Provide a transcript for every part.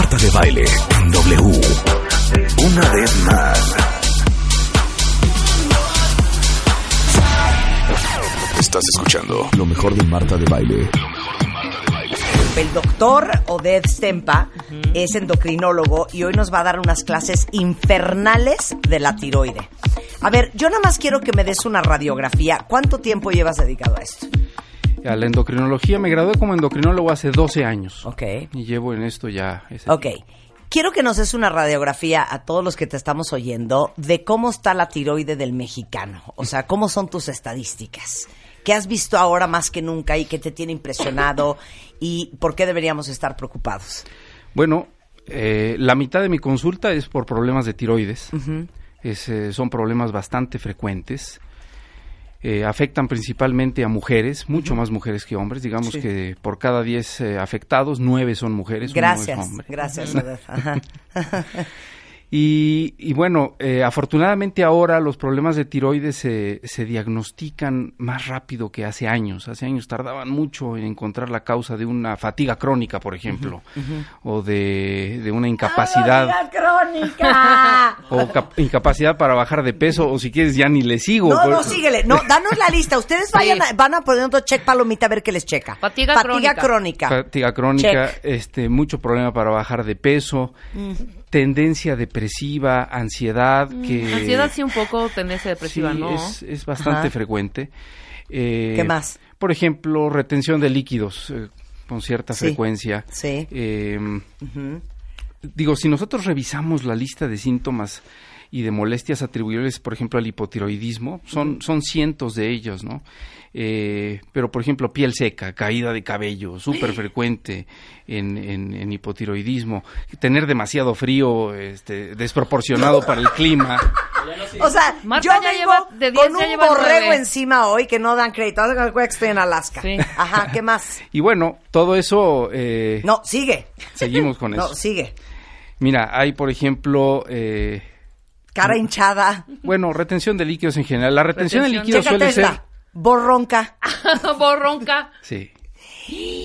Marta de baile en W. Una vez más. Estás escuchando lo mejor de Marta de baile. El doctor Oded Stempa es endocrinólogo y hoy nos va a dar unas clases infernales de la tiroide. A ver, yo nada más quiero que me des una radiografía. ¿Cuánto tiempo llevas dedicado a esto? A la endocrinología me gradué como endocrinólogo hace 12 años. Ok. Y llevo en esto ya... ese Ok. Quiero que nos des una radiografía a todos los que te estamos oyendo de cómo está la tiroide del mexicano. O sea, cómo son tus estadísticas. ¿Qué has visto ahora más que nunca y qué te tiene impresionado? ¿Y por qué deberíamos estar preocupados? Bueno, eh, la mitad de mi consulta es por problemas de tiroides. Es, eh, son problemas bastante frecuentes. Eh, afectan principalmente a mujeres, mucho más mujeres que hombres. Digamos Sí. que por cada 10 eh, afectados, 9 son mujeres. uno Gracias, es hombre. gracias. Y, y bueno, eh, afortunadamente ahora los problemas de tiroides se, se diagnostican más rápido que hace años. Hace años tardaban mucho en encontrar la causa de una fatiga crónica, por ejemplo, o de, de una incapacidad. ¡Ah, crónica! o cap- incapacidad para bajar de peso, o si quieres ya ni le sigo. No, Por- no, síguele. No, danos la lista. Ustedes vayan a- van a poniendo check palomita a ver qué les checa. Fatiga crónica. crónica. Fatiga crónica, Check. este, mucho problema para bajar de peso, tendencia depresiva, ansiedad, que Mm, Ansiedad sí un poco, tendencia depresiva, Sí, ¿no? es, es bastante Ajá. frecuente. Eh, ¿Qué más? Por ejemplo, retención de líquidos eh, con cierta Sí. frecuencia. Sí. Eh, Ujú. digo, si nosotros revisamos la lista de síntomas y de molestias atribuibles, por ejemplo, al hipotiroidismo, son, son cientos de ellos, ¿no? Eh, pero, por ejemplo, piel seca, caída de cabello, súper frecuente en, en, en hipotiroidismo, tener demasiado frío, este, desproporcionado para el clima. O sea, Marta yo ya vengo lleva- de con ya un lleva borrego encima hoy que no dan crédito. Haz que estoy en Alaska. Sí. Ajá, ¿qué más? Y bueno, todo eso eh, No, sigue. seguimos con No, eso. sigue. Mira, hay, por ejemplo, eh, Cara hinchada. bueno, retención de líquidos en general. La retención, de líquidos Chécate suele ser... Borronca. Borronca. Sí,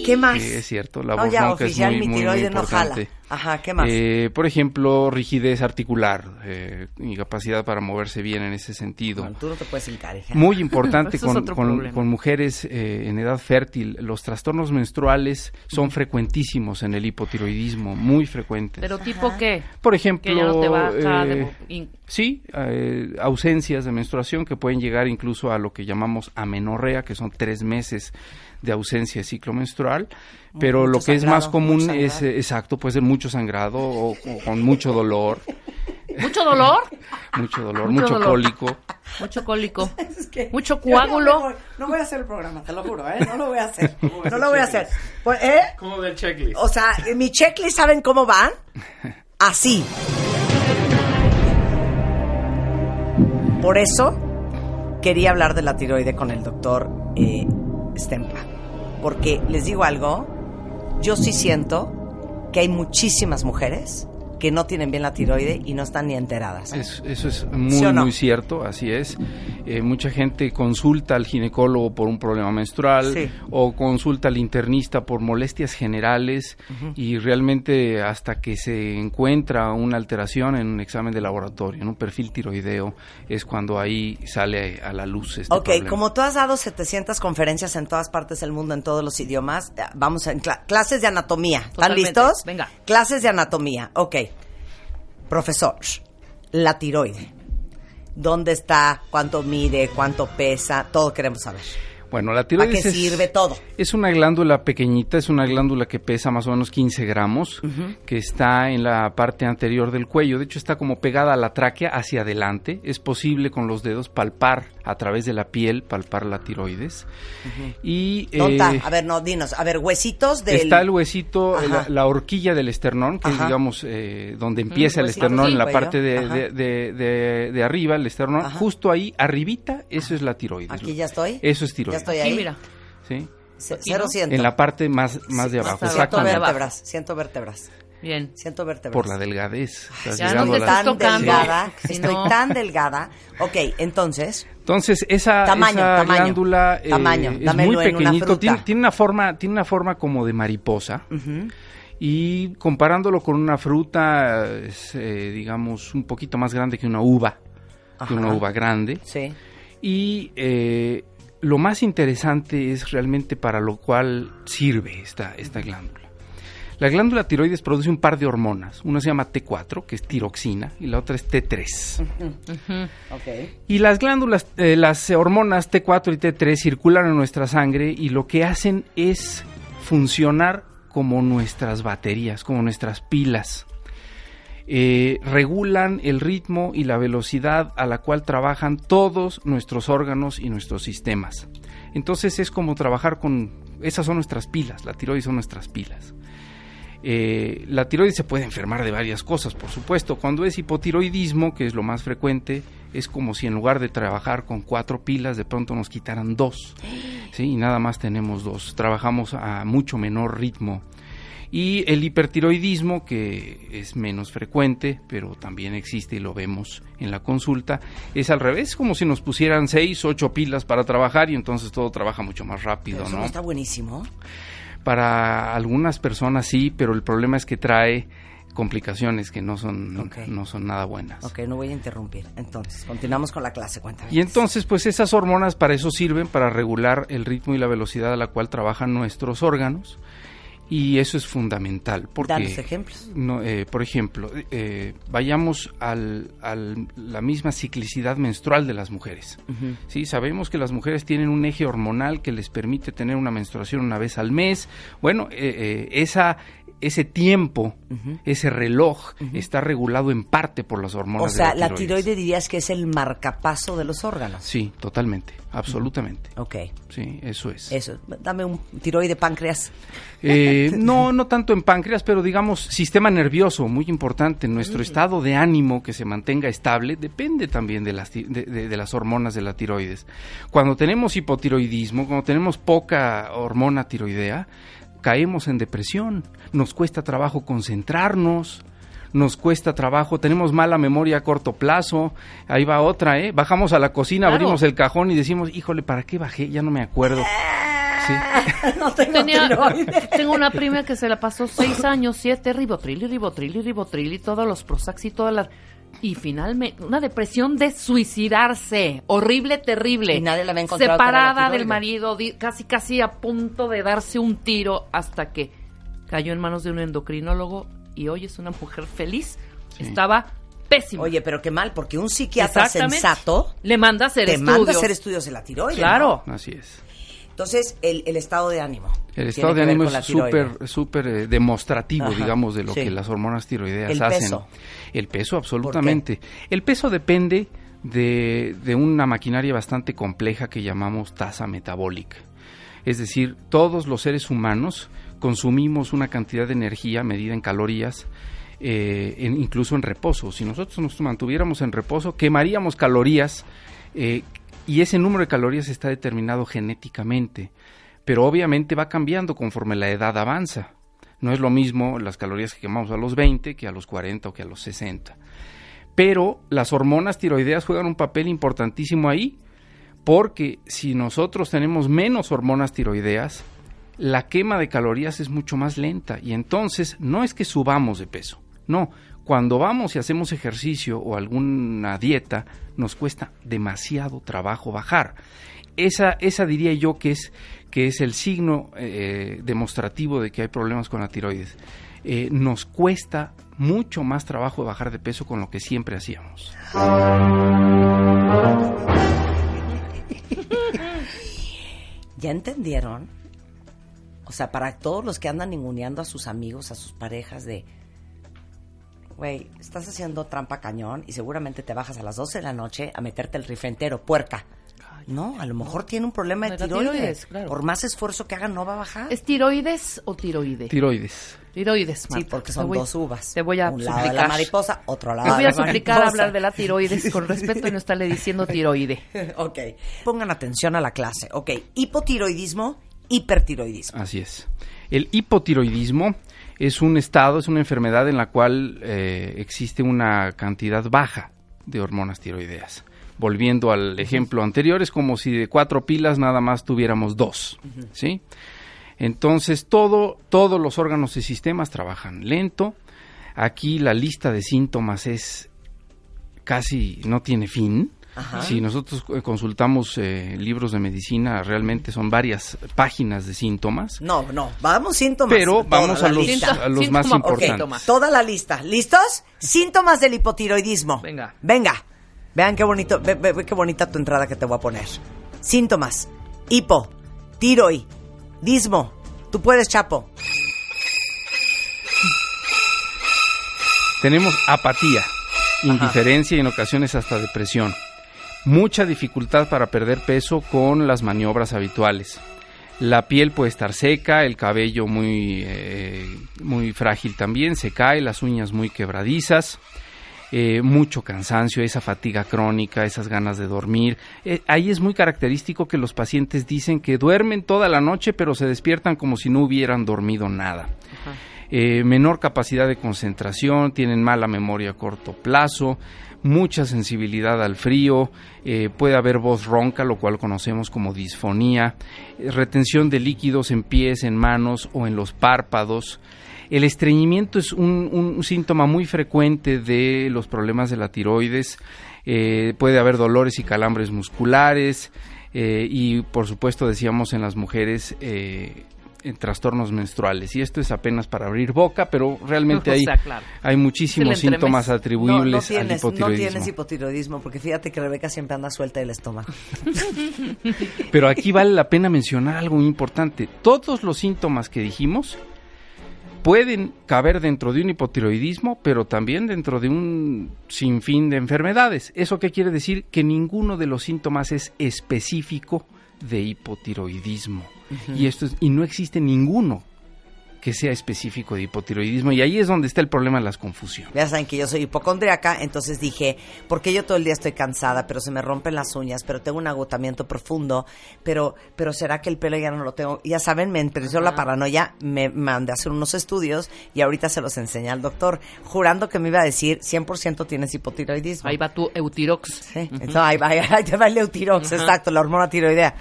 ¿Qué más? sí, es cierto. La No, ya, borronca es oficial, muy, mi muy, muy tiroide no jala. importante. Ajá, ¿qué más? Eh, por ejemplo, rigidez articular, eh, incapacidad para moverse bien en ese sentido. Bueno, tú no te puedes hincar, hija. Muy importante con, con- con mujeres eh, en edad fértil. Los trastornos menstruales son frecuentísimos en el hipotiroidismo, muy frecuentes. Pero tipo qué? por ejemplo, Que ya no te baja. eh, de- in- Sí, eh, ausencias de menstruación que pueden llegar incluso a lo que llamamos amenorrea, que son tres meses de ausencia de ciclo menstrual, pero mucho lo que es más común es, exacto, puede ser mucho sangrado o, o con mucho dolor, ¿Mucho dolor? mucho dolor, Mucho mucho, dolor. cólico. Mucho cólico. Es que Mucho coágulo. No voy a hacer el programa, te lo juro, ¿eh? No lo voy a hacer. No lo voy a hacer. Pues, ¿Eh? ¿Cómo del checklist? O sea, mi checklist, ¿saben cómo van? Así. Por eso quería hablar de la tiroide con el doctor eh, Stempa. Porque les digo algo, yo sí siento que hay muchísimas mujeres que no tienen bien la tiroide y no están ni enteradas. Es- eso es muy, ¿Sí o no? muy cierto, así es. Eh, mucha gente consulta al ginecólogo por un problema menstrual Sí. o consulta al internista por molestias generales y realmente hasta que se encuentra una alteración en un examen de laboratorio, en un perfil tiroideo, es cuando ahí sale a la luz este Ok, problema. como tú has dado 700 conferencias en todas partes del mundo, en todos los idiomas, eh, vamos a en clases de anatomía. ¿Están Totalmente. listos? Venga. Clases de anatomía. Ok. Profesor, la tiroide. ¿Dónde está? ¿Cuánto mide? ¿Cuánto pesa? Todo queremos saber. Bueno, la ¿Para qué tiroides es, sirve todo? es una glándula pequeñita, es una glándula que pesa más o menos 15 gramos, que está en la parte anterior del cuello. De hecho, está como pegada a la tráquea hacia adelante. Es posible con los dedos palpar a través de la piel, palpar la tiroides. Y ¿Dónde eh, está? A ver, no, dinos. A ver, huesitos del... Está el huesito, la, la horquilla del esternón, que es, digamos, eh, donde empieza el esternón, en la parte de, de, de- de- de arriba, el esternón. Ajá. Justo ahí, arribita, eso es la tiroides. Aquí ya estoy. Eso es tiroides. Estoy ahí. mira. ¿sí? C- Cero ¿no? siento. En la parte más, más de abajo, abajo. Siento exactamente. vértebras, siento vértebras. Bien. Siento vértebras. Por la delgadez. ya no te estás tan tocando, delgada, si estoy no- tan delgada. Ok, entonces, Entonces, esa, Tamaño, esa tamaño. glándula eh, Tamaño, es muy una pequeñito, tiene, tiene una forma, tiene una forma como de mariposa. Y comparándolo con una fruta, es, eh, digamos, un poquito más grande que una uva, Ajá. que una uva grande. sí. Y eh, lo más interesante es realmente para lo cual sirve esta, esta glándula. La glándula tiroides produce un par de hormonas. Una se llama T4, que es tiroxina, y la otra es T3. Ok. Y las glándulas, eh, las hormonas T4 y T3 circulan en nuestra sangre y lo que hacen es funcionar como nuestras baterías, como nuestras pilas. Eh, regulan el ritmo y la velocidad a la cual trabajan todos nuestros órganos y nuestros sistemas. Entonces es como trabajar con... Esas son nuestras pilas, la tiroides son nuestras pilas. Eh, la tiroides se puede enfermar de varias cosas, por supuesto. Cuando es hipotiroidismo, que es lo más frecuente, es como si en lugar de trabajar con cuatro pilas, de pronto nos quitaran dos. ¿sí? Y nada más tenemos dos. Trabajamos a mucho menor ritmo. Y el hipertiroidismo, que es menos frecuente, pero también existe y lo vemos en la consulta, es al revés, como si nos pusieran seis, ocho pilas para trabajar y entonces todo trabaja mucho más rápido, Pero eso ¿no? no está buenísimo. Para algunas personas sí, pero el problema es que trae complicaciones que no son, no son nada buenas. Ok, no voy a interrumpir. Entonces, continuamos con la clase, cuéntame. Y entonces, pues esas hormonas para eso sirven, para regular el ritmo y la velocidad a la cual trabajan nuestros órganos. Y eso es fundamental. Porque, Danos ejemplos. No, eh, por ejemplo, eh, vayamos a la misma ciclicidad menstrual de las mujeres. ¿sí? Sabemos que las mujeres tienen un eje hormonal que les permite tener una menstruación una vez al mes. Bueno, eh, esa, ese tiempo, ese reloj, está regulado en parte por las hormonas. O sea, de la la tiroide dirías que es el marcapaso de los órganos. Sí, totalmente, absolutamente. Ok, Sí, eso es. eso. Dame un tiroide páncreas. Eh, no, no tanto en páncreas, pero digamos sistema nervioso, muy importante. Nuestro estado de ánimo que se mantenga estable depende también de las, ti- de, de- de las hormonas de la tiroides. Cuando tenemos hipotiroidismo, cuando tenemos poca hormona tiroidea, caemos en depresión, nos cuesta trabajo concentrarnos. Nos cuesta trabajo, tenemos mala memoria a corto plazo. Ahí va otra, ¿eh? Bajamos a la cocina, Claro. abrimos el cajón y decimos, híjole, ¿para qué bajé? Ya no me acuerdo. Sí. no tengo Tenía, tengo una prima que se la pasó seis años, siete, ribotril y ribotril y ribotril y todos los Prozac y todas las... Y finalmente, una depresión de suicidarse, horrible, terrible. Y nadie la había Separada del marido, casi, casi a punto de darse un tiro hasta que cayó en manos de un endocrinólogo y hoy es una mujer feliz. Sí. Estaba pésima. Oye, pero qué mal, porque un psiquiatra Exactamente. sensato Le manda a hacer te estudios. manda a hacer estudios de la tiroide. Claro. Así es. Entonces, el, el estado de ánimo. El estado de ánimo es súper súper eh, demostrativo, Ajá, digamos, de lo sí. que las hormonas tiroideas El hacen. peso. El peso, absolutamente. El peso depende de, de una maquinaria bastante compleja que llamamos tasa metabólica. Es decir, todos los seres humanos consumimos una cantidad de energía medida en calorías, eh, en- incluso en reposo. Si nosotros nos mantuviéramos en reposo, quemaríamos calorías eh, y ese número de calorías está determinado genéticamente, pero obviamente va cambiando conforme la edad avanza. No es lo mismo las calorías que quemamos a los 20 que a los 40 o que a los 60. Pero las hormonas tiroideas juegan un papel importantísimo ahí, porque si nosotros tenemos menos hormonas tiroideas, la quema de calorías es mucho más lenta y entonces no es que subamos de peso, no, cuando vamos y hacemos ejercicio o alguna dieta nos cuesta demasiado trabajo bajar. Esa, esa diría yo que es, que es el signo eh, demostrativo de que hay problemas con la tiroides. Eh, nos cuesta mucho más trabajo bajar de peso con lo que siempre hacíamos. ¿Ya entendieron? O sea, para todos los que andan ninguneando a sus amigos, a sus parejas de, güey, estás haciendo trampa cañón y seguramente te bajas a las 12 de la noche a meterte el rifle entero, puerca. No, a lo mejor tiene un problema de tiroides. tiroides, claro. Por más esfuerzo que haga, no va a bajar. ¿Es tiroides o tiroide? Tiroides. tiroides, Sí, Marta. porque Te son voy- dos uvas. Te voy a Un lado de suplicar. la mariposa, otro lado Te voy de a la suplicar mariposa. hablar de la tiroides con respeto y no estarle diciendo tiroide. ok. Pongan atención a la clase. Ok. Hipotiroidismo, hipertiroidismo. Así es. El hipotiroidismo es un estado, es una enfermedad en la cual eh, existe una cantidad baja de hormonas tiroideas. Volviendo al ejemplo anterior, es como si de cuatro pilas nada más tuviéramos dos, ¿sí? Entonces todo, todos los órganos y sistemas trabajan lento. Aquí la lista de síntomas es casi no tiene fin. Ajá. Si nosotros eh, consultamos eh, libros de medicina, realmente son varias páginas de síntomas. No, no. Vamos síntomas. Pero vamos a los, lista. a los más Síntoma importantes. toda la lista. ¿Listos? Síntomas del hipotiroidismo. Venga. Venga. Vean qué bonito, ve, ve- ve qué bonita tu entrada que te voy a poner. Síntomas. Hipo, tiroidismo. Tú puedes, Chapo. Tenemos apatía, indiferencia y en ocasiones hasta depresión. Mucha dificultad para perder peso con las maniobras habituales. La piel puede estar seca, el cabello muy, eh, muy frágil también, se cae, las uñas muy quebradizas, eh, mucho cansancio, esa fatiga crónica, esas ganas de dormir. Eh, ahí es muy característico que los pacientes dicen que duermen toda la noche pero se despiertan como si no hubieran dormido nada. Menor capacidad de concentración, tienen mala memoria a corto plazo, mucha sensibilidad al frío, eh, puede haber voz ronca, lo cual conocemos como disfonía, eh, retención de líquidos en pies, en manos o en los párpados. El estreñimiento es un, síntoma muy frecuente de los problemas de la tiroides. Eh, puede haber dolores y calambres musculares y, por supuesto, decíamos en las mujeres en trastornos menstruales. Y esto es apenas para abrir boca, pero realmente O hay, sea, claro. hay muchísimos síntomas No, no atribuibles tienes, al no hipotiroidismo. tienes hipotiroidismo, porque fíjate que Rebeca siempre anda suelta del estómago. Pero aquí vale la pena mencionar algo muy importante. Todos los síntomas que dijimos pueden caber dentro de un hipotiroidismo, pero también dentro de un sinfín de enfermedades. ¿Eso qué quiere decir? Que ninguno de los síntomas es específico de hipotiroidismo. Y esto es- y no existe ninguno que sea específico de hipotiroidismo y ahí es donde está el problema de las confusiones. Ya saben que yo soy hipocondriaca, entonces dije, porque yo todo el día estoy cansada, pero se me rompen las uñas, pero tengo un agotamiento profundo, pero, pero será que el pelo ya no lo tengo. Ya saben, me empezó la paranoia, me mandé a hacer unos estudios y ahorita se los enseñé al doctor, jurando que me iba a decir 100% tienes hipotiroidismo. Ahí va tu Eutirox. Sí, entonces ahí va, ahí va el Eutirox, exacto, la hormona tiroidea.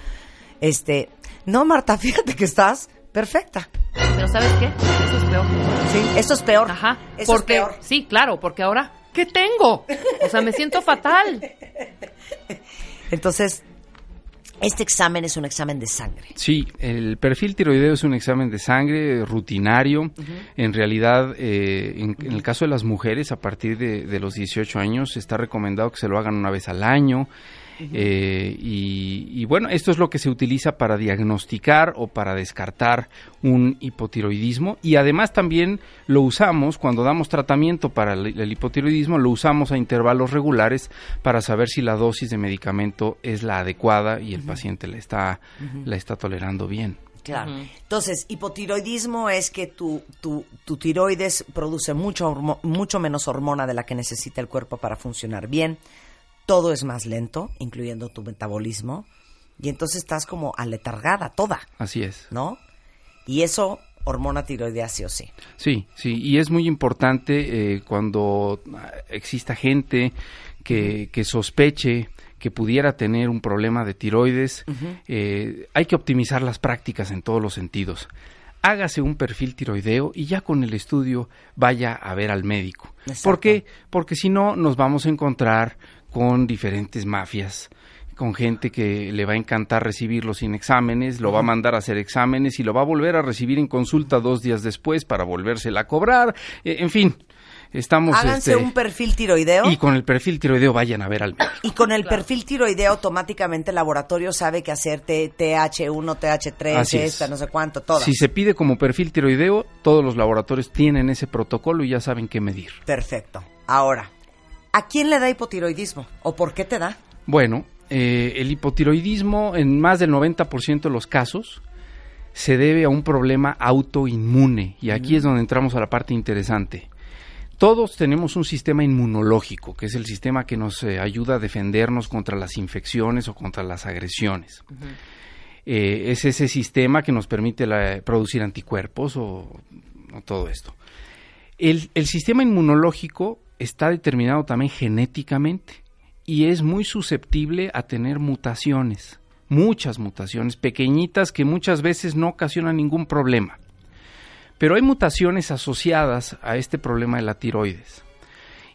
Este, no, Marta, fíjate que estás perfecta. Pero ¿sabes qué? Eso es peor. Sí, esto es peor. Ajá. Eso porque, es peor. Sí, claro, porque ahora, ¿qué tengo? O sea, me siento fatal. Entonces, este examen es un examen de sangre. Sí, el perfil tiroideo es un examen de sangre rutinario. En realidad, eh, en, en el caso de las mujeres, a partir de, de los 18 años, está recomendado que se lo hagan una vez al año. Eh, y, y bueno, esto es lo que se utiliza para diagnosticar o para descartar un hipotiroidismo y además también lo usamos cuando damos tratamiento para el, el hipotiroidismo, lo usamos a intervalos regulares para saber si la dosis de medicamento es la adecuada y el paciente la está, la está tolerando bien. Claro. Entonces, hipotiroidismo es que tu, tu, tu tiroides produce mucho, hormo- mucho menos hormona de la que necesita el cuerpo para funcionar bien. Todo es más lento, incluyendo tu metabolismo. Y entonces estás como aletargada toda, Así es. ¿no? Y eso, hormona tiroidea sí o sí. Sí, sí, y es muy importante eh, cuando exista gente que, que sospeche que pudiera tener un problema de tiroides, eh, hay que optimizar las prácticas en todos los sentidos. Hágase un perfil tiroideo y ya con el estudio vaya a ver al médico. Exacto. ¿Por qué? Porque si no nos vamos a encontrar con diferentes mafias, con gente que le va a encantar recibirlo sin exámenes, lo va a mandar a hacer exámenes y lo va a volver a recibir en consulta dos días después para volvérsela a cobrar, eh, en fin. Estamos Háganse este, un perfil tiroideo. y con el perfil tiroideo vayan a ver al médico. Y con el perfil tiroideo automáticamente el laboratorio sabe que hacerte TH1, TH3, Así es. esta, no sé cuánto, todas. Si se pide como perfil tiroideo, todos los laboratorios tienen ese protocolo y ya saben qué medir. Perfecto. Ahora, ¿a quién le da hipotiroidismo? ¿O por qué te da? Bueno, eh, el hipotiroidismo en más del 90% de los casos se debe a un problema autoinmune y aquí es donde entramos a la parte interesante. Todos tenemos un sistema inmunológico, que es el sistema que nos eh, ayuda a defendernos contra las infecciones o contra las agresiones. Eh, es ese sistema que nos permite la- producir anticuerpos o, o todo esto. El, el sistema inmunológico está determinado también genéticamente y es muy susceptible a tener mutaciones, muchas mutaciones, pequeñitas que muchas veces no ocasionan ningún problema. Pero hay mutaciones asociadas a este problema de la tiroides.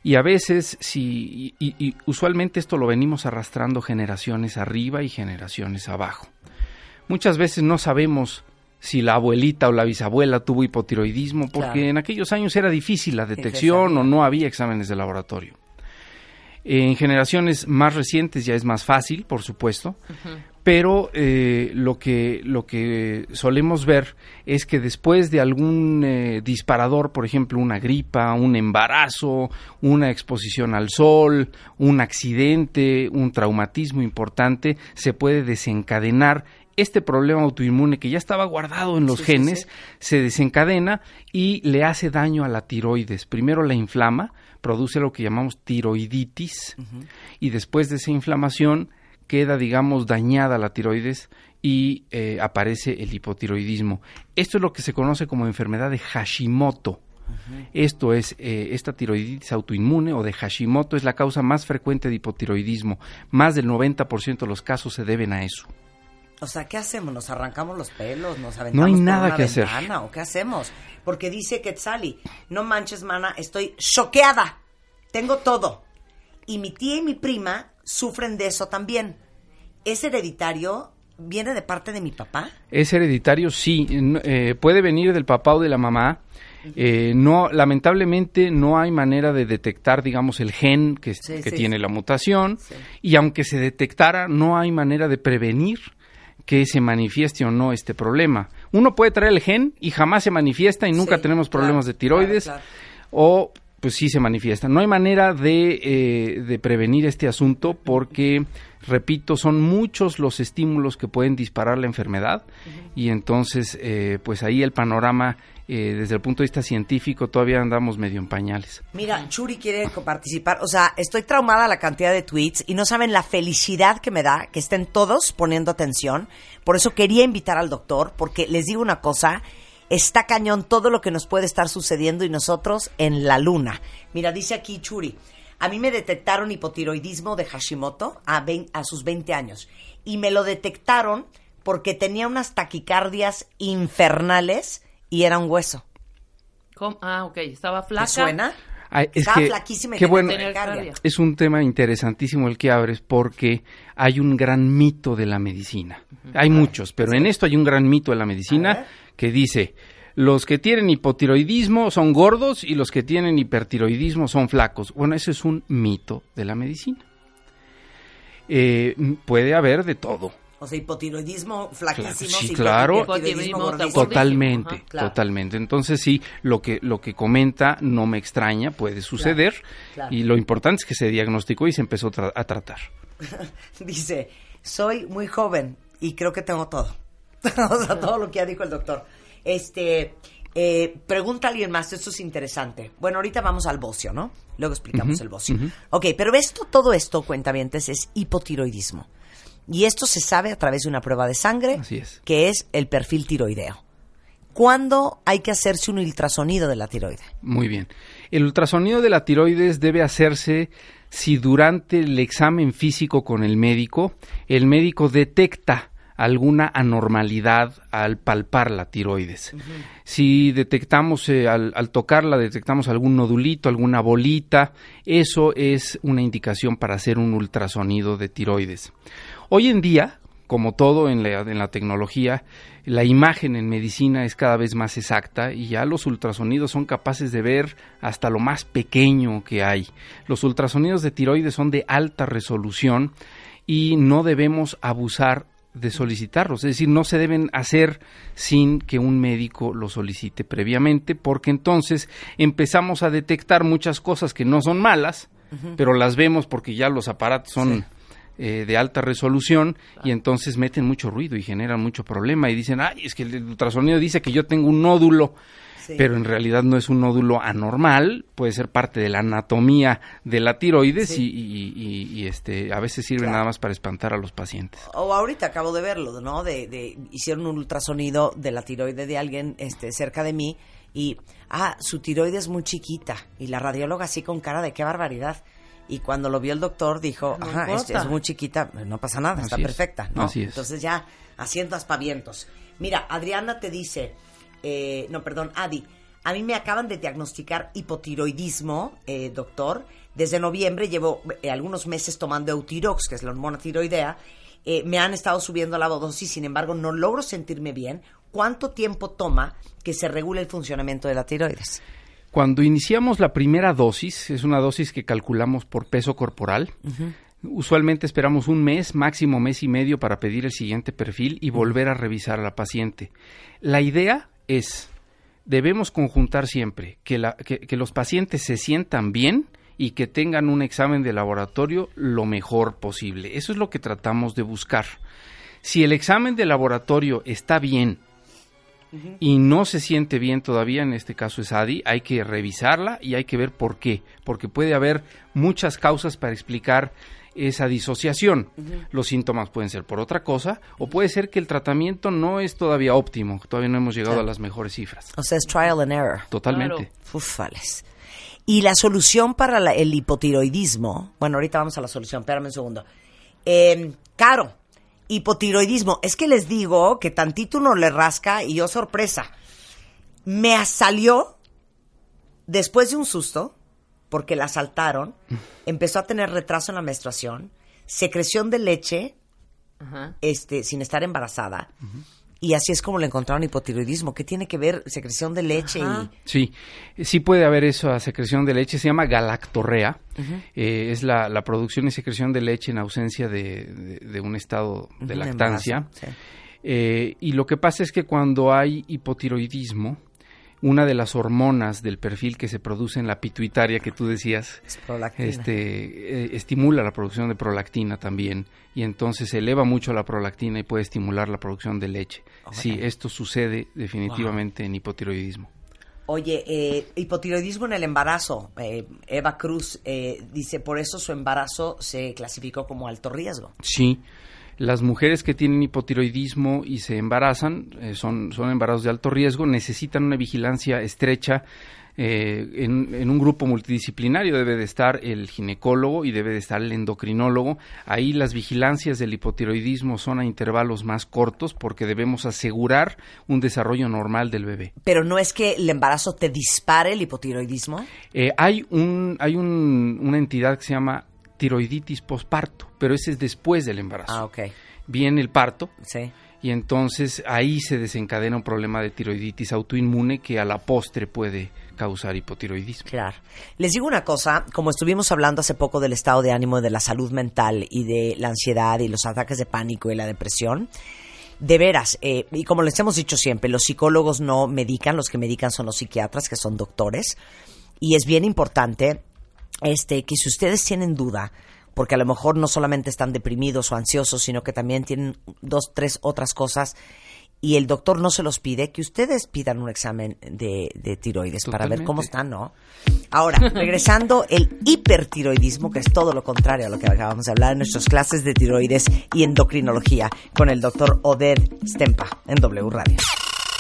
Y a veces, si, y, y- usualmente esto lo venimos arrastrando generaciones arriba y generaciones abajo. Muchas veces no sabemos si la abuelita o la bisabuela tuvo hipotiroidismo porque Claro. en aquellos años era difícil la detección o no había exámenes de laboratorio. En generaciones más recientes ya es más fácil, por supuesto, pero eh, lo que lo que solemos ver es que después de algún eh, disparador, por ejemplo, una gripa, un embarazo, una exposición al sol, un accidente, un traumatismo importante, se puede desencadenar este problema autoinmune que ya estaba guardado en los Sí, genes, sí. se desencadena y le hace daño a la tiroides. Primero la inflama, produce lo que llamamos tiroiditis y después de esa inflamación queda, digamos, dañada la tiroides y eh, aparece el hipotiroidismo. Esto es lo que se conoce como enfermedad de Hashimoto. Esto es, eh, esta tiroiditis autoinmune o de Hashimoto es la causa más frecuente de hipotiroidismo. Más del 90% de los casos se deben a eso. O sea, ¿qué hacemos? ¿Nos arrancamos los pelos? ¿Nos aventamos No hay por nada una que hacer. ventana? ¿O qué hacemos? Porque dice Quetzali, no manches, mana, estoy choqueada. Tengo todo. Y mi tía y mi prima sufren de eso también. ¿Es hereditario? ¿Viene de parte de mi papá? ¿Es hereditario? Sí. Eh, puede venir del papá o de la mamá. Eh, no, lamentablemente no hay manera de detectar, digamos, el gen que, Sí, que sí, tiene sí. la mutación. Y aunque se detectara, no hay manera de prevenir que se manifieste o no este problema. Uno puede traer el gen y jamás se manifiesta y nunca Sí, tenemos problemas claro, de tiroides. claro, O pues sí se manifiesta. No hay manera de, eh, de prevenir este asunto porque, repito, son muchos los estímulos que pueden disparar la enfermedad y entonces, eh, pues ahí el panorama, eh, desde el punto de vista científico, todavía andamos medio en pañales. Mira, Churi quiere participar. O sea, estoy traumada la cantidad de tweets y no saben la felicidad que me da que estén todos poniendo atención. Por eso quería invitar al doctor, porque les digo una cosa, está cañón todo lo que nos puede estar sucediendo y nosotros en la luna. Mira, dice aquí Churi, a mí me detectaron hipotiroidismo de Hashimoto a, vein- a sus 20 años y me lo detectaron porque tenía unas taquicardias infernales y era un hueso. ¿Cómo? Ah, ok, estaba ¿Te flaca. suena? Ay, es Estaba que- flaquísima y qué tenía bueno, es un tema interesantísimo el que abres porque hay un gran mito de la medicina. Hay muchos, pero en esto hay un gran mito de la A ver. medicina que dice, los que tienen hipotiroidismo son gordos y los que tienen hipertiroidismo son flacos. Bueno, eso es un mito de la medicina. Eh, puede haber de todo. O sea, hipotiroidismo flaquísimo, Sí, sí, claro. hipotiroidismo. Totalmente, Ajá, claro. totalmente. Entonces sí, lo que lo que comenta no me extraña, puede suceder claro. y lo importante es que se diagnosticó y se empezó tra- a tratar. Dice, soy muy joven y creo que tengo todo. o sea, todo lo que ya dijo el doctor. Este, eh, pregunta a alguien más, esto es interesante. Bueno, ahorita vamos al bocio, ¿no? Luego explicamos el bocio. ujú. Ok, pero esto, todo esto, cuentavientes, es hipotiroidismo. Y esto se sabe a través de una prueba de sangre, Así es. que es el perfil tiroideo. ¿Cuándo hay que hacerse un ultrasonido de la tiroide? Muy bien. El ultrasonido de la tiroides debe hacerse si durante el examen físico con el médico, el médico detecta alguna anormalidad al palpar la tiroides. Si detectamos, eh, al, tocarla, detectamos algún nodulito, alguna bolita, eso es una indicación para hacer un ultrasonido de tiroides. Hoy en día, como todo en la, en la tecnología, la imagen en medicina es cada vez más exacta y ya los ultrasonidos son capaces de ver hasta lo más pequeño que hay. Los ultrasonidos de tiroides son de alta resolución y no debemos abusar de solicitarlos, es decir, no se deben hacer sin que un médico lo solicite previamente, porque entonces empezamos a detectar muchas cosas que no son malas, pero las vemos porque ya los aparatos son eh, de alta resolución y entonces meten mucho ruido y generan mucho problema y dicen, ay, es que el ultrasonido dice que yo tengo un nódulo pero en realidad no es un nódulo anormal, puede ser parte de la anatomía de la tiroides y, y, este a veces sirve nada más para espantar a los pacientes. O ahorita acabo de verlo, ¿no? De, de hicieron un ultrasonido de la tiroide de alguien este cerca de mí y ah, su tiroide es muy chiquita y la radióloga así con cara de qué barbaridad. Y cuando lo vio el doctor dijo, ajá, es, muy chiquita, no pasa nada, está perfecta, ¿no? Así es. Entonces ya haciendo aspavientos. Mira, Adriana te dice, eh, no, perdón, Adi, a mí me acaban de diagnosticar hipotiroidismo, eh, doctor. Desde noviembre llevo eh, algunos meses tomando Eutirox, que es la hormona tiroidea. me han estado subiendo la dosis, sin embargo, no logro sentirme bien. ¿Cuánto tiempo toma que se regule el funcionamiento de la tiroides? Cuando iniciamos la primera dosis, es una dosis que calculamos por peso corporal. Usualmente esperamos un mes, máximo mes y medio para pedir el siguiente perfil y volver a revisar a la paciente. La idea es, debemos conjuntar siempre que, los pacientes se sientan bien y que tengan un examen de laboratorio lo mejor posible. Eso es lo que tratamos de buscar. Si el examen de laboratorio está bien y no se siente bien todavía, en este caso es ADI, hay que revisarla y hay que ver por qué, porque puede haber muchas causas para explicar esa disociación. Los síntomas pueden ser por otra cosa o puede ser que el tratamiento no es todavía óptimo, todavía no hemos llegado a las mejores cifras. O sea, es trial and error. Totalmente. Ufales. Y la solución para el hipotiroidismo, bueno, ahorita vamos a la solución, espérame un segundo. Eh, caro, hipotiroidismo, es que les digo que tantito uno le rasca y yo sorpresa. Me salió después de un susto, porque la asaltaron, empezó a tener retraso en la menstruación, secreción de leche, este, sin estar embarazada. Y así es como le encontraron hipotiroidismo. ¿Qué tiene que ver secreción de leche? Y... Sí, sí puede haber eso, secreción de leche. Se llama galactorrea. Eh, es la, producción y secreción de leche en ausencia de, un estado de lactancia. Eh, y lo que pasa es que cuando hay hipotiroidismo, una de las hormonas del perfil que se produce en la pituitaria que tú decías, este, eh, estimula la producción de prolactina también y entonces eleva mucho la prolactina y puede estimular la producción de leche. Sí, esto sucede definitivamente en hipotiroidismo. Oye, eh, hipotiroidismo en el embarazo. Eh, Eva Cruz dice, por eso su embarazo se clasificó como alto riesgo. Sí, las mujeres que tienen hipotiroidismo y se embarazan, eh, son, son embarazos de alto riesgo, necesitan una vigilancia estrecha. Eh, en, un grupo multidisciplinario debe de estar el ginecólogo y debe de estar el endocrinólogo. Ahí las vigilancias del hipotiroidismo son a intervalos más cortos porque debemos asegurar un desarrollo normal del bebé. Pero no es que el embarazo te dispare el hipotiroidismo. Eh, hay un, hay un, una entidad que se llama tiroiditis posparto, pero ese es después del embarazo. Ah, ok. Viene el parto. Sí. Y entonces ahí se desencadena un problema de tiroiditis autoinmune que a la postre puede causar hipotiroidismo. Claro. Les digo una cosa, como estuvimos hablando hace poco del estado de ánimo, de la salud mental y de la ansiedad y los ataques de pánico y la depresión, de veras, eh, y como les hemos dicho siempre, los psicólogos no medican, los que medican son los psiquiatras, que son doctores, y es bien importante este, que si ustedes tienen duda, porque a lo mejor no solamente están deprimidos o ansiosos, sino que también tienen dos, tres otras cosas, y el doctor no se los pide, que ustedes pidan un examen de, tiroides para ver cómo están, ¿no? Ahora, regresando, el hipertiroidismo, que es todo lo contrario a lo que acabamos de hablar en nuestras clases de tiroides y endocrinología con el doctor Oded Stempa en W Radio.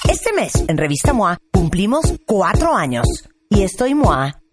Este mes, en Revista MOA, cumplimos cuatro años y estoy MOA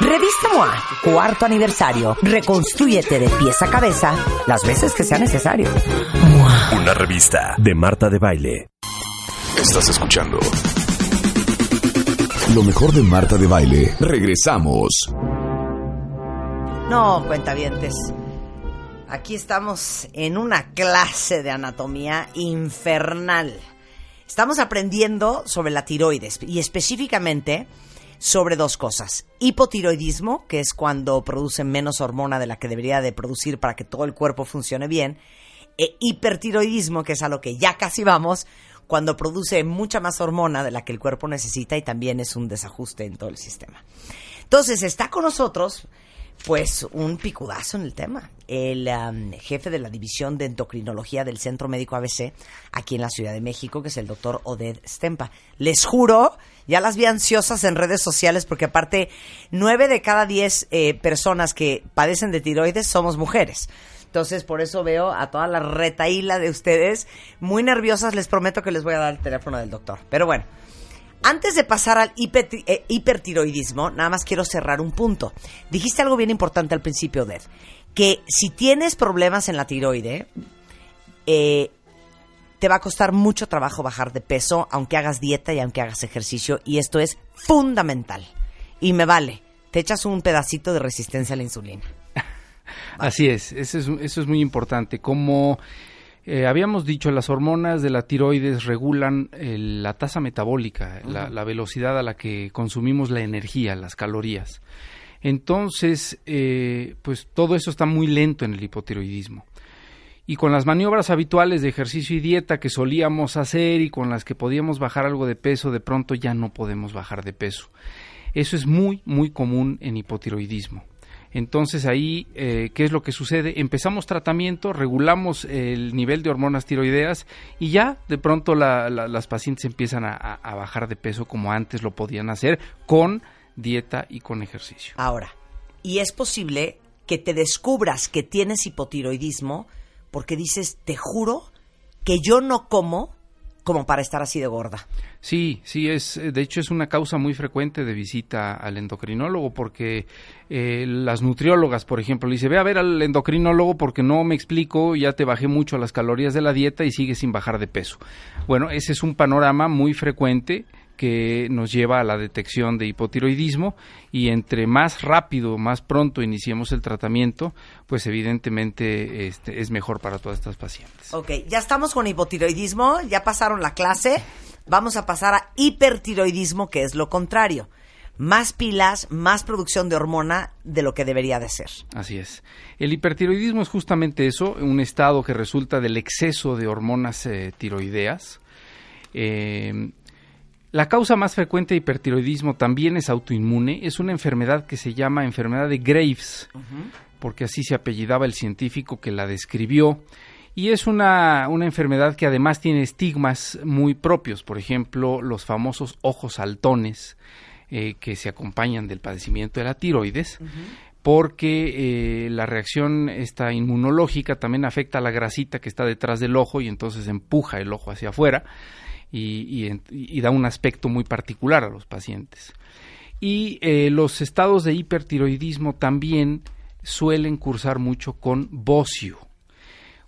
Revista MOA, cuarto aniversario. Reconstrúyete de pies a cabeza las veces que sea necesario. Una revista de Marta de Baile. Estás escuchando. Lo mejor de Marta de Baile. Regresamos. No, cuentavientes. Aquí estamos en una clase de anatomía infernal. Estamos aprendiendo sobre la tiroides y específicamente sobre dos cosas. Hipotiroidismo, que es cuando produce menos hormona de la que debería de producir para que todo el cuerpo funcione bien. E hipertiroidismo, que es a lo que ya casi vamos, cuando produce mucha más hormona de la que el cuerpo necesita y también es un desajuste en todo el sistema. Entonces está con nosotros pues un picudazo en el tema. El jefe de la división de endocrinología del Centro Médico ABC, aquí en la Ciudad de México, que es el doctor Oded Stempa. Les juro, ya las vi ansiosas en redes sociales, porque aparte, nueve de cada diez eh, personas que padecen de tiroides somos mujeres. Entonces, por eso veo a toda la retaíla de ustedes muy nerviosas. Les prometo que les voy a dar el teléfono del doctor. Pero bueno, antes de pasar al eh, hipertiroidismo, nada más quiero cerrar un punto. Dijiste algo bien importante al principio, Ded, que si tienes problemas en la tiroide, eh, te va a costar mucho trabajo bajar de peso, aunque hagas dieta y aunque hagas ejercicio, y esto es fundamental. Y me vale, te echas un pedacito de resistencia a la insulina. Así es, eso es, eso es muy importante. Como eh, habíamos dicho, las hormonas de la tiroides regulan eh, la tasa metabólica, la, la velocidad a la que consumimos la energía, las calorías. Entonces, eh, pues todo eso está muy lento en el hipotiroidismo. Y con las maniobras habituales de ejercicio y dieta que solíamos hacer y con las que podíamos bajar algo de peso, de pronto ya no podemos bajar de peso. Eso es muy, muy común en hipotiroidismo. Entonces ahí, eh, ¿qué es lo que sucede? Empezamos tratamiento, regulamos el nivel de hormonas tiroideas y ya de pronto la- la- las pacientes empiezan a, bajar de peso como antes lo podían hacer con dieta y con ejercicio. Ahora, y es posible que te descubras que tienes hipotiroidismo porque dices, te juro que yo no como como para estar así de gorda. Sí, sí, es, eh, de hecho es una causa muy frecuente de visita al endocrinólogo porque eh, las nutriólogas, por ejemplo, le dice, ve a ver al endocrinólogo porque no me explico, ya te bajé mucho las calorías de la dieta y sigues sin bajar de peso. Bueno, ese es un panorama muy frecuente que nos lleva a la detección de hipotiroidismo y entre más rápido, más pronto iniciemos el tratamiento, pues evidentemente este, es mejor para todas estas pacientes. Ok, ya estamos con hipotiroidismo, ya pasaron la clase, vamos a pasar a hipertiroidismo, que es lo contrario. Más pilas, más producción de hormona de lo que debería de ser. Así es. El hipertiroidismo es justamente eso, un estado que resulta del exceso de hormonas eh, tiroideas. Eh, la causa más frecuente de hipertiroidismo también es autoinmune, es una enfermedad que se llama enfermedad de Graves, porque así se apellidaba el científico que la describió. Y es una, una enfermedad que además tiene estigmas muy propios, por ejemplo, los famosos ojos saltones, eh, que se acompañan del padecimiento de la tiroides, porque eh, la reacción esta inmunológica también afecta a la grasita que está detrás del ojo y entonces empuja el ojo hacia afuera y, da un aspecto muy particular a los pacientes. Y eh, los estados de hipertiroidismo también suelen cursar mucho con bocio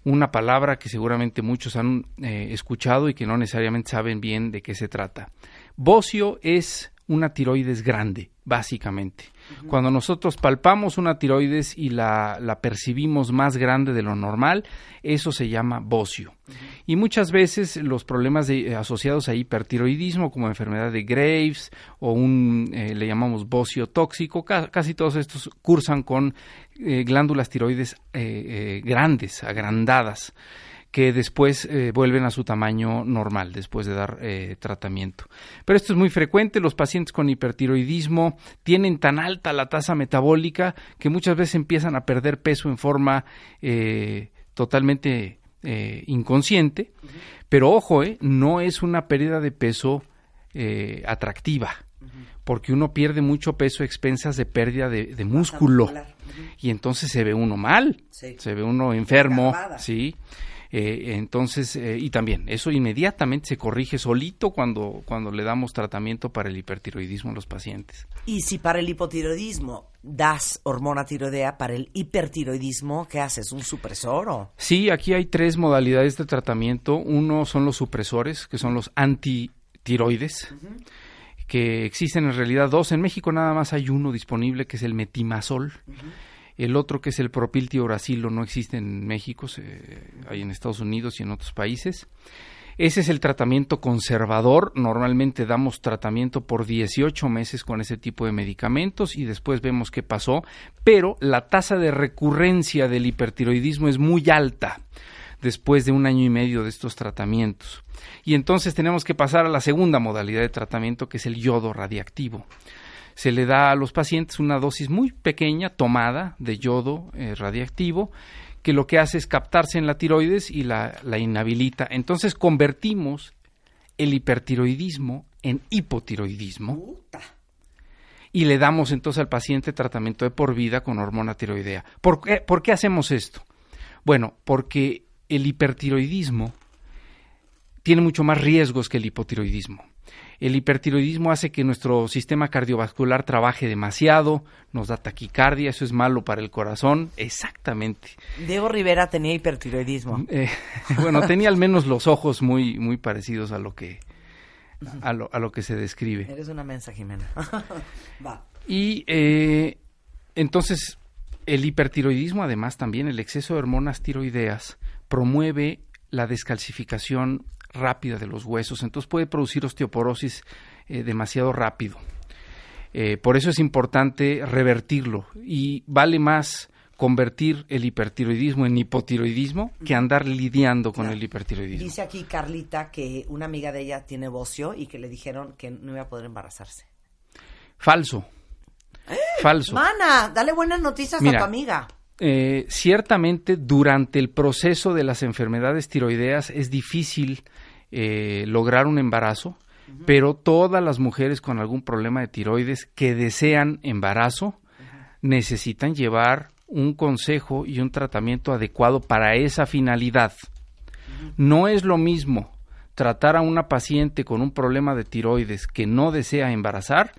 una palabra que seguramente muchos han eh, escuchado y que no necesariamente saben bien de qué se trata. Bocio es una tiroides grande, básicamente. Cuando nosotros palpamos una tiroides y la, la percibimos más grande de lo normal, eso se llama bocio. Y muchas veces los problemas de- eh, asociados a hipertiroidismo, como enfermedad de Graves o un, eh, le llamamos bocio tóxico, ca- casi todos estos cursan con eh, glándulas tiroides eh, grandes, agrandadas, que después eh, vuelven a su tamaño normal después de dar eh, tratamiento. Pero esto es muy frecuente, los pacientes con hipertiroidismo tienen tan alta la tasa metabólica que muchas veces empiezan a perder peso en forma eh, totalmente eh, inconsciente, pero ojo, eh, no es una pérdida de peso atractiva, porque uno pierde mucho peso a expensas de pérdida de, de músculo. y entonces se ve uno mal, Sí. se ve uno enfermo, sí. Eh, entonces, eh, y también, eso inmediatamente se corrige solito cuando, cuando le damos tratamiento para el hipertiroidismo a los pacientes. Y si para el hipotiroidismo das hormona tiroidea, para el hipertiroidismo, ¿qué haces? ¿Un supresor o? Sí, aquí hay tres modalidades de tratamiento. Uno son los supresores, que son los antitiroides, que existen en realidad dos. En México nada más hay uno disponible, que es el metimazol. El otro, que es el propiltioracilo, no existe en México, hay en Estados Unidos y en otros países. Ese es el tratamiento conservador. Normalmente damos tratamiento por 18 meses con ese tipo de medicamentos y después vemos qué pasó. Pero la tasa de recurrencia del hipertiroidismo es muy alta después de un año y medio de estos tratamientos. Y entonces tenemos que pasar a la segunda modalidad de tratamiento, que es el yodo radiactivo. Se le da a los pacientes una dosis muy pequeña tomada de yodo eh, radiactivo que lo que hace es captarse en la tiroides y la, la inhabilita. Entonces convertimos el hipertiroidismo en hipotiroidismo y le damos entonces al paciente tratamiento de por vida con hormona tiroidea. ¿Por qué, por qué hacemos esto? Bueno, porque el hipertiroidismo tiene mucho más riesgos que el hipotiroidismo. El hipertiroidismo hace que nuestro sistema cardiovascular trabaje demasiado, nos da taquicardia, eso es malo para el corazón, exactamente. Diego Rivera tenía hipertiroidismo. Eh, bueno, tenía al menos los ojos muy, muy parecidos a lo que a lo, a lo que se describe. Eres una mensa, Jimena. Va. Y eh, entonces el hipertiroidismo, además también el exceso de hormonas tiroideas, promueve la descalcificación rápida de los huesos, entonces puede producir osteoporosis eh, demasiado rápido. Eh, por eso es importante revertirlo y vale más convertir el hipertiroidismo en hipotiroidismo que andar lidiando con Claro. el hipertiroidismo. Dice aquí Carlita que una amiga de ella tiene bocio y que le dijeron que no iba a poder embarazarse. Falso. Falso. Mana, dale buenas noticias a tu amiga. Eh, ciertamente durante el proceso de las enfermedades tiroideas es difícil eh, lograr un embarazo, pero todas las mujeres con algún problema de tiroides que desean embarazo necesitan llevar un consejo y un tratamiento adecuado para esa finalidad. No es lo mismo tratar a una paciente con un problema de tiroides que no desea embarazar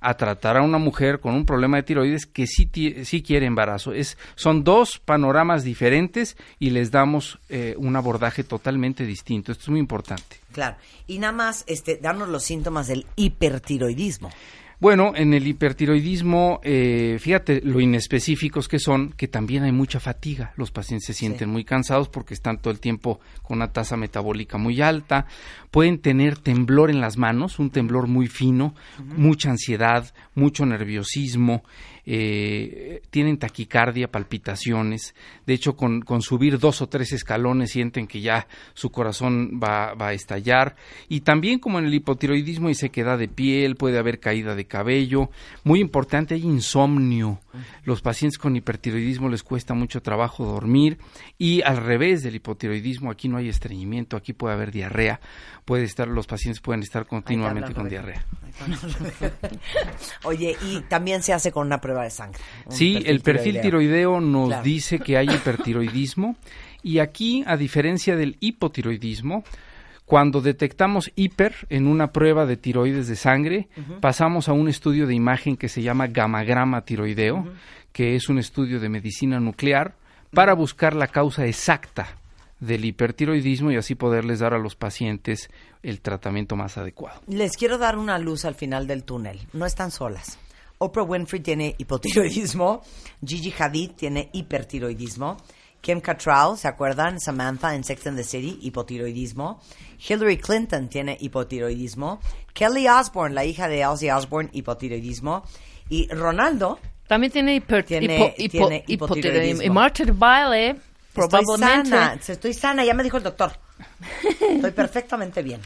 a tratar a una mujer con un problema de tiroides que sí, sí quiere embarazo. Es, son dos panoramas diferentes y les damos eh, un abordaje totalmente distinto. Esto es muy importante. Claro. Y nada más, este, darnos los síntomas del hipertiroidismo. Bueno, en el hipertiroidismo, eh, fíjate lo inespecíficos que son, que también hay mucha fatiga. Los pacientes se sienten muy cansados porque están todo el tiempo con una tasa metabólica muy alta. Pueden tener temblor en las manos, un temblor muy fino, mucha ansiedad, mucho nerviosismo. Eh, tienen taquicardia, palpitaciones. De hecho, con, con subir dos o tres escalones sienten que ya su corazón va, va a estallar. Y también como en el hipotiroidismo hay sequedad de piel, puede haber caída de cabello. Muy importante, hay insomnio. Los pacientes con hipertiroidismo les cuesta mucho trabajo dormir. Y al revés del hipotiroidismo, aquí no hay estreñimiento, aquí puede haber diarrea. Puede estar, los pacientes pueden estar continuamente con diarrea. Oye, y también se hace con una prueba de sangre. Sí, el perfil tiroideo nos Claro. dice que hay hipertiroidismo y aquí, a diferencia del hipotiroidismo, cuando detectamos hiper en una prueba de tiroides de sangre, pasamos a un estudio de imagen que se llama gamagrama tiroideo, que es un estudio de medicina nuclear para buscar la causa exacta del hipertiroidismo y así poderles dar a los pacientes el tratamiento más adecuado. Les quiero dar una luz al final del túnel. No están solas. Oprah Winfrey tiene hipotiroidismo. Gigi Hadid tiene hipertiroidismo. Kim Cattrall, ¿se acuerdan? Samantha en Sex and the City, hipotiroidismo. Hillary Clinton tiene hipotiroidismo. Kelly Osbourne, la hija de Ozzy Osbourne, hipotiroidismo. Y Ronaldo, También tiene, hiper, Tiene- hipo- hipo- tiene hipotiroidismo. Y Marta de baile, estoy probablemente. sana, estoy sana, ya me dijo el doctor. Estoy perfectamente bien.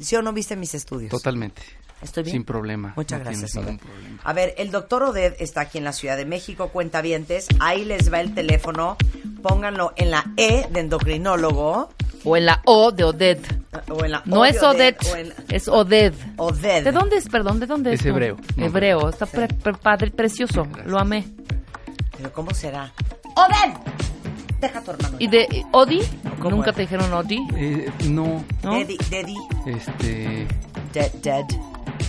¿Sí o no viste mis estudios? Totalmente. ¿Estoy bien? Sin problema. Muchas no gracias. problema. A ver, el doctor Oded está aquí en la Ciudad de México, cuentavientes. Ahí les va el teléfono. Pónganlo en la E de endocrinólogo O en la O de Oded. o en la No O es de Oded, o en es Oded. Oded. ¿De dónde es? Perdón, ¿de dónde es? Es hebreo. No. Hebreo. Está pre- pre- padre, precioso. Lo amé. Pero ¿cómo será? ¡Oded! Deja a tu hermano. ¿Y de Odi? ¿Cómo ¿Nunca te dijeron Odi? Eh, no, ¿No? Daddy, daddy, este, dead, dead.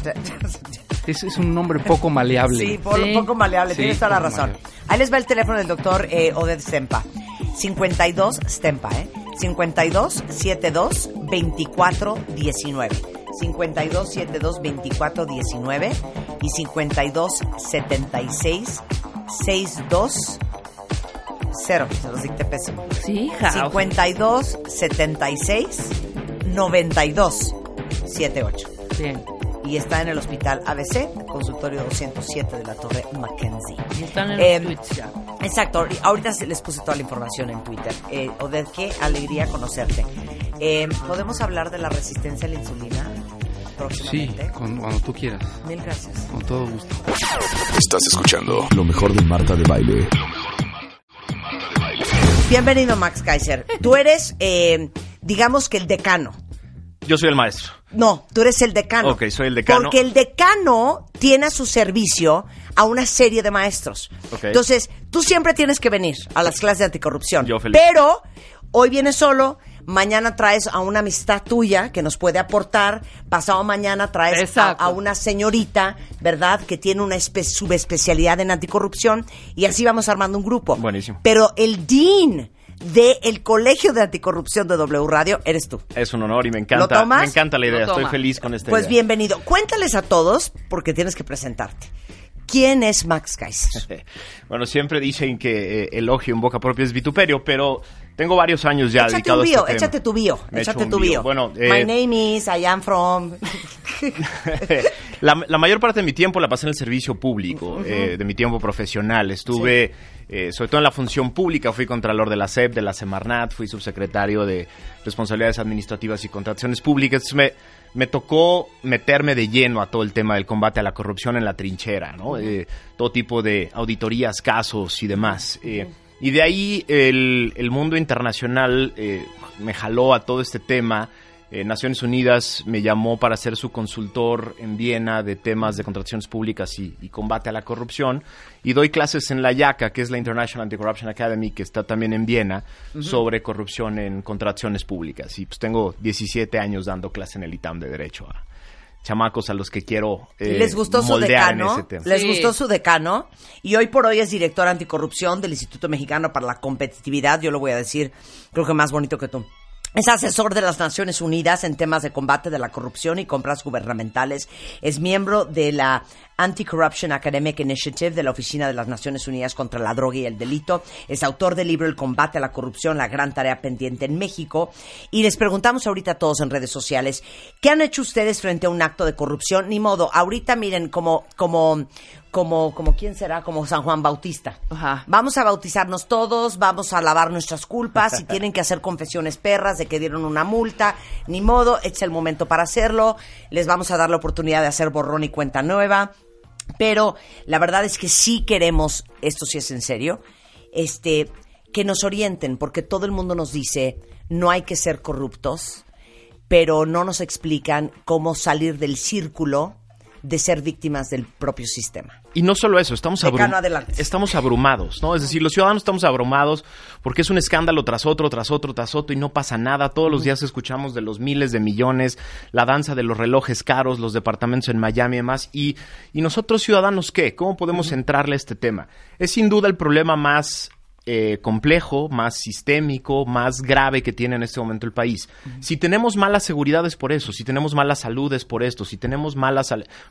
es, es un nombre poco maleable. Sí, por, Sí. poco maleable, Sí, tienes toda la razón. maleable. Ahí les va el teléfono del doctor eh, Oded Stempa. 52 Stempa, ¿eh? 52 72 24 19. 52 72 24 19 y 52 76 62 0. Se los dicté pésimo. Sí, hija. 52 76 92 78 Bien. y está en el hospital ABC, consultorio 207 de la Torre Mackenzie. Y están en los Eh, tweets ya. Exacto, ahorita se les puse toda la información en Twitter. Eh, Oded, qué alegría conocerte. Eh, ¿Podemos hablar de la resistencia a la insulina Sí, próximamente? con- cuando tú quieras, Mil gracias. con todo gusto. Estás escuchando lo mejor de Marta de Baile. Bienvenido, Max Kaiser. Tú eres, eh, digamos que el decano. Yo soy el maestro. No, tú eres el decano. Ok, soy el decano. Porque el decano tiene a su servicio a una serie de maestros. Entonces, tú siempre tienes que venir a las clases de anticorrupción. Yo feliz. Pero hoy vienes solo, mañana traes a una amistad tuya que nos puede aportar, pasado mañana traes a, una señorita, ¿verdad? Que tiene una espe- subespecialidad en anticorrupción y así vamos armando un grupo. Buenísimo. Pero el dean del Colegio de Anticorrupción de W Radio eres tú. Es un honor y me encanta. ¿Lo tomas? Me encanta la idea. Estoy feliz con esta Pues idea. bienvenido. Cuéntales a todos, porque tienes que presentarte. ¿Quién es Max Kaiser? Bueno, siempre dicen que eh, elogio en boca propia es vituperio, pero tengo varios años ya échate dedicado un a bio, este tema. échate tu bio, Me échate tu bio. Bueno, My eh, name is, I am from. la, la mayor parte de mi tiempo la pasé en el servicio público, eh, de mi tiempo profesional. Estuve, eh, sobre todo en la función pública, fui contralor de la SEP, de la Semarnat, fui subsecretario de Responsabilidades Administrativas y Contrataciones Públicas. Entonces, me, me tocó meterme de lleno a todo el tema del combate a la corrupción en la trinchera, ¿no? Eh, todo tipo de auditorías, casos y demás. Eh, y de ahí el, el mundo internacional eh, me jaló a todo este tema. Eh, Naciones Unidas me llamó para ser su consultor en Viena de temas de contrataciones públicas y, y combate a la corrupción. Y doy clases en la IACA, que es la International Anti-Corruption Academy, que está también en Viena, sobre corrupción en contrataciones públicas. Y pues tengo 17 años dando clase en el ITAM de Derecho a chamacos a los que quiero eh, ¿Les gustó su en decano? ese tema. ¿Les Sí. gustó su decano? Y hoy por hoy es director anticorrupción del Instituto Mexicano para la Competitividad. Yo lo voy a decir, creo que más bonito que tú. Es asesor de las Naciones Unidas en temas de combate de la corrupción y compras gubernamentales. Es miembro de la Anti-Corruption Academic Initiative de la Oficina de las Naciones Unidas contra la Droga y el Delito. Es autor del libro El combate a la corrupción, la gran tarea pendiente en México. Y les preguntamos ahorita a todos en redes sociales, ¿qué han hecho ustedes frente a un acto de corrupción? Ni modo, ahorita miren como, como, como, como, ¿quién será? Como San Juan Bautista. Ajá. Vamos a bautizarnos todos, vamos a lavar nuestras culpas, si tienen que hacer confesiones perras de que dieron una multa, ni modo, es el momento para hacerlo, les vamos a dar la oportunidad de hacer borrón y cuenta nueva, pero la verdad es que sí queremos, esto sí es en serio, este, que nos orienten, porque todo el mundo nos dice, no hay que ser corruptos, pero no nos explican cómo salir del círculo de ser víctimas del propio sistema. Y no solo eso, estamos, abrum- estamos abrumados, ¿no? Es decir, los ciudadanos estamos abrumados porque es un escándalo tras otro, tras otro, tras otro y no pasa nada. Todos los días escuchamos de los miles de millones, la danza de los relojes caros, los departamentos en Miami y demás. Y, y nosotros ciudadanos, ¿qué? ¿Cómo podemos entrarle a este tema? Es sin duda el problema más eh, complejo, más sistémico, más grave que tiene en este momento el país. Si tenemos mala seguridad es por eso, si tenemos mala salud es por esto, si tenemos mala,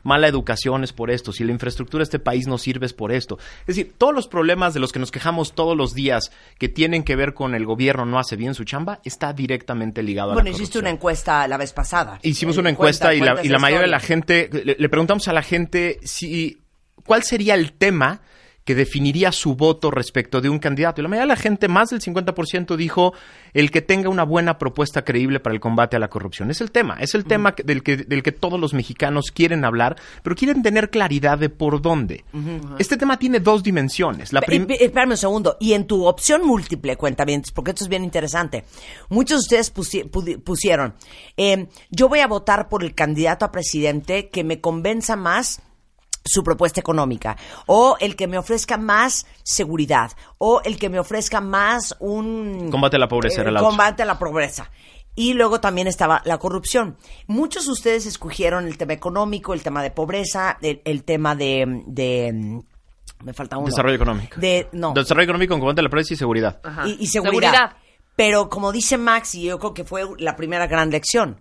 mala educación es por esto, si la infraestructura de este país no sirve es por esto. Es decir, todos los problemas de los que nos quejamos todos los días que tienen que ver con el gobierno no hace bien su chamba, está directamente ligado a Bueno, la hiciste corrupción. una encuesta la vez pasada. Hicimos Eh, una cuenta- encuesta y la, y la mayoría de la gente, le, le preguntamos a la gente si cuál sería el tema que definiría su voto respecto de un candidato. Y la mayoría de la gente, más del 50%, dijo el que tenga una buena propuesta creíble para el combate a la corrupción. Es el tema, es el tema del, que, del que todos los mexicanos quieren hablar, pero quieren tener claridad de por dónde. Este tema tiene dos dimensiones. La Eh, Espérame un segundo. Y en tu opción múltiple, cuentamientos, porque esto es bien interesante. Muchos de ustedes pusi- pusieron, eh, yo voy a votar por el candidato a presidente que me convenza más su propuesta económica, o el que me ofrezca más seguridad, o el que me ofrezca más un... Combate a la pobreza, otra. combate a la pobreza. Y luego también estaba la corrupción. Muchos de ustedes escogieron el tema económico, el tema de pobreza, el, el tema de, de- Me falta uno. Desarrollo económico. De, no. Desarrollo económico con combate a la pobreza y seguridad. Ajá. Y, y seguridad. Pero como dice Max, y yo creo que fue la primera gran lección,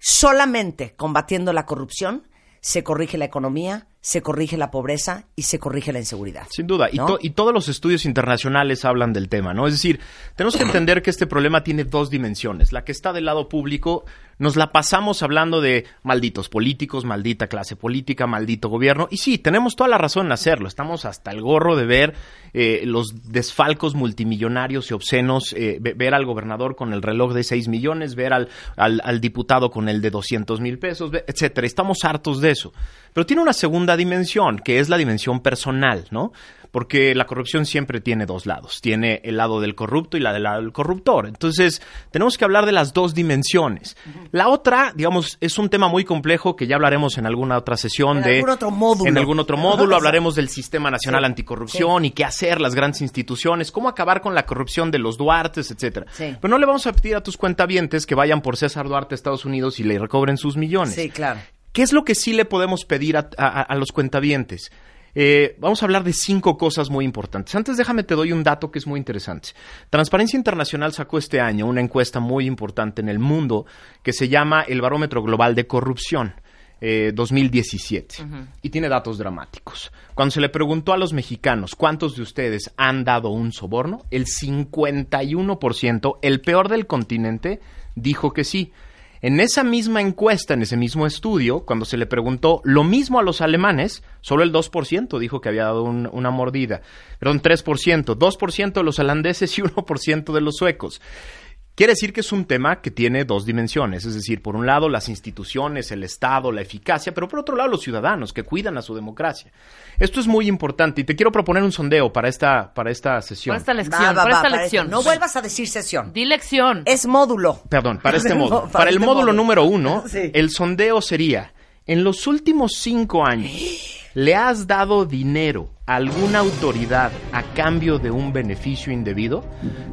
solamente combatiendo la corrupción se corrige la economía, se corrige la pobreza y se corrige la inseguridad. Sin duda, y, ¿No? to- y todos los estudios internacionales hablan del tema, ¿no? Es decir, tenemos que entender que este problema tiene dos dimensiones. La que está del lado público, nos la pasamos hablando de malditos políticos, maldita clase política, maldito gobierno, y sí, tenemos toda la razón en hacerlo. Estamos hasta el gorro de ver eh, los desfalcos multimillonarios y obscenos, eh, ve- ver al gobernador con el reloj de 6 millones, ver al, al, al diputado con el de 200 mil pesos, etcétera. Estamos hartos de eso. Pero tiene una segunda dimensión, que es la dimensión personal, ¿no? Porque la corrupción siempre tiene dos lados. Tiene el lado del corrupto y la del lado del corruptor. Entonces, tenemos que hablar de las dos dimensiones. La otra, digamos, es un tema muy complejo que ya hablaremos en alguna otra sesión En de... algún otro módulo. En algún otro módulo hablaremos del Sistema Nacional Sí. Anticorrupción y qué hacer las grandes instituciones, cómo acabar con la corrupción de los Duartes, etcétera. Sí. Pero no le vamos a pedir a tus cuentavientes que vayan por César Duarte a Estados Unidos y le recobren sus millones. Sí, claro. ¿Qué es lo que sí le podemos pedir a, a- a los cuentavientes? Eh, vamos a hablar de cinco cosas muy importantes. Antes déjame te doy un dato que es muy interesante. Transparencia Internacional sacó este año una encuesta muy importante en el mundo que se llama el Barómetro Global de Corrupción. eh, 2017 y tiene datos dramáticos. Cuando se le preguntó a los mexicanos cuántos de ustedes han dado un soborno, el 51%, el peor del continente, dijo que sí. En esa misma encuesta, en ese mismo estudio, cuando se le preguntó lo mismo a los alemanes, solo el 2% dijo que había dado un- una mordida. Perdón, 3%, 2% de los holandeses y 1% de los suecos. Quiere decir que es un tema que tiene dos dimensiones, es decir, por un lado las instituciones, el Estado, la eficacia, pero por otro lado los ciudadanos que cuidan a su democracia. Esto es muy importante y te quiero proponer un sondeo para esta, para esta sesión. Para esta lección, Va, va, para va, esta para lección. esto. No vuelvas a decir sesión. Di lección. Es módulo. Perdón, para este módulo. Para el este módulo módulo. número uno, Sí. el sondeo sería, en los últimos cinco años, ¿le has dado dinero alguna autoridad a cambio de un beneficio indebido?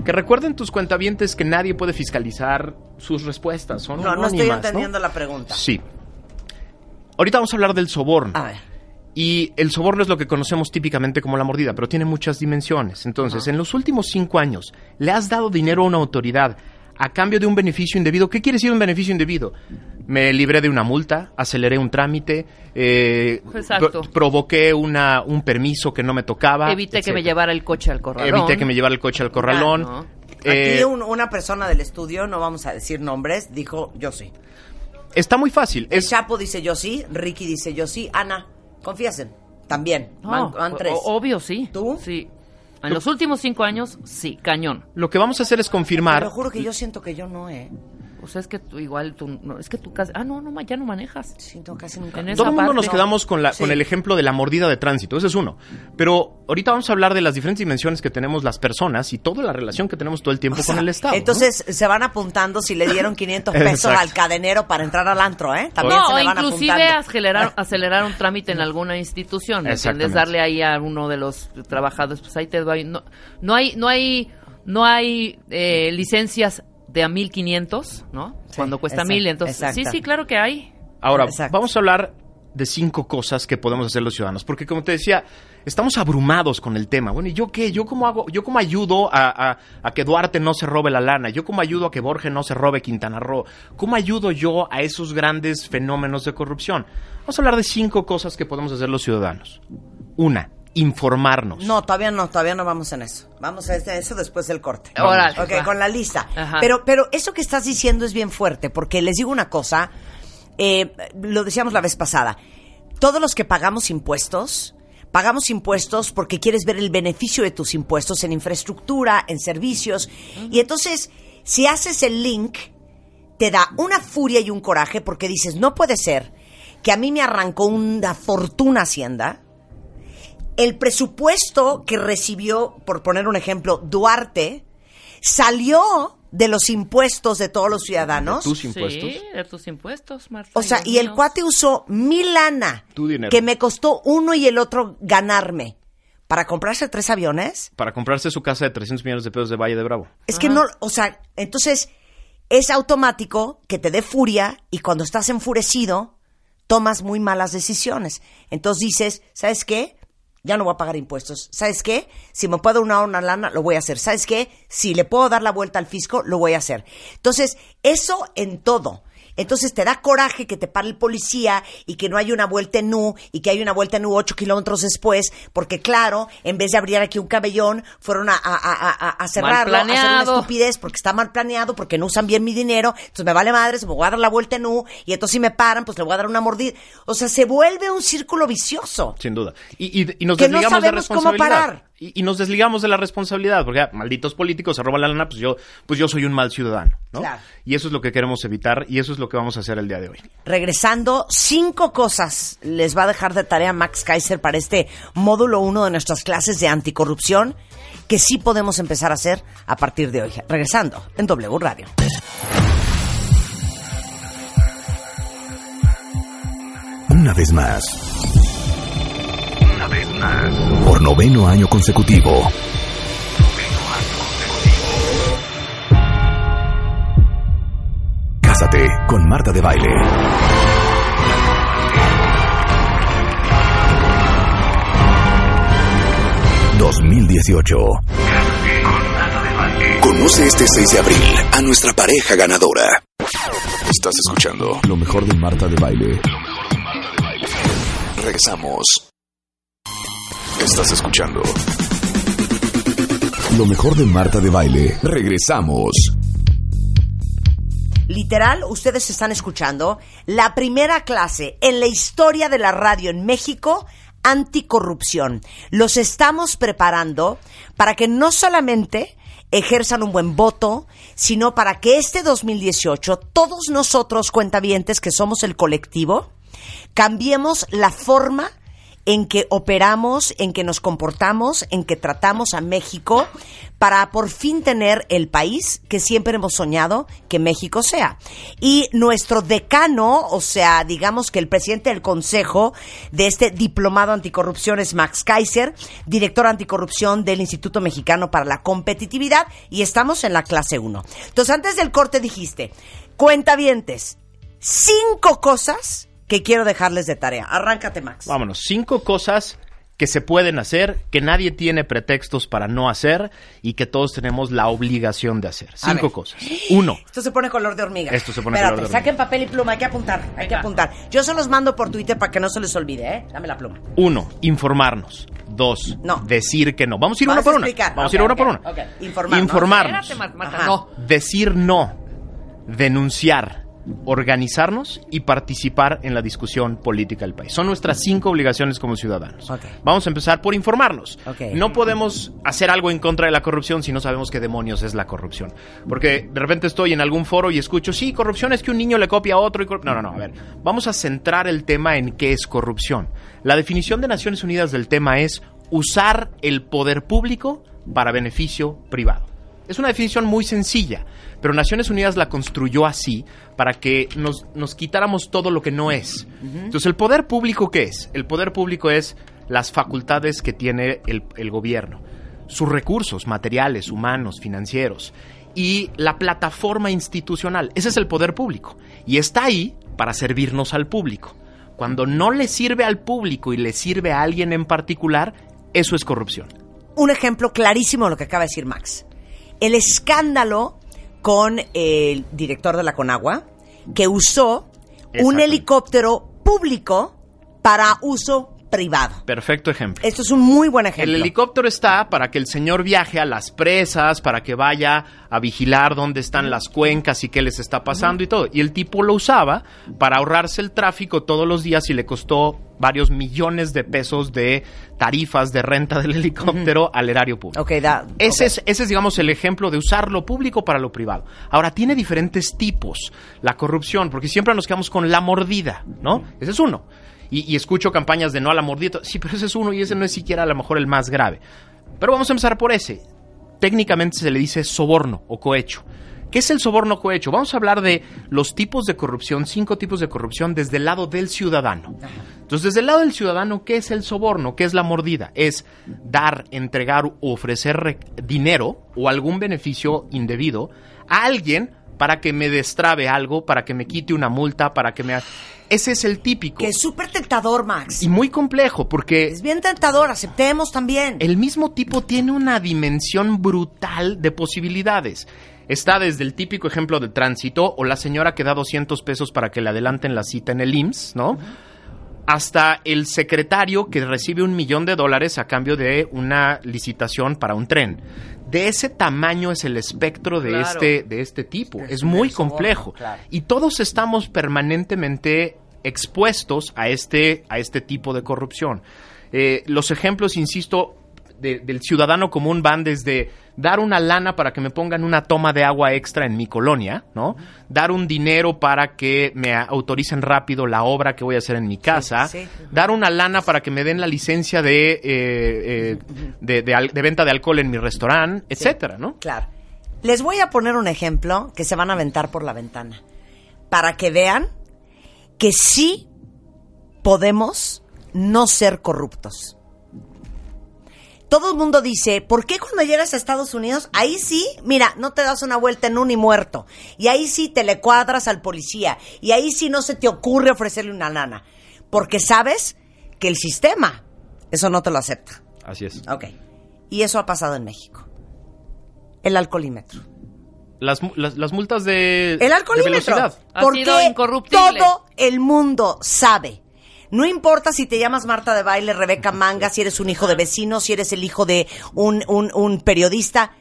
Que recuerden tus cuentavientes que nadie puede fiscalizar sus respuestas. Son No, no estoy entendiendo la pregunta. Sí. Ahorita vamos a hablar del soborno. A ver. Y el soborno es lo que conocemos típicamente como la mordida, pero tiene muchas dimensiones. Entonces, en los últimos cinco años, ¿le has dado dinero a una autoridad a cambio de un beneficio indebido? ¿Qué quiere decir un beneficio indebido? Me libré de una multa, aceleré un trámite, eh, pro- provoqué una, un permiso que no me tocaba. Evité que me llevara el coche al corralón. Evité que me llevara el coche al corralón. ¿no? Eh, Aquí un- una persona del estudio, no vamos a decir nombres, dijo yo sí. está muy fácil. El Es, Chapo dice yo sí, Ricky dice yo sí, Ana, confiesen, también. No, van, van tres. o- obvio, sí. ¿Tú? Sí. En los últimos cinco años, sí, cañón. lo que vamos a hacer es Te confirmar. lo juro que yo siento que yo no, ¿eh? O sea, es que tú igual, tú, no, es que tú casi... Ah, no, no, ma- ya no manejas. Siento casi nunca. En Todo el mundo parte, nos no. quedamos con, la, Sí. con el ejemplo de la mordida de tránsito, ese es uno. Pero ahorita vamos a hablar de las diferentes dimensiones que tenemos las personas y toda la relación que tenemos todo el tiempo O sea, con el Estado. ¿no? Entonces se van apuntando si le dieron 500 pesos al cadenero para entrar al antro, ¿eh? También No, se o le van inclusive apuntando. acelerar, acelerar un trámite en alguna institución, ¿me entiendes? Darle ahí a uno de los trabajadores, pues ahí te doy. No, no hay, no hay, no hay eh, licencias de a 1500, ¿no? Sí, Cuando cuesta exacto, mil, entonces sí, sí, claro que hay. Ahora, Exacto. vamos a hablar de cinco cosas que podemos hacer los ciudadanos, porque como te decía, estamos abrumados con el tema. Bueno, ¿y yo qué? ¿Yo cómo hago? ¿Yo cómo ayudo a, a- a que Duarte no se robe la lana? ¿Yo cómo ayudo a que Borges no se robe Quintana Roo? ¿Cómo ayudo yo a esos grandes fenómenos de corrupción? Vamos a hablar de cinco cosas que podemos hacer los ciudadanos. Una, informarnos. No, todavía no, todavía no vamos en eso. Vamos a este- eso después del corte. Órale, Ok, va. con la lista. Ajá. Pero, pero eso que estás diciendo es bien fuerte, porque les digo una cosa, eh, lo decíamos la vez pasada, todos los que pagamos impuestos, Pagamos impuestos porque quieres ver el beneficio de tus impuestos en infraestructura, en servicios. Y entonces, si haces el link, te da una furia y un coraje porque dices, no puede ser que a mí me arrancó una fortuna Hacienda. El presupuesto que recibió, por poner un ejemplo, Duarte, salió de los impuestos de todos los ciudadanos. tus impuestos. Sí, de tus impuestos, Marta. O sea, y el cuate usó mi lana, Tu dinero. que me costó uno y el otro ganarme, para comprarse tres aviones. Para comprarse su casa de 300 millones de pesos de Valle de Bravo. Es que no, o sea, entonces es automático que te dé furia y cuando estás enfurecido tomas muy malas decisiones. Entonces dices, ¿sabes qué? Ya no voy a pagar impuestos. ¿Sabes qué? Si me puedo dar una lana, lo voy a hacer. ¿Sabes qué? Si le puedo dar la vuelta al fisco, lo voy a hacer. Entonces, eso en todo. Entonces te da coraje que te pare el policía y que no hay una vuelta en U y que hay una vuelta en U ocho kilómetros después, porque claro, en vez de abrir aquí un cabellón, fueron a, a, a, a- a cerrarlo, a hacer una planeado. estupidez porque está mal planeado, porque no usan bien mi dinero, entonces me vale madre, se me voy a dar la vuelta en U y entonces si me paran, pues le voy a dar una mordida. O sea, se vuelve un círculo vicioso. Sin duda. Y, y- y nos Que no de sabemos cómo parar. Y, y nos desligamos de la responsabilidad, porque ah, malditos políticos se roban la lana, pues yo, pues yo soy un mal ciudadano, ¿no? Claro. Y eso es lo que queremos evitar y eso es lo que vamos a hacer el día de hoy. Regresando, cinco cosas les va a dejar de tarea Max Kaiser para este módulo uno de nuestras clases de anticorrupción que sí podemos empezar a hacer a partir de hoy. Regresando en W Radio. Una vez más. Una vez más. Por noveno año consecutivo. Cásate con Marta de Baile. ...2018. Conoce este 6 de abril a nuestra pareja ganadora. Estás escuchando lo mejor de Marta de Baile. Lo mejor de Marta de Baile. Regresamos. Estás escuchando lo mejor de Marta de Baile. Regresamos. Literal, ustedes están escuchando la primera clase en la historia de la radio en México anticorrupción. Los estamos preparando para que no solamente ejerzan un buen voto, sino para que este 2018 todos nosotros cuentavientes que somos el colectivo cambiemos la forma en que operamos, en que nos comportamos, en que tratamos a México para por fin tener el país que siempre hemos soñado que México sea. Y nuestro decano, o sea, digamos que el presidente del consejo de este diplomado anticorrupción es Max Kaiser, director anticorrupción del Instituto Mexicano para la Competitividad y estamos en la clase 1. Entonces, antes del corte dijiste, cuentavientes, cinco cosas que quiero dejarles de tarea. Arráncate, Max. Vámonos, cinco cosas que se pueden hacer, que nadie tiene pretextos para no hacer y que todos tenemos la obligación de hacer. Cinco cosas. Uno, Esto se pone color de hormiga. Esto se pone Espérate, color de hormiga. saquen papel y pluma, hay que apuntar, hay que apuntar. Yo se los mando por Twitter para que no se les olvide, ¿eh? Dame la pluma. uno, informarnos. Dos, No. decir que no. Vamos a ir Vas una por a una. explicar. Vamos a ir una ok, por una. ok. Informarnos. Informarnos. Espérate, Marta, no. Decir no. Denunciar. Organizarnos y participar en la discusión política del país. Son nuestras cinco obligaciones como ciudadanos. Vamos a empezar por informarnos. No podemos hacer algo en contra de la corrupción si no sabemos qué demonios es la corrupción. Porque de repente estoy en algún foro y escucho, sí, corrupción es que un niño le copia a otro. Y corru-". no, no, no, a ver. Vamos a centrar el tema en qué es corrupción. La definición de Naciones Unidas del tema es usar el poder público para beneficio privado. Es una definición muy sencilla, pero Naciones Unidas la construyó así para que nos, nos quitáramos todo lo que no es. Entonces, ¿el poder público qué es? El poder público es las facultades que tiene el, el gobierno, sus recursos materiales, humanos, financieros y la plataforma institucional. Ese es el poder público. Y está ahí para servirnos al público. Cuando no le sirve al público y le sirve a alguien en particular, eso es corrupción. Un ejemplo clarísimo de lo que acaba de decir Max. El escándalo con el director de la Conagua, que usó un helicóptero público para uso privado. Perfecto ejemplo. Esto es un muy buen ejemplo. El helicóptero está para que el señor viaje a las presas, para que vaya a vigilar dónde están las cuencas y qué les está pasando y todo. Y el tipo lo usaba para ahorrarse el tráfico todos los días y le costó varios millones de pesos de tarifas de renta del helicóptero al erario público. Ok, da. Ese, es, ese es, digamos, el ejemplo de usar lo público para lo privado. Ahora, tiene diferentes tipos la corrupción, porque siempre nos quedamos con la mordida, ¿no? Ese es uno. Y, escucho campañas de no a la mordida. Sí, pero ese es uno y ese no es siquiera a lo mejor el más grave. Pero vamos a empezar por ese. Técnicamente se le dice soborno o cohecho. ¿Qué es el soborno cohecho? Vamos a hablar de los tipos de corrupción, cinco tipos de corrupción desde el lado del ciudadano. Entonces, desde el lado del ciudadano, ¿qué es el soborno? ¿Qué es la mordida? Es dar, entregar o ofrecer re- dinero o algún beneficio indebido a alguien para que me destrabe algo, para que me quite una multa, para que me... Ese es el típico. Que es súper tentador, Max. Y muy complejo, porque Es bien tentador, aceptemos también. el mismo tipo tiene una dimensión brutal de posibilidades. Está desde el típico ejemplo de tránsito o la señora que da 200 pesos para que le adelanten la cita en el IMSS, ¿no? Hasta el secretario que recibe un millón de dólares a cambio de una licitación para un tren. De ese tamaño es el espectro de, Claro. este, de este tipo. Es Es muy complejo. claro. Y todos estamos permanentemente expuestos a este, a este tipo de corrupción. Eh, los ejemplos, insisto, de- del ciudadano común van desde dar una lana para que me pongan una toma de agua extra en mi colonia, ¿no? Dar un dinero para que me autoricen rápido la obra que voy a hacer en mi casa, sí. dar una lana para que me den la licencia de, eh, eh, de, de venta de alcohol en mi restaurante, etcétera, ¿no? Claro. Les voy a poner un ejemplo que se van a aventar por la ventana. Para que vean que sí podemos no ser corruptos. Todo el mundo dice, ¿por qué cuando llegas a Estados Unidos, ahí sí, mira, no te das una vuelta en un y muerto? Y ahí sí te le cuadras al policía. Y ahí sí no se te ocurre ofrecerle una lana. Porque sabes que el sistema eso no te lo acepta. Así es. Ok. Y eso ha pasado en México. El alcoholímetro. Las, las, las multas de, El de alcoholímetro. velocidad. Ha Porque sido incorruptible. todo el mundo sabe. No importa si te llamas Marta de Baile, Rebeca Manga, si eres un hijo de vecino, si eres el hijo de un, un, un periodista.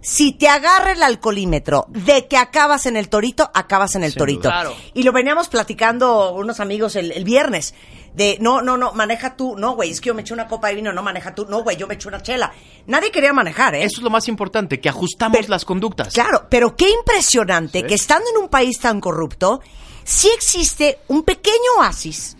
Si te agarra el alcoholímetro de que acabas en el torito, acabas en el Sin torito. duda. Claro. Y lo veníamos platicando unos amigos el, el viernes. De, no, no, no, maneja tú. No, güey, es que yo me eché una copa de vino, no maneja tú. No, güey, yo me eché una chela. Nadie quería manejar, ¿eh? Eso es lo más importante, que ajustamos Pero- las conductas. Claro, pero qué impresionante Sí. que estando en un país tan corrupto, sí existe un pequeño oasis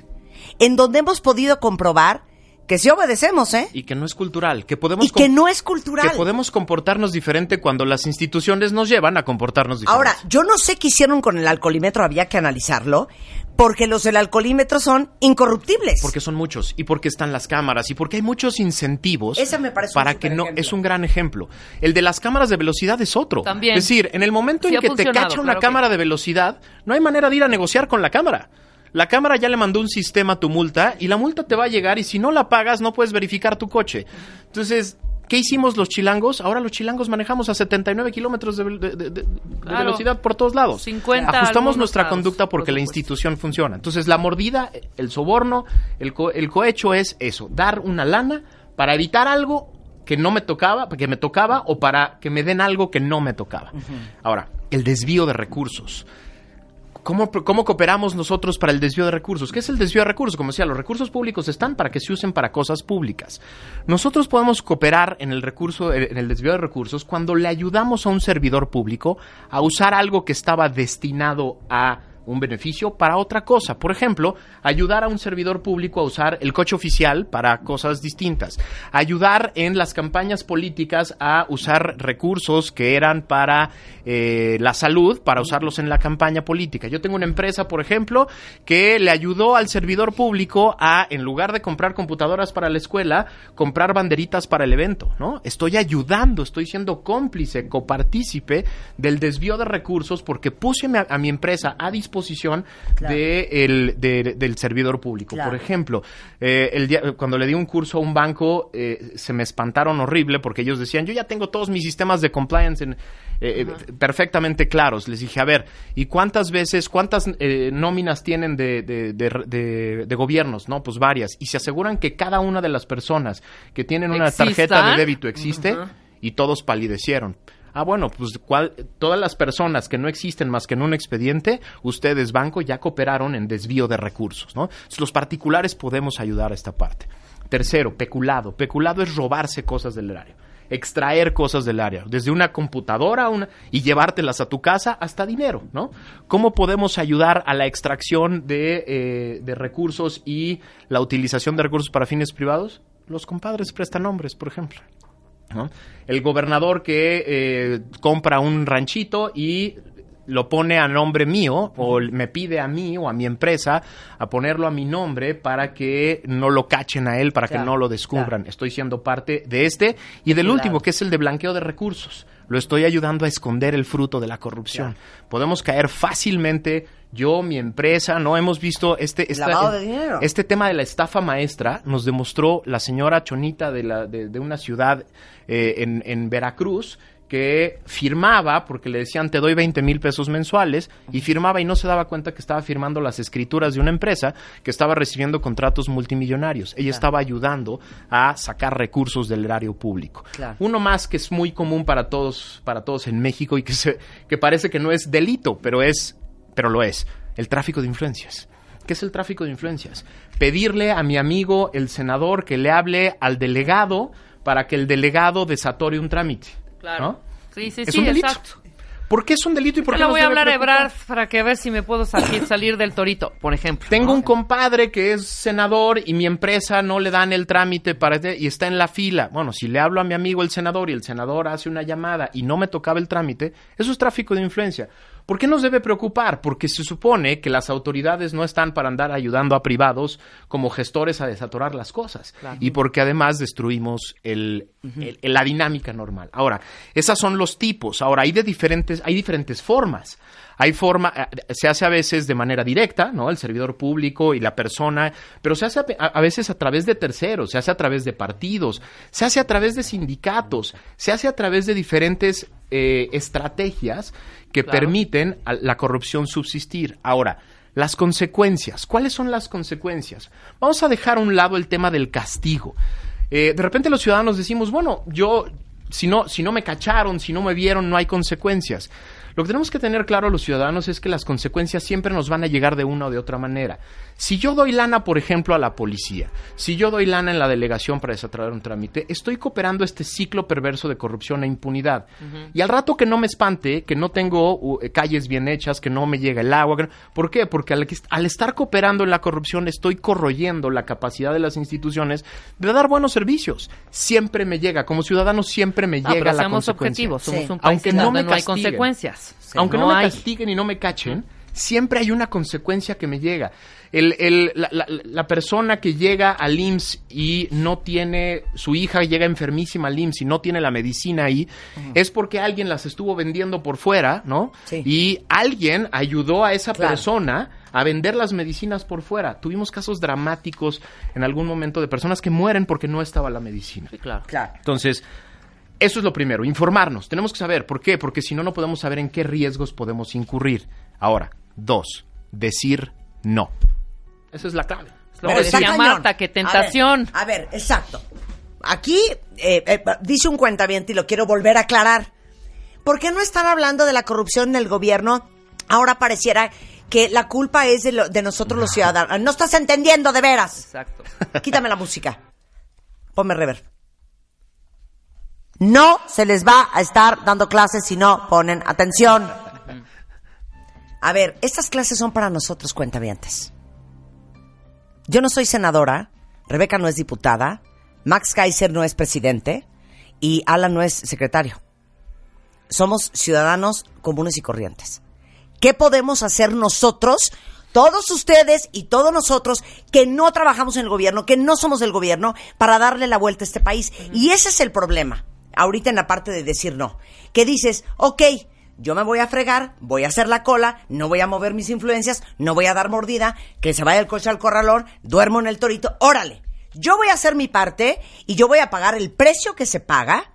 en donde hemos podido comprobar que sí obedecemos, ¿eh? Y que no es cultural, que podemos Y que no es cultural. que podemos comportarnos diferente cuando las instituciones nos llevan a comportarnos diferente. Ahora, yo no sé qué hicieron con el alcoholímetro, había que analizarlo, porque los del alcoholímetro son incorruptibles. porque son muchos y porque están las cámaras y porque hay muchos incentivos Ese me parece un para que no es un gran ejemplo. El de las cámaras de velocidad es otro. También. Es decir, en el momento Sí en que te cacha una claro que- cámara de velocidad, no hay manera de ir a negociar con la cámara. La cámara ya le mandó un sistema a tu multa y la multa te va a llegar y si no la pagas no puedes verificar tu coche. Entonces, ¿qué hicimos los chilangos? Ahora los chilangos manejamos a 79 kilómetros de, de- de- de- de Claro. velocidad por todos lados. 50 Ajustamos nuestra lados, conducta porque por la institución funciona. Entonces, la mordida, el soborno, el, co- el cohecho es eso, dar una lana para evitar algo que no me tocaba, que me tocaba, o para que me den algo que no me tocaba. Ahora, el desvío de recursos. ¿Cómo, ¿Cómo cooperamos nosotros para el desvío de recursos? ¿Qué es el desvío de recursos? Como decía, los recursos públicos están para que se usen para cosas públicas. Nosotros podemos cooperar en el recurso, en el desvío de recursos cuando le ayudamos a un servidor público a usar algo que estaba destinado a un beneficio para otra cosa. Por ejemplo, ayudar a un servidor público a usar el coche oficial para cosas distintas. Ayudar en las campañas políticas a usar recursos que eran para eh, la salud, para usarlos en la campaña política. Yo tengo una empresa, por ejemplo, que le ayudó al servidor público a, en lugar de comprar computadoras para la escuela, comprar banderitas para el evento, ¿no? Estoy ayudando, estoy siendo cómplice, copartícipe del desvío de recursos porque puse a, mi empresa a disposición disposición Claro. de el- de- del servidor público. Claro. Por ejemplo, eh, el día- cuando le di un curso a un banco, eh, se me espantaron horrible porque ellos decían, yo ya tengo todos mis sistemas de compliance en- eh, eh, perfectamente claros. Les dije, a ver, ¿y cuántas veces, cuántas eh, nóminas tienen de, de- de- gobiernos? No, pues varias. Y se aseguran que cada una de las personas que tienen una tarjeta de débito existe y todos palidecieron. Ah, bueno, pues ¿cuál- todas las personas que no existen más que en un expediente, ustedes, banco, ya cooperaron en desvío de recursos, ¿no? Los particulares podemos ayudar a esta parte. Tercero, peculado. Peculado es robarse cosas del erario. Extraer cosas del área, desde una computadora una, y llevártelas a tu casa hasta dinero, ¿no? ¿Cómo podemos ayudar a la extracción de, eh, de recursos y la utilización de recursos para fines privados? Los compadres prestan nombres, por ejemplo. ¿No? El gobernador que eh, compra un ranchito y lo pone a nombre mío o me pide a mí o a mi empresa a ponerlo a mi nombre para que no lo cachen a él, para Claro, que no lo descubran. claro. Estoy siendo parte de este y del Claro. último, que es el de blanqueo de recursos. Lo estoy ayudando a esconder el fruto de la corrupción. Podemos caer fácilmente, yo, mi empresa, no hemos visto este, esta- de dinero. este tema de la estafa maestra nos demostró la señora Chonita de, la, de, de una ciudad eh, en, en Veracruz que firmaba, porque le decían te doy 20 mil pesos mensuales, y firmaba y no se daba cuenta que estaba firmando las escrituras de una empresa que estaba recibiendo contratos multimillonarios. Ella estaba ayudando a sacar recursos del erario público. Claro. Uno más que es muy común para todos, para todos en México y que, se, que parece que no es delito, pero es, pero lo es, el tráfico de influencias. ¿Qué es el tráfico de influencias? Pedirle a mi amigo, el senador, que le hable al delegado para que el delegado desatore un trámite. Claro. ¿no? Sí, sí, Es sí, un delito. exacto. ¿Por qué es un delito y por qué nos voy a hablar a? Ebrard para que ver si me puedo salir, salir del torito, por ejemplo. Tengo ¿no? un compadre que es senador y mi empresa no le dan el trámite para y está en la fila. Bueno, si le hablo a mi amigo el senador y el senador hace una llamada y no me tocaba el trámite, eso es tráfico de influencia. ¿Por qué nos debe preocupar? Porque se supone que las autoridades no están para andar ayudando a privados como gestores a desatorar las cosas. Y porque además destruimos el, el- la dinámica normal. Ahora, esas son los tipos. Ahora, hay de diferentes, hay diferentes formas. Hay forma, eh, se hace a veces de manera directa, ¿no? El servidor público y la persona, pero se hace a, a veces a través de terceros, se hace a través de partidos, se hace a través de sindicatos, se hace a través de diferentes eh, estrategias que Claro. permiten a la corrupción subsistir. Ahora, las consecuencias. ¿Cuáles son las consecuencias? Vamos a dejar a un lado el tema del castigo. Eh, de repente los ciudadanos decimos, bueno, yo, si no, si no me cacharon, si no me vieron, no hay consecuencias. Lo que tenemos que tener claro los ciudadanos es que las consecuencias siempre nos van a llegar de una o de otra manera. Si yo doy lana, por ejemplo, a la policía, si yo doy lana en la delegación para desatraer un trámite, estoy cooperando este ciclo perverso de corrupción e impunidad. Y al rato que no me espante, que no tengo uh, calles bien hechas, que no me llega el agua, que no- ¿por qué? Porque al, al estar cooperando en la corrupción estoy corroyendo la capacidad de las instituciones de dar buenos servicios. Siempre me llega, como ciudadano siempre me No, llega pero la seamos consecuencia. objetivos, somos Sí. un país Aunque no me no hay Aunque no, me hay. castiguen y no me cachen, siempre hay una consecuencia que me llega. El, el- la, la- la persona que llega al IMSS y no tiene, su hija llega enfermísima al IMSS y no tiene la medicina ahí, es porque alguien las estuvo vendiendo por fuera, ¿no? Sí. Y alguien ayudó a esa Claro. persona a vender las medicinas por fuera. Tuvimos casos dramáticos en algún momento de personas que mueren porque no estaba la medicina. Sí, claro. Claro. Entonces, eso es lo primero, informarnos. Tenemos que saber por qué, porque si no, no podemos saber en qué riesgos podemos incurrir. Ahora, dos, decir no. Esa es la clave. Es lo Pero que decía. Marta, qué tentación. A ver, a ver, exacto. Aquí eh, eh, dice un cuentaviente y lo quiero volver a aclarar. ¿Por qué no están hablando de la corrupción en el gobierno? Ahora pareciera que la culpa es de, lo- de nosotros los ciudadanos. No estás entendiendo de veras. Exacto. Quítame la música. Ponme rever. No se les va a estar dando clases si no ponen atención. A ver, estas clases son para nosotros, cuentavientes. Yo no soy senadora, Rebeca no es diputada, Max Kaiser no es presidente y Alan no es secretario. Somos ciudadanos comunes y corrientes. ¿Qué podemos hacer nosotros, todos ustedes y todos nosotros que no trabajamos en el gobierno, que no somos del gobierno, para darle la vuelta a este país? Y ese es el problema, ahorita en la parte de decir no. Que dices, ok, yo me voy a fregar, voy a hacer la cola, no voy a mover mis influencias, no voy a dar mordida, que se vaya el coche al corralón, duermo en el torito, órale. Yo voy a hacer mi parte y yo voy a pagar el precio que se paga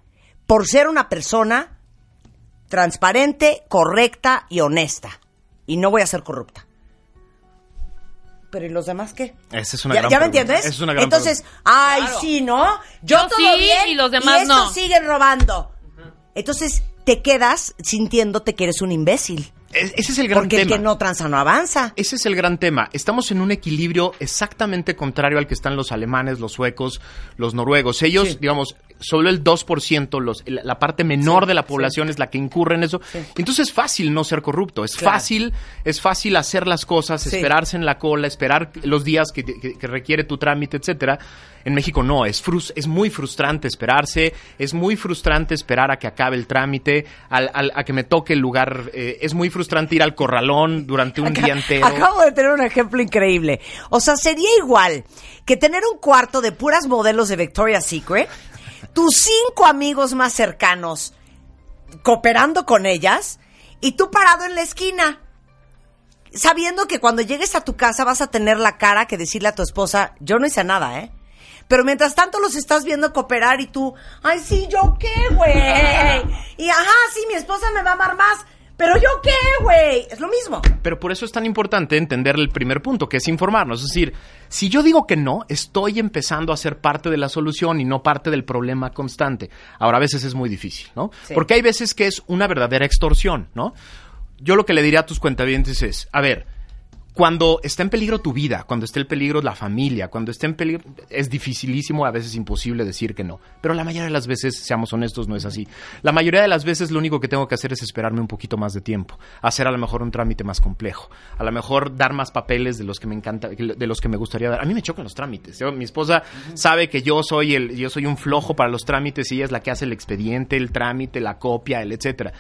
por ser una persona transparente, correcta y honesta. Y no voy a ser corrupta. Pero ¿y los demás qué? Esa es una ¿Ya, gran ya me entiendes? Esa es una gran Entonces, pregunta. ay, Claro. sí, ¿no? Yo, Yo todo sí, bien y los demás estos no. siguen robando. Entonces, te quedas sintiéndote que eres un imbécil. Es- ese es el gran Porque tema. el que no tranza no avanza. Ese es el gran tema. Estamos en un equilibrio exactamente contrario al que están los alemanes, los suecos, los noruegos. Ellos, Sí. digamos, solo el 2%, los, la la parte menor Sí, de la población es la que incurre en eso. Entonces es fácil no ser corrupto. Es Claro. fácil, es fácil hacer las cosas, esperarse en la cola, esperar los días que, que- que requiere tu trámite, etcétera. En México no, es, frus- es muy frustrante esperarse, es muy frustrante esperar a que acabe el trámite, al- al- a que me toque el lugar, eh, es muy frustrante ir al corralón durante un Acá- día entero. Acabo de tener un ejemplo increíble. O sea, sería igual que tener un cuarto de puras modelos de Victoria's Secret, tus cinco amigos más cercanos cooperando con ellas y tú parado en la esquina. Sabiendo que cuando llegues a tu casa vas a tener la cara que decirle a tu esposa, yo no hice nada, ¿eh? Pero mientras tanto los estás viendo cooperar y tú, ay, sí, ¿yo qué, güey? Y ajá, sí, mi esposa me va a amar más. Pero yo qué, güey? Es lo mismo. Pero por eso es tan importante entender el primer punto, que es informarnos. Es decir, si yo digo que no, estoy empezando a ser parte de la solución y no parte del problema constante. Ahora, a veces es muy difícil, ¿no? Sí. Porque hay veces que es una verdadera extorsión, ¿no? Yo lo que le diría a tus cuentavientes es, a ver, cuando está en peligro tu vida, cuando está en peligro la familia, cuando está en peligro, es dificilísimo, a veces imposible decir que no. Pero la mayoría de las veces, seamos honestos, no es así. La mayoría de las veces lo único que tengo que hacer es esperarme un poquito más de tiempo, hacer a lo mejor un trámite más complejo, a lo mejor dar más papeles de los que me encanta, de los que me gustaría dar. A mí me chocan los trámites. Mi esposa sabe que yo soy el, yo soy un flojo para los trámites y ella es la que hace el expediente, el trámite, la copia, el etcétera.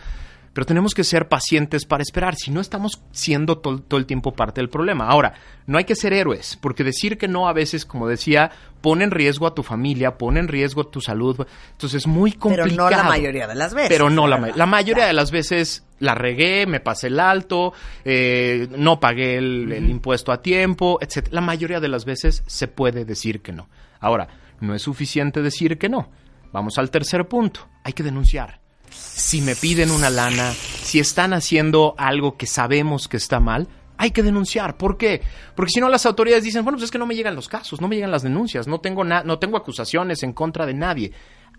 Pero tenemos que ser pacientes para esperar, si no estamos siendo tol- todo el tiempo parte del problema. Ahora, no hay que ser héroes, porque decir que no a veces, como decía, pone en riesgo a tu familia, pone en riesgo tu salud. Entonces es muy Pero complicado. no la mayoría de las veces. Pero no la, la ma- verdad. la mayoría Claro. de las veces la regué, me pasé el alto, eh, no pagué el, el impuesto a tiempo, etc. La mayoría de las veces se puede decir que no. Ahora, no es suficiente decir que no. Vamos al tercer punto. Hay que denunciar. Si me piden una lana, si están haciendo algo que sabemos que está mal, hay que denunciar. ¿Por qué? Porque si no las autoridades dicen, bueno, pues es que no me llegan los casos, no me llegan las denuncias, no tengo, no tengo acusaciones en contra de nadie.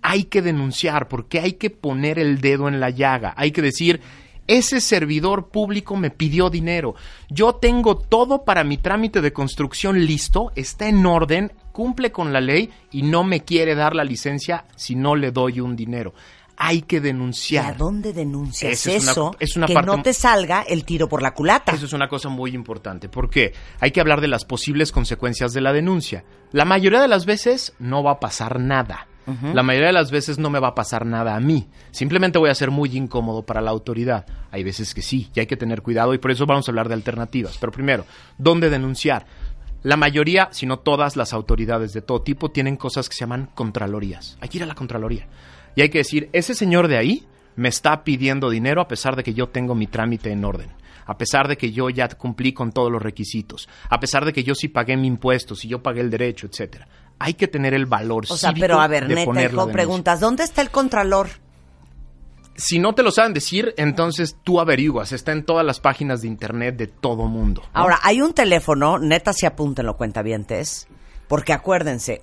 Hay que denunciar porque hay que poner el dedo en la llaga. Hay que decir, ese servidor público me pidió dinero. Yo tengo todo para mi trámite de construcción listo, está en orden, cumple con la ley y no me quiere dar la licencia si no le doy un dinero. Hay que ¿Y a denunciar. dónde denuncias Esa es una- eso? es una que parte- no te salga el tiro por la culata. Eso es una cosa muy importante. ¿Por qué? Hay que hablar de las posibles consecuencias de la denuncia. La mayoría de las veces no va a pasar nada. La mayoría de las veces no me va a pasar nada a mí. Simplemente voy a ser muy incómodo para la autoridad. Hay veces que sí, y hay que tener cuidado y por eso vamos a hablar de alternativas. Pero primero, ¿dónde denunciar? La mayoría, si no todas las autoridades de todo tipo, tienen cosas que se llaman contralorías. Hay que ir a la contraloría. Y hay que decir, ese señor de ahí me está pidiendo dinero a pesar de que yo tengo mi trámite en orden. A pesar de que yo ya cumplí con todos los requisitos. A pesar de que yo sí pagué mi impuesto, si yo pagué el derecho, etcétera. Hay que tener el valor o sea, pero a ver, neta, hijo, preguntas, ¿dónde está el contralor? Si no te lo saben decir, entonces tú averiguas. Está en todas las páginas de internet de todo mundo. ¿no? Ahora, hay un teléfono, neta, si apúntenlo, cuentavientes, porque acuérdense,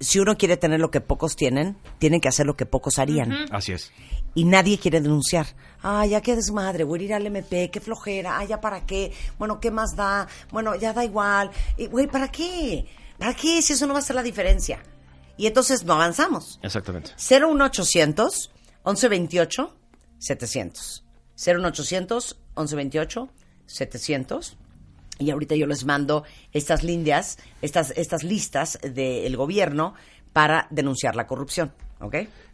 si uno quiere tener lo que pocos tienen, tienen que hacer lo que pocos harían. Así es. Y nadie quiere denunciar. Ah, ya qué desmadre, voy a ir al MP, qué flojera, ah, ya para qué, bueno, ¿qué más da? Bueno, ya da igual. Y, Güey, ¿para qué? ¿Para qué? Si eso no va a hacer la diferencia. Y entonces no avanzamos. Exactamente. 01800 1128 700. 01800 1128 700. Y ahorita yo les mando estas líneas, estas, estas listas del gobierno para denunciar la corrupción.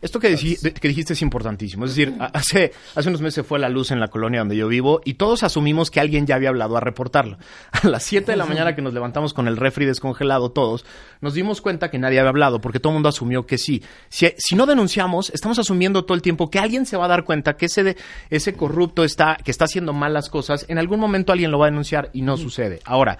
Esto que, dijiste es importantísimo. Es decir, hace, hace unos meses fue la luz en la colonia donde yo vivo y todos asumimos que alguien ya había hablado a reportarlo. A las 7 de la mañana que nos levantamos con el refri descongelado todos, nos dimos cuenta que nadie había hablado porque todo el mundo asumió que sí. Si, si no denunciamos, estamos asumiendo todo el tiempo que alguien se va a dar cuenta que ese, de- ese corrupto está, que está haciendo mal las cosas, en algún momento alguien lo va a denunciar y no sucede. Ahora,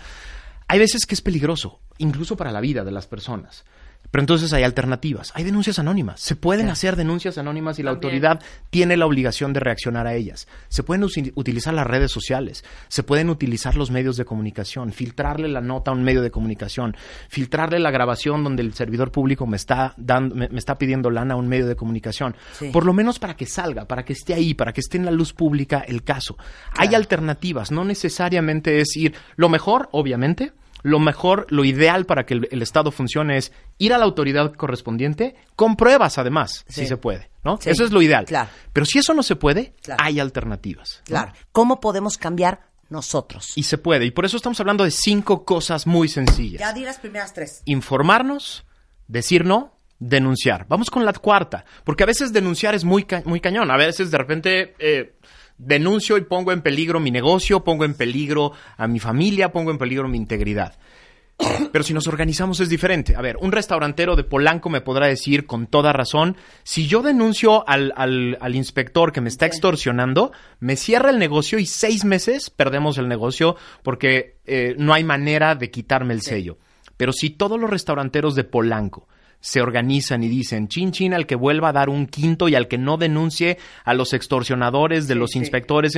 hay veces que es peligroso, incluso para la vida de las personas. Pero entonces hay alternativas. Hay denuncias anónimas. Se pueden hacer denuncias anónimas y la autoridad tiene la obligación de reaccionar a ellas. Se pueden utilizar las redes sociales. Se pueden utilizar los medios de comunicación. Filtrarle la nota a un medio de comunicación. Filtrarle la grabación donde el servidor público me está, dando, me, me está pidiendo lana a un medio de comunicación. Sí. Por lo menos para que salga, para que esté ahí, para que esté en la luz pública el caso. Hay alternativas. No necesariamente es ir. Lo mejor, obviamente, lo mejor, lo ideal para que el, el Estado funcione es ir a la autoridad correspondiente con pruebas, además, Sí. si se puede, ¿no? Sí, Eso es lo ideal. claro. Pero si eso no se puede, Claro. hay alternativas. ¿no? Claro. ¿Cómo podemos cambiar nosotros? Y se puede. Y por eso estamos hablando de cinco cosas muy sencillas. Ya di las primeras tres. Informarnos, decir no, denunciar. Vamos con la cuarta, porque a veces denunciar es muy, ca- muy cañón. A veces de repente eh, denuncio y pongo en peligro mi negocio, pongo en peligro a mi familia, pongo en peligro mi integridad. Pero si nos organizamos es diferente. A ver, un restaurantero de Polanco me podrá decir con toda razón, si yo denuncio al, al- al inspector que me está extorsionando, me cierra el negocio y seis meses perdemos el negocio porque eh, no hay manera de quitarme el sello. Pero si todos los restauranteros de Polanco se organizan y dicen, chin chin al que vuelva a dar un quinto y al que no denuncie a los extorsionadores de los inspectores,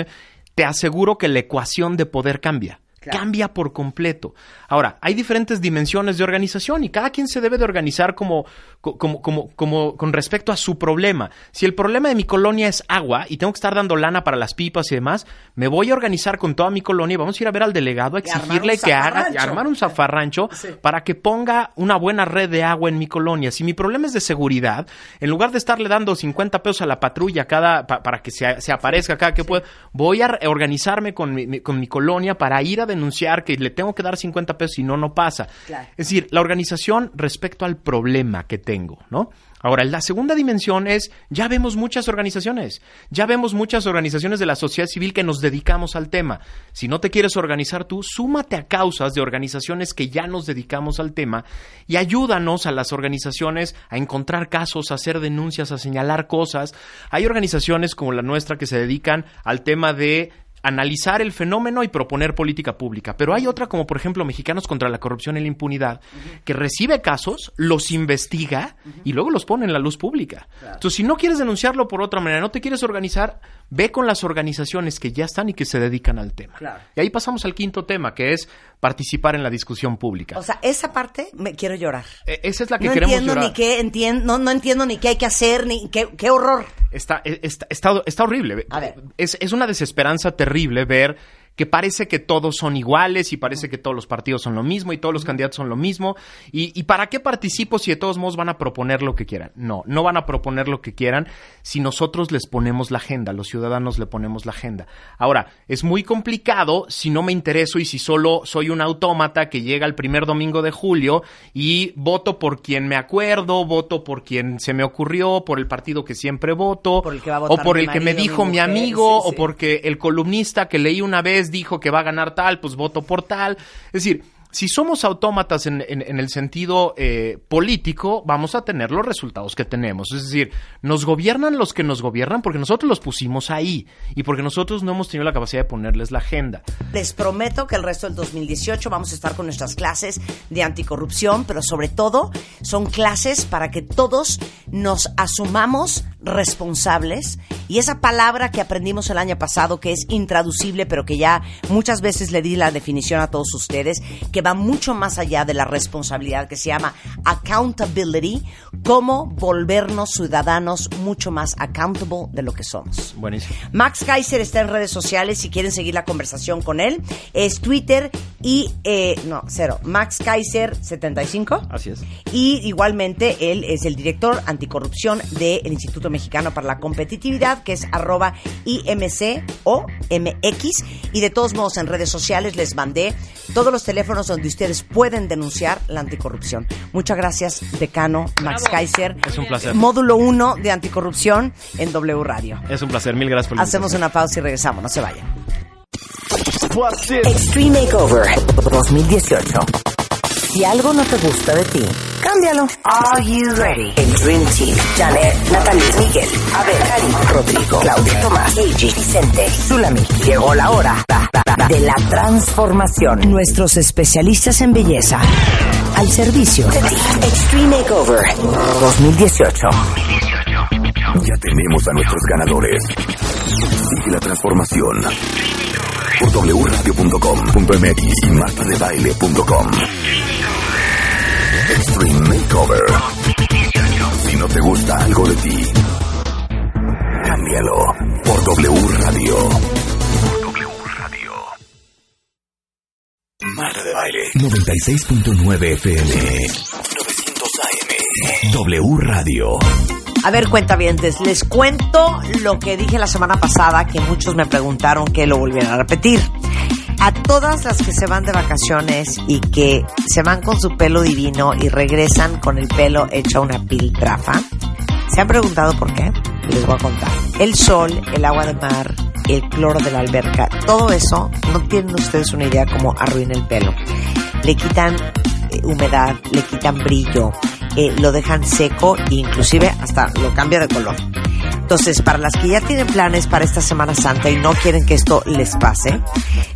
te aseguro que la ecuación de poder cambia. Claro. Cambia por completo. Ahora, hay diferentes dimensiones de organización y cada quien se debe de organizar como, co- como, como, como con respecto a su problema. Si el problema de mi colonia es agua y tengo que estar dando lana para las pipas y demás, me voy a organizar con toda mi colonia y vamos a ir a ver al delegado a exigirle que haga, armar un zafarrancho para que ponga una buena red de agua en mi colonia. Si mi problema es de seguridad, en lugar de estarle dando 50 pesos a la patrulla cada pa- para que se, se aparezca cada que pueda, voy a organizarme con mi- con mi colonia para ir a denunciar que le tengo que dar 50 pesos y no, no pasa. Claro. Es decir, la organización respecto al problema que tengo, ¿no? Ahora, la segunda dimensión es, ya vemos muchas organizaciones, ya vemos muchas organizaciones de la sociedad civil que nos dedicamos al tema. Si no te quieres organizar tú, súmate a causas de organizaciones que ya nos dedicamos al tema y ayúdanos a las organizaciones a encontrar casos, a hacer denuncias, a señalar cosas. Hay organizaciones como la nuestra que se dedican al tema de analizar el fenómeno y proponer política pública. Pero hay otra, como por ejemplo Mexicanos contra la Corrupción y la Impunidad, que recibe casos, los investiga y luego los pone en la luz pública. Entonces, si no quieres denunciarlo por otra manera, no te quieres organizar, ve con las organizaciones que ya están y que se dedican al tema. Claro. Y ahí pasamos al quinto tema, que es participar en la discusión pública. O sea, esa parte me quiero llorar. E- Esa es la que no queremos entiendo llorar. ni qué entiendo, no, no entiendo ni qué hay que hacer, ni qué, qué horror. Está, e, está, está, está horrible. A ver. Es, es una desesperanza terrible ver que parece que todos son iguales y parece que todos los partidos son lo mismo y todos los candidatos son lo mismo. Y, y para qué participo si de todos modos van a proponer lo que quieran? No, no van a proponer lo que quieran si nosotros les ponemos la agenda, los ciudadanos le ponemos la agenda. Ahora, es muy complicado si no me intereso y si solo soy un autómata que llega el primer domingo de julio y voto por quien me acuerdo, voto por quien se me ocurrió, por el partido que siempre voto, Por o por el que me dijo mi amigo, sí, o porque el columnista que leí una vez dijo que va a ganar tal, pues voto por tal. Es decir, si somos autómatas en, el sentido eh, político, vamos a tener los resultados que tenemos. Es decir, nos gobiernan los que nos gobiernan porque nosotros los pusimos ahí y porque nosotros no hemos tenido la capacidad de ponerles la agenda. Les prometo que el resto del 2018 vamos a estar con nuestras clases de anticorrupción, pero sobre todo son clases para que todos nos asumamos responsables y esa palabra que aprendimos el año pasado que es intraducible, pero que ya muchas veces le di la definición a todos ustedes, que va mucho más allá de la responsabilidad, que se llama accountability, cómo volvernos ciudadanos mucho más accountable de lo que somos. Buenísimo. Max Kaiser está en redes sociales si quieren seguir la conversación con él. Es Twitter Y, eh, no, cero. Max Kaiser 75. Así es. Y igualmente él es el director anticorrupción del Instituto Mexicano para la Competitividad, que es arroba IMC o MX. Y de todos modos en redes sociales les mandé todos los teléfonos donde ustedes pueden denunciar la anticorrupción. Muchas gracias, decano Max Kaiser. Es un placer. Módulo 1 de anticorrupción en W Radio. Es un placer. Mil gracias por Hacemos una pausa y regresamos, no se vayan. Extreme Makeover 2018. Si algo no te gusta de ti, cámbialo. Are you ready? El Dream Team. Janet, Natalie, Miguel, Abel, Karim, Rodrigo, Claudia, Tomás, Eiji, Vicente, Zulami. Llegó la hora de la transformación. Nuestros especialistas en belleza al servicio de ti. Extreme Makeover 2018. Ya tenemos a nuestros ganadores. Sigue la transformación por wradio.com.mx y martadebaile.com. Extreme Makeover. Si no te gusta algo de ti, cámbialo por W Radio. W Radio. Marta de Baile. 96.9 FM. 900 AM. W Radio. A ver, cuentavientes, les cuento lo que dije la semana pasada, que muchos me preguntaron que lo volviera a repetir. A todas las que se van de vacaciones y que se van con su pelo divino y regresan con el pelo hecho una piltrafa, ¿se han preguntado por qué? Les voy a contar. El sol, el agua de mar, el cloro de la alberca, todo eso, no tienen ustedes una idea cómo arruina el pelo. Le quitan eh, humedad, le quitan brillo, eh, lo dejan seco e inclusive hasta lo cambia de color. Entonces, para las que ya tienen planes para esta Semana Santa y no quieren que esto les pase,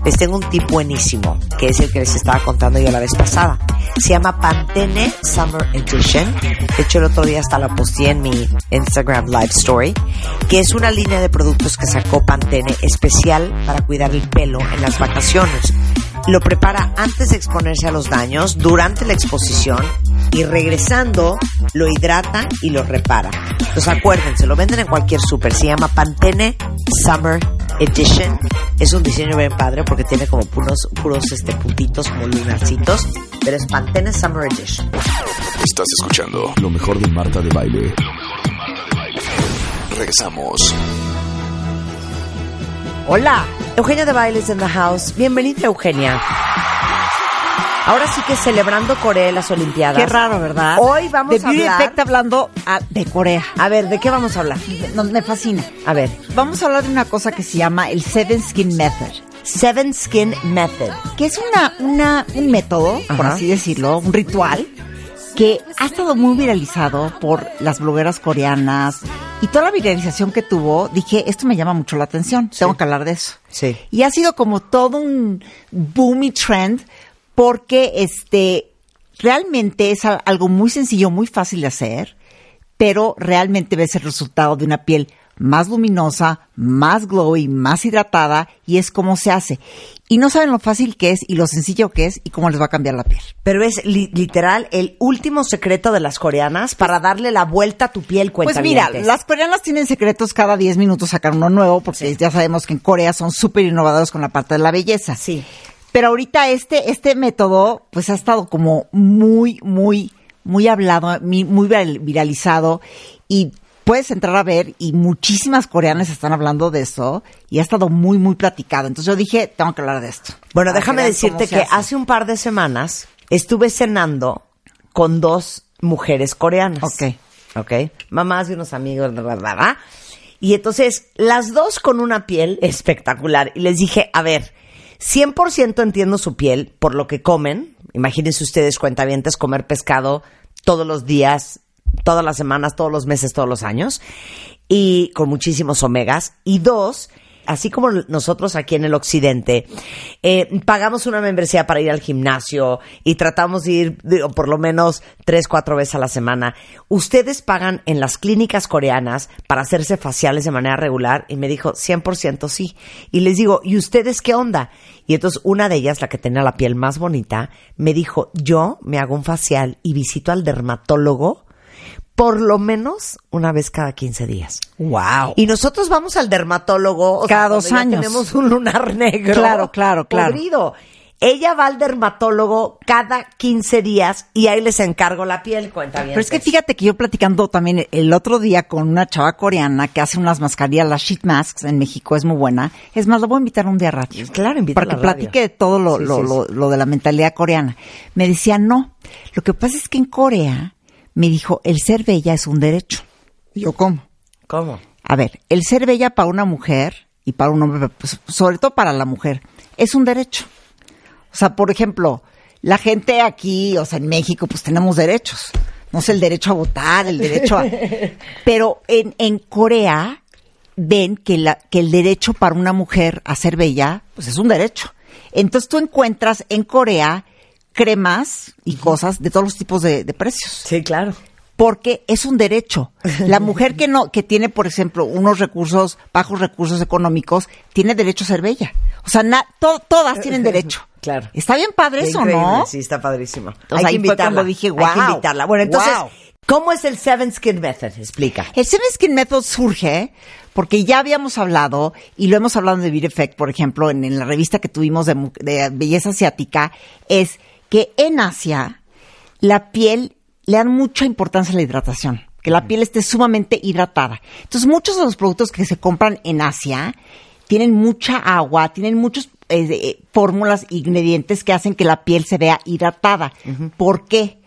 les tengo un tip buenísimo, que es el que les estaba contando yo la vez pasada. Se llama Pantene Summer Edition. De hecho, el otro día hasta la posteé en mi Instagram Live Story, que es una línea de productos que sacó Pantene especial para cuidar el pelo en las vacaciones. Lo prepara antes de exponerse a los daños, durante la exposición y regresando lo hidrata y lo repara. Entonces acuérdense, lo venden en cualquier súper. Se llama Pantene Summer Edition. Es un diseño bien padre porque tiene como puros, puros este, puntitos como lunarcitos. Pero es Pantene Summer Edition. Estás escuchando lo mejor de Marta de Baile. Regresamos. Hola, Eugenia de Bailes in the house. Bienvenida, Eugenia. Ahora sí que celebrando Corea en las Olimpiadas. Qué raro, ¿verdad? Hoy vamos de a Beauty hablar- Effect hablando ah, de Corea. A ver, ¿de qué vamos a hablar? No, me fascina. A ver, Vamos a hablar de una cosa que se llama el Seven Skin Method, Seven Skin Method. que es una, una, un método, por así decirlo, un ritual, que ha estado muy viralizado por las blogueras coreanas y toda la viralización que tuvo, dije, esto me llama mucho la atención, tengo que hablar de eso. Sí. Y ha sido como todo un boomy trend porque este realmente es al- algo muy sencillo, muy fácil de hacer, pero realmente ves el resultado de una piel más luminosa, más glowy, más hidratada y es como se hace. Y no saben lo fácil que es y lo sencillo que es y cómo les va a cambiar la piel. Pero es li- literal el último secreto de las coreanas para darle la vuelta a tu piel, Pues mira, las coreanas tienen secretos cada 10 minutos sacar uno nuevo porque ya sabemos que en Corea son súper innovadores con la parte de la belleza. Sí. Pero ahorita este, este método, pues ha estado como muy, muy, muy hablado, muy viral- viralizado y puedes entrar a ver y muchísimas coreanas están hablando de eso y ha estado muy, muy platicado. Entonces yo dije, tengo que hablar de esto. Bueno, déjame decirte que hace. hace un par de semanas estuve cenando con dos mujeres coreanas. Ok. Ok. Mamás de unos amigos, bla, bla, bla. Y entonces, las dos con una piel espectacular. Y les dije, a ver, 100% entiendo su piel por lo que comen. Imagínense ustedes, cuentavientes, comer pescado todos los días, todas las semanas, todos los meses, todos los años. Y con muchísimos omegas. Y dos, así como nosotros aquí en el occidente, eh, pagamos una membresía para ir al gimnasio y tratamos de ir por lo menos tres, cuatro veces a la semana. Ustedes pagan en las clínicas coreanas para hacerse faciales de manera regular y me dijo 100% sí. Y les digo, ¿y ustedes qué onda? Y entonces una de ellas, la que tenía la piel más bonita, me dijo, yo me hago un facial y visito al dermatólogo por lo menos una vez cada 15 días. Wow. Y nosotros vamos al dermatólogo o Cada dos ya años. Tenemos un lunar negro. Claro, claro, claro. podrido. Ella va al dermatólogo cada 15 días y ahí les encargo la piel, cuenta bien. Pero es que fíjate que yo platicando también el otro día con una chava coreana que hace unas mascarillas, las sheet masks en México, es muy buena. Es más, la voy a invitar un día a radio. Claro, invítala Para que radio. platique todo lo, Sí, lo, sí, lo, lo de la mentalidad coreana. Me decía, no, lo que pasa es que en Corea me dijo, el ser bella es un derecho. Y yo, ¿cómo? ¿Cómo? A ver, el ser bella para una mujer y para un hombre, pues, sobre todo para la mujer, es un derecho. O sea, por ejemplo, la gente aquí, o sea, en México, pues tenemos derechos. No sé, el derecho a votar, el derecho a... Pero en, en Corea ven que, la, que el derecho para una mujer a ser bella, pues es un derecho. Entonces tú encuentras en Corea cremas y cosas de todos los tipos de, de precios Sí, claro. porque es un derecho. La mujer que no, que tiene, por ejemplo, unos recursos, bajos recursos económicos, tiene derecho a ser bella. O sea, na- to- todas tienen derecho. Claro. Está bien padre eso, ¿no? Sí, está padrísimo. Entonces, fue cuando dije, Hay que "Wow, invitarla. Bueno, entonces, wow". ¿cómo es el Seven Skin Method? Explica. El Seven Skin Method surge porque ya habíamos hablado, y lo hemos hablado de Beauty Effect, por ejemplo, en, en la revista que tuvimos de, de belleza asiática, es que en Asia la piel le dan mucha importancia a la hidratación, que la piel esté sumamente hidratada. Entonces, muchos de los productos que se compran en Asia tienen mucha agua, tienen muchas fórmulas, ingredientes que hacen que la piel se vea hidratada. ¿Por qué?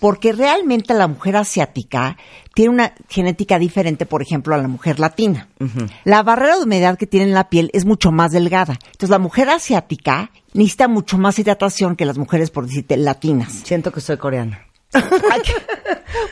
Porque realmente la mujer asiática tiene una genética diferente, por ejemplo, a la mujer latina. La barrera de humedad que tiene en la piel es mucho más delgada. Entonces, la mujer asiática necesita mucho más hidratación que las mujeres, por decirte, latinas. Siento que soy coreana.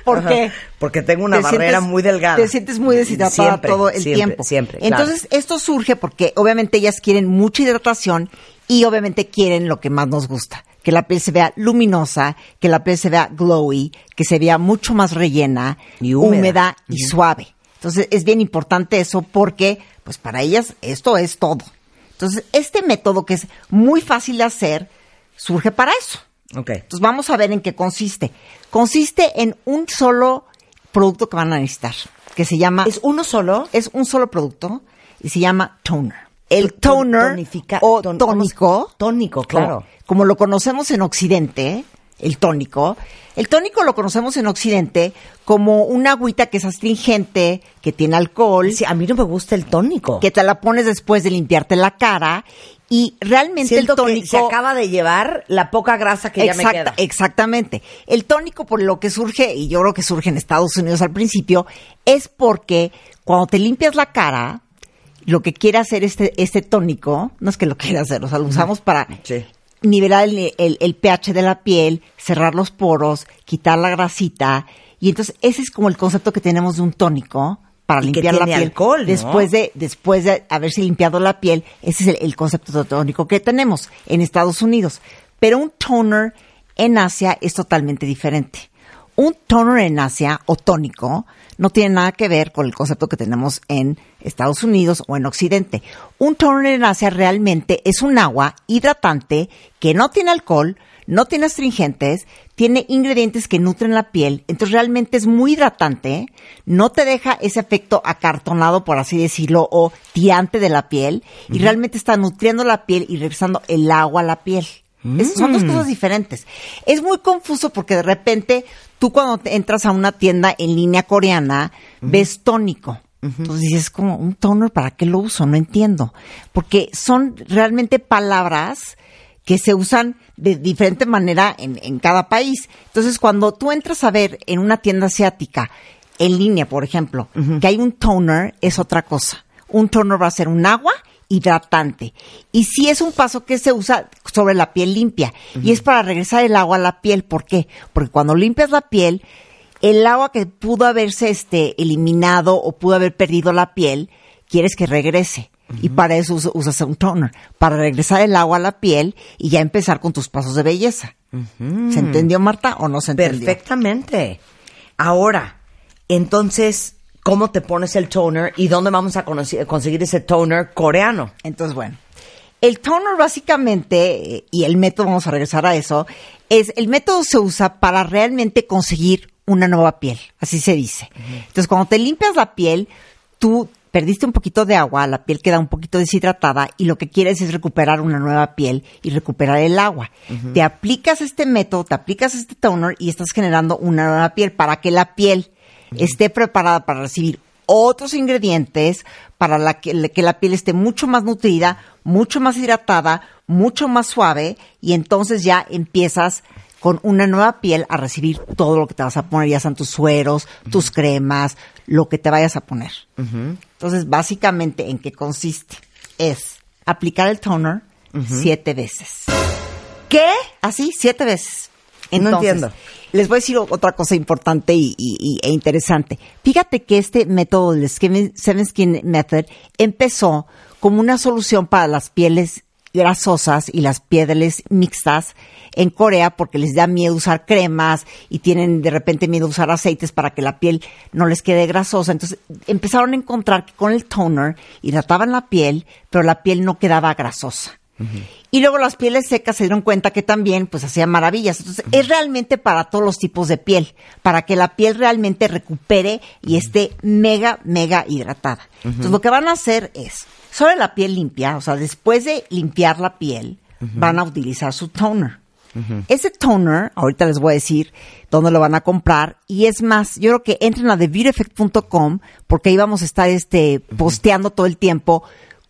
¿Por Ajá. qué? Porque tengo una Te barrera sientes- muy delgada. Te sientes muy deshidratada Siempre, todo el siempre, tiempo. Siempre, claro. Entonces, esto surge porque obviamente ellas quieren mucha hidratación y obviamente quieren lo que más nos gusta. Que la piel se vea luminosa, que la piel se vea glowy, que se vea mucho más rellena, Y húmeda. y suave. Entonces, es bien importante eso porque, pues para ellas, esto es todo. Entonces, este método que es muy fácil de hacer, surge para eso. Ok. Entonces vamos a ver en qué consiste. Consiste en un solo producto que van a necesitar, que se llama... ¿Es uno solo? es un solo producto y se llama toner. El Ton- toner o tónico. Tónico, claro. Como, lo conocemos en Occidente, el tónico. El tónico lo conocemos en Occidente como una agüita que es astringente, que tiene alcohol, Sí, a mí no me gusta el tónico. que te la pones después de limpiarte la cara y realmente Siento el tónico que se acaba de llevar la poca grasa que ya me queda. Exactamente. El tónico por lo que surge, y yo creo que surge en Estados Unidos al principio, es porque cuando te limpias la cara, lo que quiere hacer este, este tónico, no es que lo quiera hacer, o sea, lo usamos para Sí. nivelar el, el- el pH de la piel, cerrar los poros, quitar la grasita, y entonces ese es como el concepto que tenemos de un tónico para Y que limpiar la tiene piel. alcohol, ¿no? Después de después de haberse limpiado la piel, ese es el, el concepto tónico que tenemos en Estados Unidos. Pero un toner en Asia es totalmente diferente. Un toner en Asia o tónico no tiene nada que ver con el concepto que tenemos en Estados Unidos o en Occidente. Un toner en Asia realmente es un agua hidratante que no tiene alcohol, no tiene astringentes, tiene ingredientes que nutren la piel, entonces realmente es muy hidratante, no te deja ese efecto acartonado, por así decirlo, o tirante de la piel, y realmente está nutriendo la piel y regresando el agua a la piel. Es- son dos cosas diferentes. Es muy confuso porque de repente tú cuando entras a una tienda en línea coreana ves tónico. Entonces dices, como un toner, ¿para qué lo uso? No entiendo. Porque son realmente palabras que se usan de diferente manera en, en cada país. Entonces, cuando tú entras a ver en una tienda asiática, en línea, por ejemplo, que hay un toner, es otra cosa. Un toner va a ser un agua hidratante. Y sí es un paso que se usa sobre la piel limpia. Y es para regresar el agua a la piel. ¿Por qué? Porque cuando limpias la piel, el agua que pudo haberse este, eliminado o pudo haber perdido la piel, quieres que regrese. Y para eso us- usas un toner, para regresar el agua a la piel y ya empezar con tus pasos de belleza. ¿Se entendió, Marta, o no se entendió? Perfectamente. Ahora, entonces, ¿cómo te pones el toner y dónde vamos a conseguir ese toner coreano? Entonces, bueno, el toner básicamente, y el método, vamos a regresar a eso, es el método se usa para realmente conseguir una nueva piel, así se dice. Entonces, cuando te limpias la piel, tú perdiste un poquito de agua, la piel queda un poquito deshidratada y lo que quieres es recuperar una nueva piel y recuperar el agua. Te aplicas este método, te aplicas este toner y estás generando una nueva piel para que la piel esté preparada para recibir otros ingredientes para la que, que la piel esté mucho más nutrida, mucho más hidratada, mucho más suave y entonces ya empiezas con una nueva piel a recibir todo lo que te vas a poner, ya sean tus sueros, tus cremas, lo que te vayas a poner. Entonces, básicamente, ¿en qué consiste? Es aplicar el toner siete veces. ¿Qué? Así, siete veces. No entiendo. Les voy a decir otra cosa importante y, y- y- e interesante. Fíjate que este método, el Skin- Seven Skin Method, empezó como una solución para las pieles grasosas y las pieles mixtas en Corea porque les da miedo usar cremas y tienen de repente miedo usar aceites para que la piel no les quede grasosa. Entonces empezaron a encontrar que con el toner hidrataban la piel, pero la piel no quedaba grasosa. Y luego las pieles secas se dieron cuenta que también pues hacían maravillas. Entonces es realmente para todos los tipos de piel, para que la piel realmente recupere y esté mega, mega hidratada. Entonces lo que van a hacer es, sobre la piel limpia, o sea, después de limpiar la piel, van a utilizar su toner. Ese toner, ahorita les voy a decir dónde lo van a comprar. Y es más, yo creo que entren a TheBeautyEffect.com porque ahí vamos a estar este, posteando todo el tiempo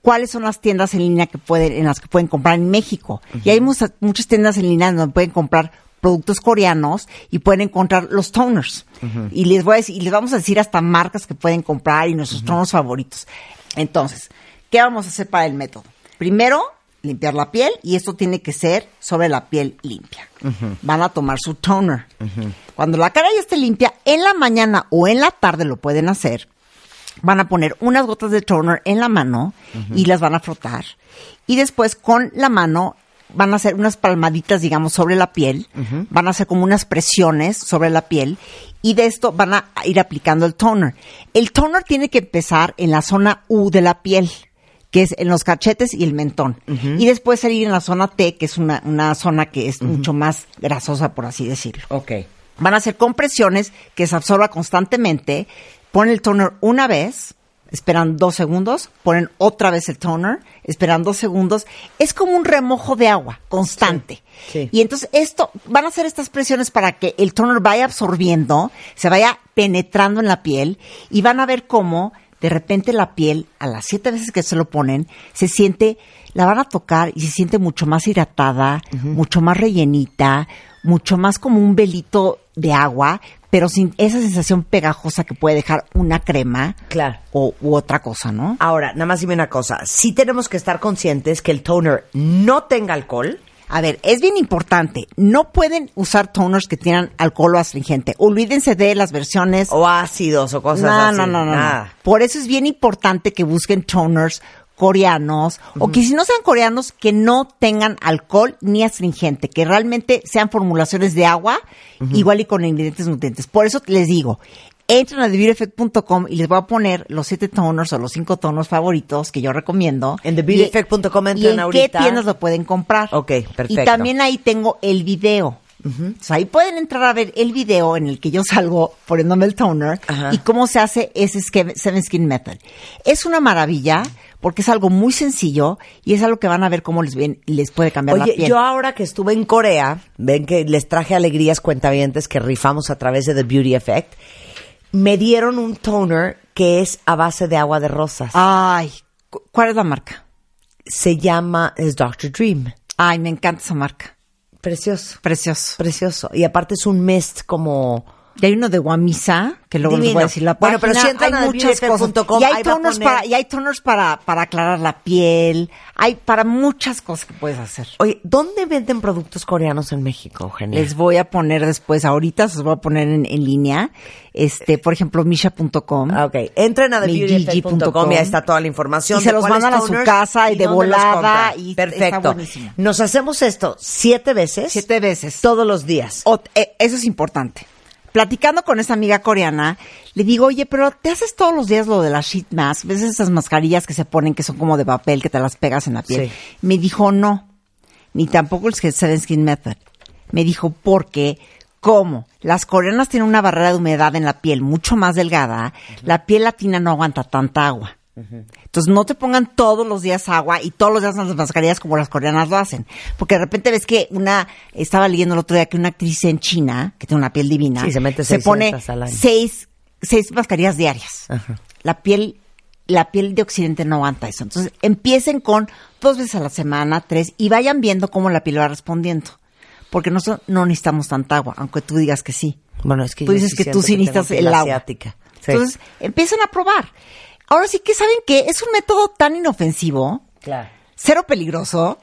cuáles son las tiendas en línea que pueden, en las que pueden comprar en México. Y hay muchas, muchas tiendas en línea donde pueden comprar productos coreanos y pueden encontrar los toners. Y les voy a decir, y les vamos a decir hasta marcas que pueden comprar y nuestros tonos favoritos. Entonces, ¿qué vamos a hacer para el método? Primero, limpiar la piel y esto tiene que ser sobre la piel limpia. Van a tomar su toner. Cuando la cara ya esté limpia, en la mañana o en la tarde lo pueden hacer van a poner unas gotas de toner en la mano y las van a frotar. Y después con la mano van a hacer unas palmaditas, digamos, sobre la piel. Van a hacer como unas presiones sobre la piel. Y de esto van a ir aplicando el toner. El toner tiene que empezar en la zona U de la piel que es en los cachetes y el mentón. Y después salir en la zona T, que es una, una zona que es mucho más grasosa, por así decirlo. Ok. Van a hacer compresiones que se absorba constantemente. Ponen el toner una vez, esperan dos segundos, ponen otra vez el toner, esperan dos segundos. Es como un remojo de agua constante. Sí, sí. Y entonces esto, van a hacer estas presiones para que el toner vaya absorbiendo, se vaya penetrando en la piel y van a ver cómo de repente la piel, a las siete veces que se lo ponen, se siente, la van a tocar y se siente mucho más hidratada, mucho más rellenita, mucho más como un velito de agua, pero sin esa sensación pegajosa que puede dejar una crema Claro. o u otra cosa, ¿no? Ahora, nada más dime una cosa. Sí tenemos que estar conscientes que el toner no tenga alcohol. A ver, es bien importante. No pueden usar toners que tengan alcohol o astringente. Olvídense de las versiones. O ácidos o cosas no, así. no, no, no, Nada. no. Por eso es bien importante que busquen toners coreanos o que si no sean coreanos que no tengan alcohol ni astringente, que realmente sean formulaciones de agua igual y con ingredientes nutrientes. Por eso les digo, entren a TheBeautyEffect.com y les voy a poner los siete toners o los cinco tonos favoritos que yo recomiendo. En TheBeautyEffect.com entran ¿Y en ahorita. qué tiendas lo pueden comprar? Ok, perfecto. Y también ahí tengo el video. O sea, ahí pueden entrar a ver el video en el que yo salgo poniéndome el toner Ajá. y cómo se hace ese Seven Skin Method. Es una maravilla porque es algo muy sencillo y es algo que van a ver cómo les, ven, les puede cambiar la piel. yo ahora que estuve en Corea, ven que les traje alegrías cuentavientes que rifamos a través de The Beauty Effect, me dieron un toner que es a base de agua de rosas. Ay, cu- ¿cuál es la marca? Se llama, es Dr. Dream. Ay, me encanta esa marca. Precioso. Precioso. Precioso. Y aparte es un mist como... Y hay uno de Guamisa, que luego les Divino. voy a decir la Bueno, página. pero si entran hay a muchas cosas. beautyeffect.com, Y hay toners, poner- para, y hay toners para, para aclarar la piel. Hay para muchas cosas que puedes hacer. Oye, ¿dónde venden productos coreanos en México, Eugenia? Les voy a poner después, ahorita se los voy a poner en, en línea. Este, por ejemplo, misha.com. Ah, Ok, entren a. TheBeautyEffect.com y ahí está toda la información. Y se de los mandan a su casa y de dónde los volada y Perfecto. Nos hacemos esto siete veces. Siete veces. Todos los días. O- eh, eso es importante. Platicando con esa amiga coreana, le digo, oye, pero te haces todos los días lo de las sheet mask, ves esas mascarillas que se ponen que son como de papel, que te las pegas en la piel. Sí. Me dijo, no, ni tampoco el Seven Skin Method. Me dijo, porque, como las coreanas tienen una barrera de humedad en la piel mucho más delgada, la piel latina no aguanta tanta agua. Entonces no te pongan todos los días agua y todos los días las mascarillas como las coreanas lo hacen. Porque de repente ves que una, estaba leyendo el otro día que una actriz en China, que tiene una piel divina, Sí, se mete pone 600 al año. seis, seis mascarillas diarias. Ajá. La piel, la piel de Occidente no aguanta eso. Entonces empiecen con dos veces a la semana, tres, y vayan viendo cómo la piel va respondiendo. Porque nosotros no necesitamos tanta agua, aunque tú digas que sí. Bueno, es que Tú dices sí que tú sí necesitas el agua. asiática. Sí. Entonces, empiezan a probar. Ahora sí que saben que es un método tan inofensivo, claro. cero peligroso,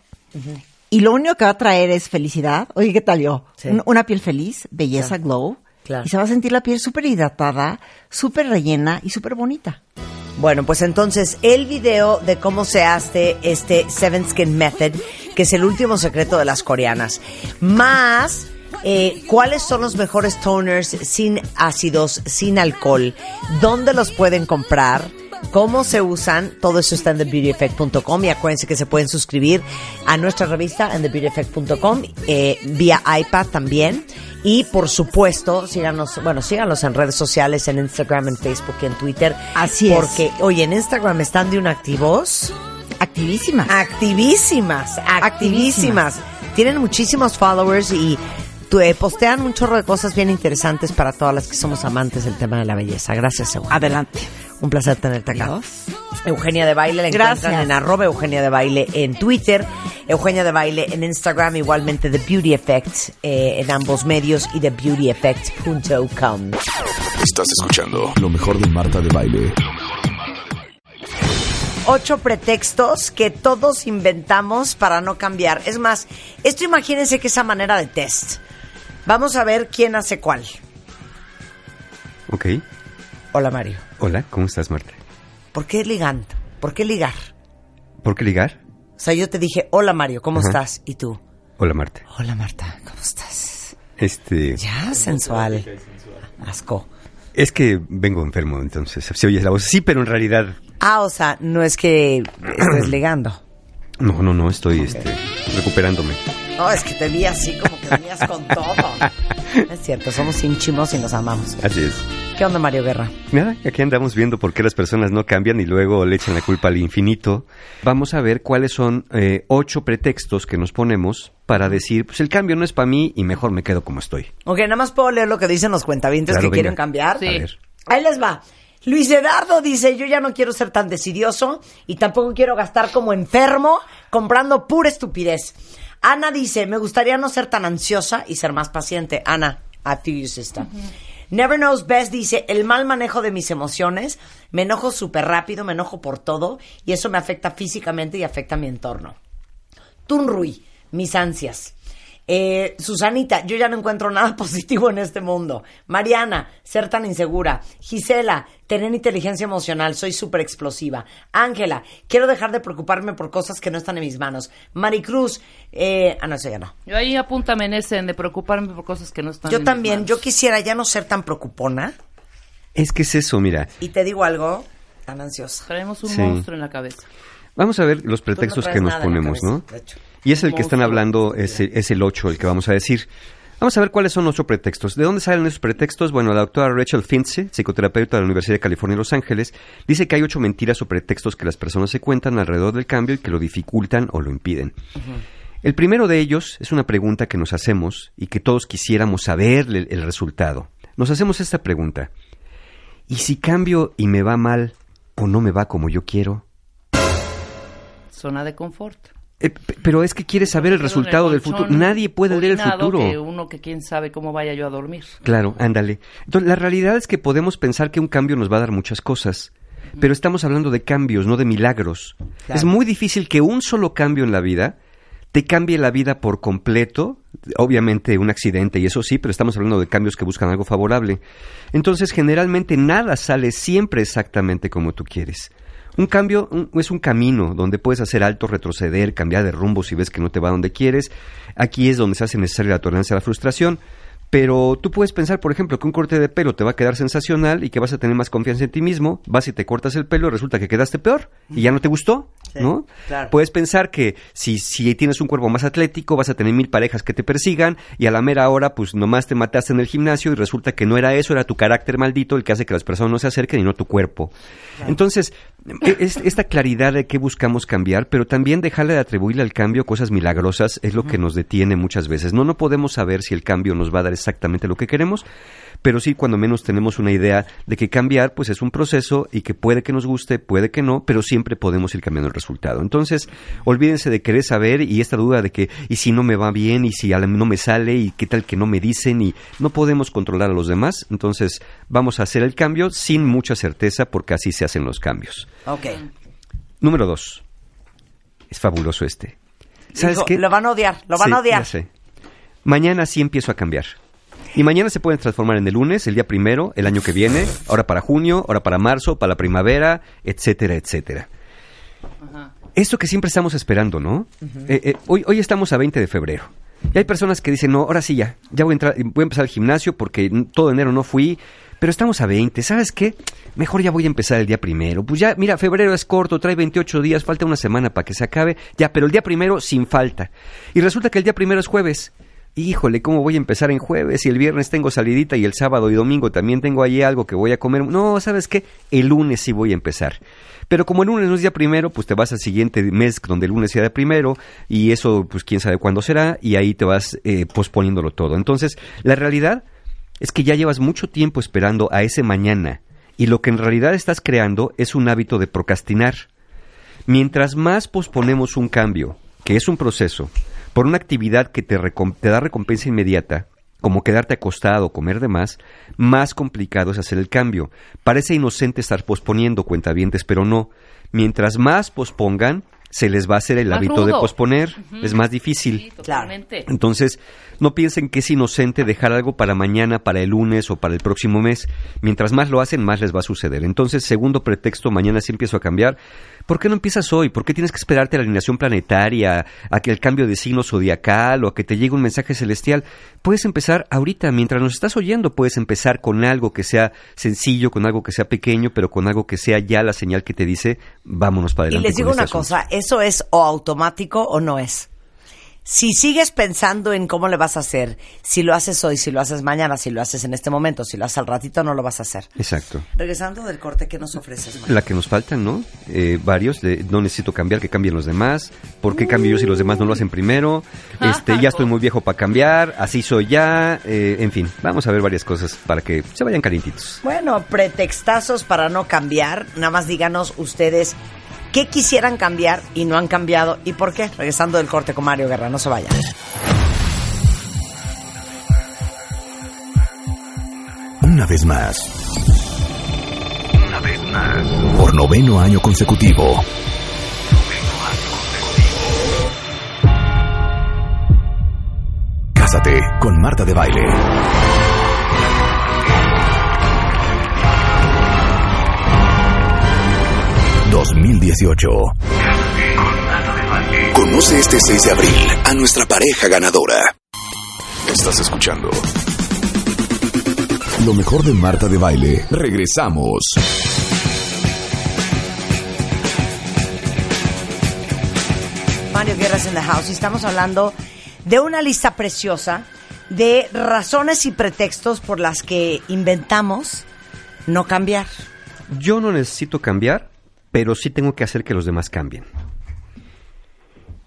y lo único que va a traer es felicidad. Oye, ¿qué tal yo? Sí. Un- Una piel feliz, belleza, glow. Claro. Y se va a sentir la piel súper hidratada, súper rellena y súper bonita. Bueno, pues entonces el video de cómo se hace este Seven Skin Method, que es el último secreto de las coreanas, más eh, cuáles son los mejores toners sin ácidos, sin alcohol, dónde los pueden comprar. Cómo se usan, todo eso está en TheBeautyEffect.com y acuérdense que se pueden suscribir a nuestra revista en TheBeautyEffect.com eh, vía iPad también y por supuesto síganos, bueno síganos en redes sociales, en Instagram, en Facebook y en Twitter. Así es. Porque, oye, en Instagram están de un activos. Activísima. Activísimas, activísimas. Tienen muchísimos followers y postean un chorro de cosas bien interesantes para todas las que somos amantes del tema de la belleza. Gracias, Eugenia. Adelante. Un placer tenerte acá. Adiós. Eugenia de Baile, la encuentran Gracias. en arroba Eugenia de Baile en Twitter, Eugenia de Baile en Instagram, igualmente The Beauty Effect eh, en ambos medios y TheBeautyEffect.com. Estás escuchando lo mejor de Marta de Baile. ocho pretextos que todos inventamos para no cambiar. Es más, esto imagínense que esa manera de test. Vamos a ver quién hace cuál. Ok. Hola Mario. Hola, ¿cómo estás, Marta? ¿Por qué ligando? ¿Por qué ligar? ¿Por qué ligar? O sea, yo te dije, hola Mario, ¿cómo Ajá. estás? Y tú, Hola, Marta. hola Marta, ¿cómo estás? Este. Ya, sensual. Asco. Es que vengo enfermo, entonces se oye la voz. Sí, pero en realidad. Ah, o sea, no es que estés ligando. No, no, no, estoy este, recuperándome. No, es que te vi así como venías con todo. Es cierto, somos ínchimos y nos amamos. Así es. ¿Qué onda, Mario Guerra? Nada, aquí andamos viendo por qué las personas no cambian y luego le echan la culpa al infinito. Vamos a ver cuáles son eh, ocho pretextos que nos ponemos para decir, pues el cambio no es para mí y mejor me quedo como estoy. Ok, nada más puedo leer lo que dicen los cuentavientes Claro, que quieren venga. cambiar. Sí. A ver. Ahí les va. Luis Eduardo dice, yo ya no quiero ser tan decidioso y tampoco quiero gastar como enfermo comprando pura estupidez. Ana dice, me gustaría no ser tan ansiosa y ser más paciente. Ana, a ti, sister. Never Knows Best dice, el mal manejo de mis emociones, me enojo súper rápido, me enojo por todo y eso me afecta físicamente y afecta a mi entorno. Tunrui, mis ansias. Eh, Susanita, yo ya no encuentro nada positivo en este mundo. Mariana, ser tan insegura. Gisela, tener inteligencia emocional, soy súper explosiva. Ángela, quiero dejar de preocuparme por cosas que no están en mis manos. Maricruz, eh, ah, no, eso ya no. Yo ahí apúntame en ese, en de preocuparme por cosas que no están Yo en mis también, manos. yo quisiera ya no ser tan preocupona. Es que es eso, mira. Y te digo algo, tan ansiosa. Traemos un Sí. monstruo en la cabeza. Vamos a ver los no pretextos que nos ponemos, cabeza, ¿no? de hecho. Y es el que están hablando, es, es el 8 el que vamos a decir. Vamos a ver cuáles son nuestros pretextos. ¿De dónde salen esos pretextos? Bueno, la doctora Rachel Finze, psicoterapeuta de la Universidad de California en Los Ángeles, dice que hay ocho mentiras o pretextos que las personas se cuentan alrededor del cambio y que lo dificultan o lo impiden. El primero de ellos es una pregunta que nos hacemos y que todos quisiéramos saber el, el resultado. Nos hacemos esta pregunta. ¿Y si cambio y me va mal o no me va como yo quiero? Zona de confort. Eh, pero es que quieres saber el resultado del futuro. Nadie puede leer el futuro. que uno que quién sabe cómo vaya yo a dormir. Claro, ándale. Entonces, la realidad es que podemos pensar que un cambio nos va a dar muchas cosas, pero estamos hablando de cambios, no de milagros. Claro. Es muy difícil que un solo cambio en la vida te cambie la vida por completo. Obviamente un accidente y eso sí, pero estamos hablando de cambios que buscan algo favorable. Entonces, generalmente nada sale siempre exactamente como tú quieres. Un cambio un- es un camino donde puedes hacer alto, retroceder, cambiar de rumbo si ves que no te va donde quieres. Aquí es donde se hace necesaria la tolerancia a la frustración. Pero tú puedes pensar, por ejemplo, que un corte de pelo te va a quedar sensacional y que vas a tener más confianza en ti mismo, vas y te cortas el pelo y resulta que quedaste peor y ya no te gustó, Sí, ¿no? claro. Puedes pensar que si, si tienes un cuerpo más atlético vas a tener mil parejas que te persigan y a la mera hora pues nomás te mataste en el gimnasio y resulta que no era eso, era tu carácter maldito el que hace que las personas no se acerquen y no tu cuerpo. Entonces, e- es- esta claridad de que buscamos cambiar, pero también dejarle de atribuirle al cambio cosas milagrosas es lo que nos detiene muchas veces. No, no podemos saber si el cambio nos va a dar exactamente lo que queremos, pero sí cuando menos tenemos una idea de que cambiar pues es un proceso y que puede que nos guste, puede que no, pero siempre podemos ir cambiando el resultado. Entonces, olvídense de querer saber y esta duda de que y si no me va bien y si no me sale y qué tal que no me dicen y no podemos controlar a los demás, entonces vamos a hacer el cambio sin mucha certeza porque así se hacen los cambios. Ok. Número dos. Es fabuloso este. ¿Sabes qué? Lo van a odiar, lo van Sí, a odiar. ya sé. Mañana sí empiezo a cambiar. Y mañana se pueden transformar en el lunes, el día primero, el año que viene, ahora para junio, ahora para marzo, para la primavera, etcétera, etcétera. Esto que siempre estamos esperando, ¿no? Eh, eh, hoy, hoy estamos a 20 de febrero. Y hay personas que dicen, no, ahora sí ya, ya voy a, entrar, voy a empezar el gimnasio porque todo enero no fui, pero estamos a 20, ¿sabes qué? Mejor ya voy a empezar el día primero. Pues ya, mira, febrero es corto, trae 28 días, falta una semana para que se acabe, ya, pero el día primero sin falta. Y resulta que el día primero es jueves. Híjole, ¿cómo voy a empezar en jueves? Y el viernes tengo salidita y el sábado y domingo también tengo allí algo que voy a comer. No, ¿sabes qué? El lunes sí voy a empezar. Pero como el lunes no es día primero, pues te vas al siguiente mes donde el lunes sea día primero y eso pues quién sabe cuándo será y ahí te vas eh, posponiéndolo todo. Entonces, la realidad es que ya llevas mucho tiempo esperando a ese mañana y lo que en realidad estás creando es un hábito de procrastinar. Mientras más posponemos un cambio, que es un proceso, por una actividad que te, recom- te da recompensa inmediata, como quedarte acostado o comer de más, más complicado es hacer el cambio. Parece inocente estar posponiendo cuentavientes, pero no. Mientras más pospongan, se les va a hacer el Más hábito de posponer. Es más difícil. Sí, totalmente. Entonces, no piensen que es inocente dejar algo para mañana, para el lunes o para el próximo mes. Mientras más lo hacen, más les va a suceder. Entonces, segundo pretexto, mañana sí empiezo a cambiar. ¿Por qué no empiezas hoy? ¿Por qué tienes que esperarte a la alineación planetaria, a que el cambio de signo zodiacal o a que te llegue un mensaje celestial? Puedes empezar ahorita, mientras nos estás oyendo, puedes empezar con algo que sea sencillo, con algo que sea pequeño, pero con algo que sea ya la señal que te dice, vámonos para Y adelante. les digo una este asunto". cosa, eso es o automático o no es. Si sigues pensando en cómo le vas a hacer, si lo haces hoy, si lo haces mañana, si lo haces en este momento, si lo haces al ratito, no lo vas a hacer. Exacto. Regresando del corte, ¿qué nos ofreces, Mario? La que nos faltan, ¿no? Eh, varios, de no necesito cambiar, que cambien los demás. ¿Por qué cambio yo si los demás no lo hacen primero? Este, ya estoy muy viejo para cambiar, así soy ya. eh, en fin, vamos a ver varias cosas para que se vayan calientitos. Bueno, pretextazos para no cambiar. Nada más díganos ustedes qué quisieran cambiar y no han cambiado y por qué. Regresando del corte con Mario Guerra, no se vayan. Una vez más. Una vez más. Por noveno año consecutivo. Cásate con Marta de Baile. ...2018. Conoce este 6 de abril a nuestra pareja ganadora. Estás escuchando... Lo mejor de Marta de Baile. Regresamos. Mario Guerras in the House y estamos hablando de una lista preciosa de razones y pretextos por las que inventamos no cambiar. Yo no necesito cambiar, pero sí tengo que hacer que los demás cambien.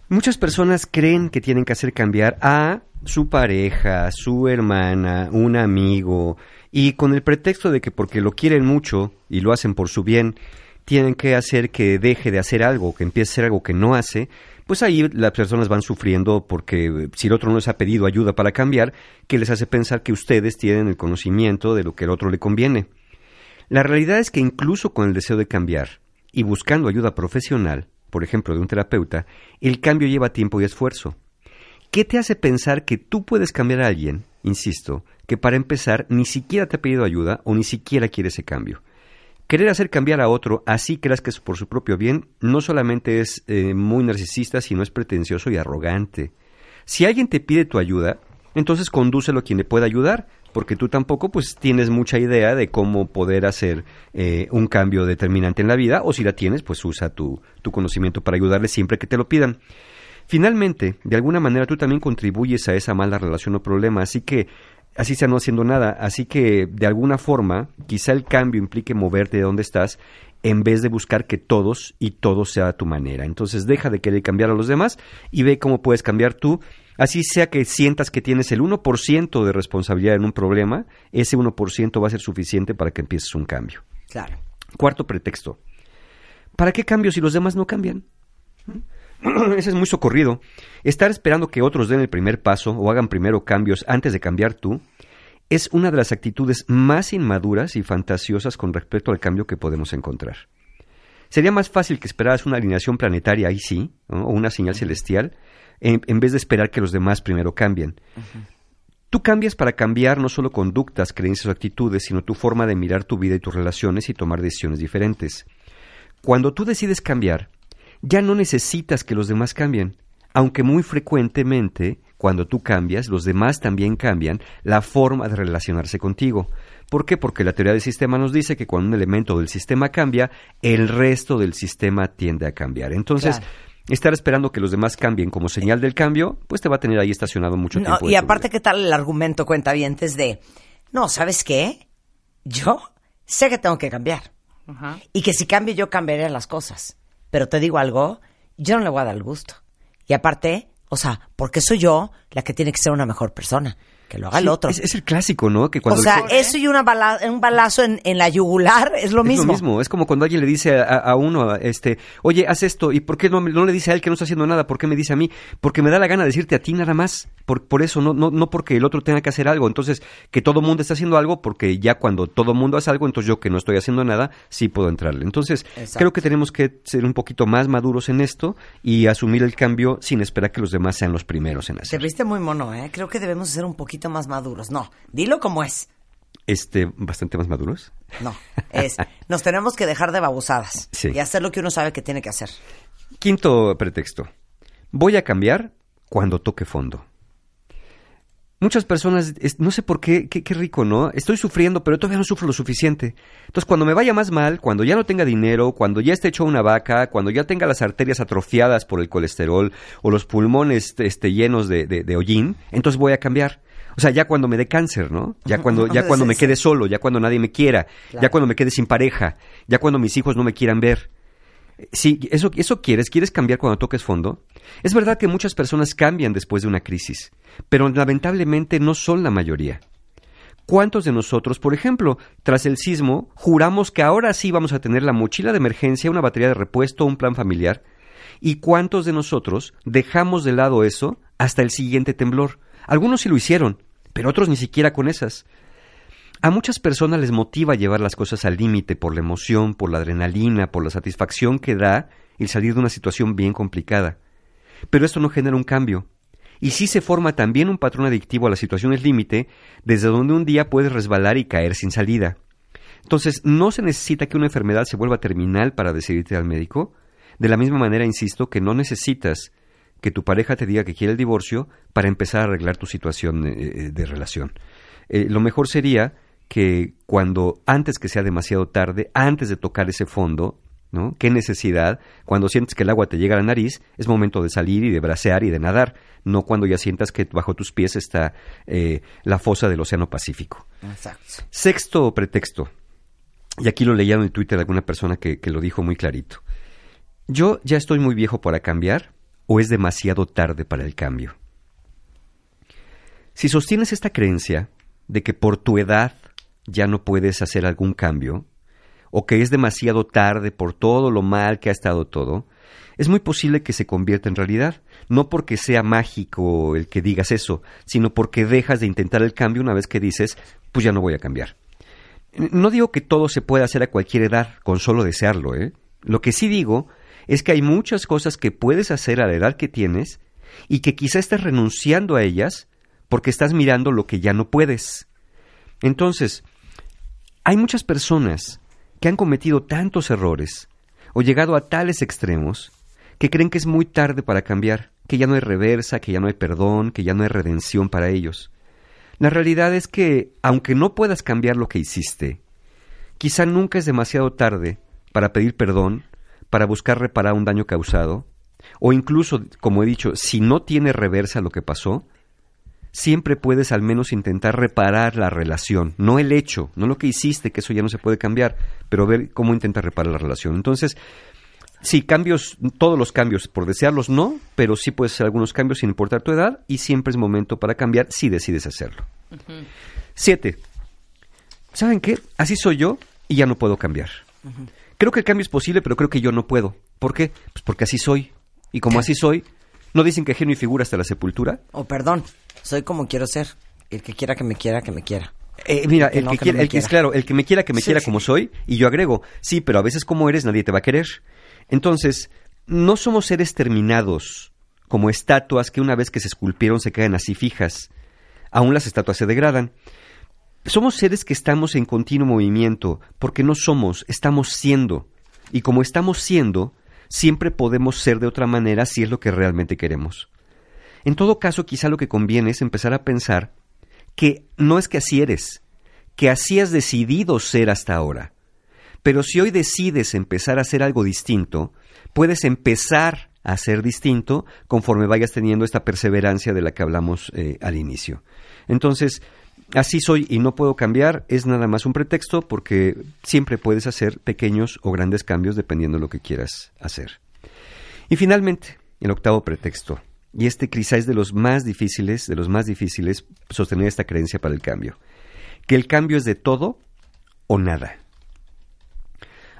Muchas personas creen que tienen que hacer cambiar a su pareja, su hermana, un amigo, y con el pretexto de que porque lo quieren mucho y lo hacen por su bien, tienen que hacer que deje de hacer algo, que empiece a hacer algo que no hace, pues ahí las personas van sufriendo porque eh, si el otro no les ha pedido ayuda para cambiar, que les hace pensar que ustedes tienen el conocimiento de lo que el otro le conviene. La realidad es que incluso con el deseo de cambiar y buscando ayuda profesional, por ejemplo de un terapeuta, el cambio lleva tiempo y esfuerzo. ¿Qué te hace pensar que tú puedes cambiar a alguien, insisto, que para empezar ni siquiera te ha pedido ayuda o ni siquiera quiere ese cambio? Querer hacer cambiar a otro, así creas que es por su propio bien, no solamente es eh, muy narcisista, sino es pretencioso y arrogante. Si alguien te pide tu ayuda, entonces condúcelo a quien le pueda ayudar, porque tú tampoco pues tienes mucha idea de cómo poder hacer eh, un cambio determinante en la vida, o si la tienes, pues usa tu, tu conocimiento para ayudarle siempre que te lo pidan. Finalmente, de alguna manera tú también contribuyes a esa mala relación o problema, así que así sea no haciendo nada, así que de alguna forma quizá el cambio implique moverte de donde estás en vez de buscar que todos y todo sea a tu manera. Entonces deja de querer cambiar a los demás y ve cómo puedes cambiar tú. Así sea que sientas que tienes el 1% de responsabilidad en un problema, ese 1% va a ser suficiente para que empieces un cambio. Claro. Cuarto pretexto. ¿Para qué cambio si los demás no cambian? Ese es muy socorrido. Estar esperando que otros den el primer paso o hagan primero cambios antes de cambiar tú es una de las actitudes más inmaduras y fantasiosas con respecto al cambio que podemos encontrar. Sería más fácil que esperaras una alineación planetaria, ahí sí, ¿no? o una señal celestial, en, en, vez de esperar que los demás primero cambien. Tú cambias para cambiar no solo conductas, creencias o actitudes, sino tu forma de mirar tu vida y tus relaciones y tomar decisiones diferentes. Cuando tú decides cambiar, ya no necesitas que los demás cambien, aunque muy frecuentemente cuando tú cambias, los demás también cambian la forma de relacionarse contigo. ¿Por qué? Porque la teoría del sistema nos dice que cuando un elemento del sistema cambia, el resto del sistema tiende a cambiar. Entonces, Claro. estar esperando que los demás cambien como señal del cambio, pues te va a tener ahí estacionado mucho No, tiempo. y aparte, vida. ¿qué tal el argumento cuentavientes de, no, ¿sabes qué? Yo sé que tengo que cambiar. Ajá. Y que si cambio, yo cambiaré las cosas. Pero te digo algo, yo no le voy a dar el gusto. Y aparte, o sea, porque soy yo la que tiene que ser una mejor persona. Que lo haga el otro. Es, es el clásico, ¿no? Que o cuando sea, el- eso y una bala- un balazo en, en la yugular es lo Es mismo. lo mismo, es como cuando alguien le dice a, a uno, este, oye, haz esto, ¿y por qué no, no le dice a él que no está haciendo nada? ¿Por qué me dice a mí? Porque me da la gana de decirte a ti nada más, por, por eso, no, no, no porque el otro tenga que hacer algo. Entonces, que todo mundo está haciendo algo, porque ya cuando todo mundo hace algo, entonces yo que no estoy haciendo nada, sí puedo entrarle. Entonces, Exacto. creo que tenemos que ser un poquito más maduros en esto y asumir el cambio sin esperar que los demás sean los primeros en Te hacerlo. viste muy mono, ¿eh? Creo que debemos ser un poquito más maduros. No, dilo como es. Este, bastante más maduros. No, es, nos tenemos que dejar de babosadas Sí. y hacer lo que uno sabe que tiene que hacer. Quinto pretexto. Voy a cambiar cuando toque fondo. Muchas personas, no sé por qué, qué, qué rico, ¿no? Estoy sufriendo, pero todavía no sufro lo suficiente. Entonces, cuando me vaya más mal, cuando ya no tenga dinero, cuando ya esté hecho una vaca, cuando ya tenga las arterias atrofiadas por el colesterol o los pulmones este, llenos de, de, de hollín, entonces voy a cambiar. O sea, ya cuando me dé cáncer, ¿no? Ya cuando, ya cuando me quede solo, ya cuando nadie me quiera, Claro. ya cuando me quede sin pareja, ya cuando mis hijos no me quieran ver. Sí, eso, eso quieres, quieres cambiar cuando toques fondo. Es verdad que muchas personas cambian después de una crisis, pero lamentablemente no son la mayoría. ¿Cuántos de nosotros, por ejemplo, tras el sismo, juramos que ahora sí vamos a tener la mochila de emergencia, una batería de repuesto, un plan familiar? ¿Y cuántos de nosotros dejamos de lado eso hasta el siguiente temblor? Algunos sí lo hicieron, pero otros ni siquiera con esas. A muchas personas les motiva llevar las cosas al límite por la emoción, por la adrenalina, por la satisfacción que da el salir de una situación bien complicada. Pero esto no genera un cambio. Y sí se forma también un patrón adictivo a las situaciones límite, desde donde un día puedes resbalar y caer sin salida. Entonces, no se necesita que una enfermedad se vuelva terminal para decidirte al médico. De la misma manera, insisto, que no necesitas que tu pareja te diga que quiere el divorcio para empezar a arreglar tu situación eh, eh, de relación. Eh, lo mejor sería que cuando, antes que sea demasiado tarde, antes de tocar ese fondo, ¿no? ¿Qué necesidad? Cuando sientes que el agua te llega a la nariz, es momento de salir y de bracear y de nadar, no cuando ya sientas que bajo tus pies está eh, la fosa del Océano Pacífico. Exacto. Sexto pretexto, y aquí lo leía en el Twitter de alguna persona que, que lo dijo muy clarito. Yo ya estoy muy viejo para cambiar o es demasiado tarde para el cambio. Si sostienes esta creencia de que por tu edad ya no puedes hacer algún cambio, o que es demasiado tarde por todo lo mal que ha estado todo, es muy posible que se convierta en realidad, no porque sea mágico el que digas eso, sino porque dejas de intentar el cambio una vez que dices, pues ya no voy a cambiar. No digo que todo se pueda hacer a cualquier edad, con solo desearlo, ¿eh? Lo que sí digo es que hay muchas cosas que puedes hacer a la edad que tienes y que quizá estés renunciando a ellas porque estás mirando lo que ya no puedes. Entonces, hay muchas personas que han cometido tantos errores o llegado a tales extremos que creen que es muy tarde para cambiar, que ya no hay reversa, que ya no hay perdón, que ya no hay redención para ellos. La realidad es que, aunque no puedas cambiar lo que hiciste, quizá nunca es demasiado tarde para pedir perdón, para buscar reparar un daño causado, o incluso, como he dicho, si no tiene reversa lo que pasó, siempre puedes al menos intentar reparar la relación, no el hecho, no lo que hiciste, que eso ya no se puede cambiar, pero ver cómo intentas reparar la relación. Entonces, sí, cambios, todos los cambios, por desearlos no, pero sí puedes hacer algunos cambios sin importar tu edad y siempre es momento para cambiar si decides hacerlo. Siete, ¿saben qué? Así soy yo y ya no puedo cambiar. Creo que el cambio es posible, pero creo que yo no puedo. ¿Por qué? Pues porque así soy. Y como así soy, ¿no dicen que genio y figura hasta la sepultura? O perdón, soy como quiero ser. El que quiera que me quiera, que me quiera. Eh, mira, Que el no, que, que no quiera, el que es claro, el que me quiera que me Sí, quiera sí. como soy, y yo agrego, sí, pero a veces como eres nadie te va a querer. Entonces, no somos seres terminados, como estatuas que una vez que se esculpieron se quedan así fijas. Aún las estatuas se degradan. Somos seres que estamos en continuo movimiento, porque no somos, estamos siendo. Y como estamos siendo, siempre podemos ser de otra manera si es lo que realmente queremos. En todo caso, quizá lo que conviene es empezar a pensar que no es que así eres, que así has decidido ser hasta ahora. Pero si hoy decides empezar a hacer algo distinto, puedes empezar a ser distinto conforme vayas teniendo esta perseverancia de la que hablamos eh, al inicio. Entonces, así soy y no puedo cambiar es nada más un pretexto porque siempre puedes hacer pequeños o grandes cambios dependiendo de lo que quieras hacer. Y finalmente, el octavo pretexto. Y este quizá es de los más difíciles, de los más difíciles, sostener esta creencia para el cambio. Que el cambio es de todo o nada.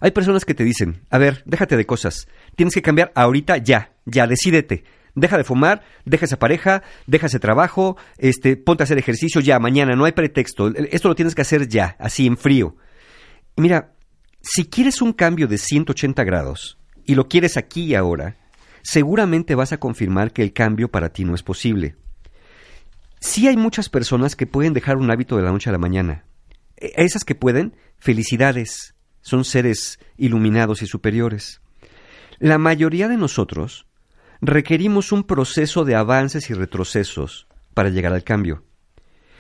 Hay personas que te dicen, a ver, déjate de cosas, tienes que cambiar ahorita ya, ya, decídete. Deja de fumar, deja esa pareja, deja ese trabajo, este, ponte a hacer ejercicio ya, mañana, no hay pretexto. Esto lo tienes que hacer ya, así en frío. Mira, si quieres un cambio de 180 grados y lo quieres aquí y ahora, seguramente vas a confirmar que el cambio para ti no es posible. Sí hay muchas personas que pueden dejar un hábito de la noche a la mañana. E- Esas que pueden, felicidades, son seres iluminados y superiores. La mayoría de nosotros requerimos un proceso de avances y retrocesos para llegar al cambio.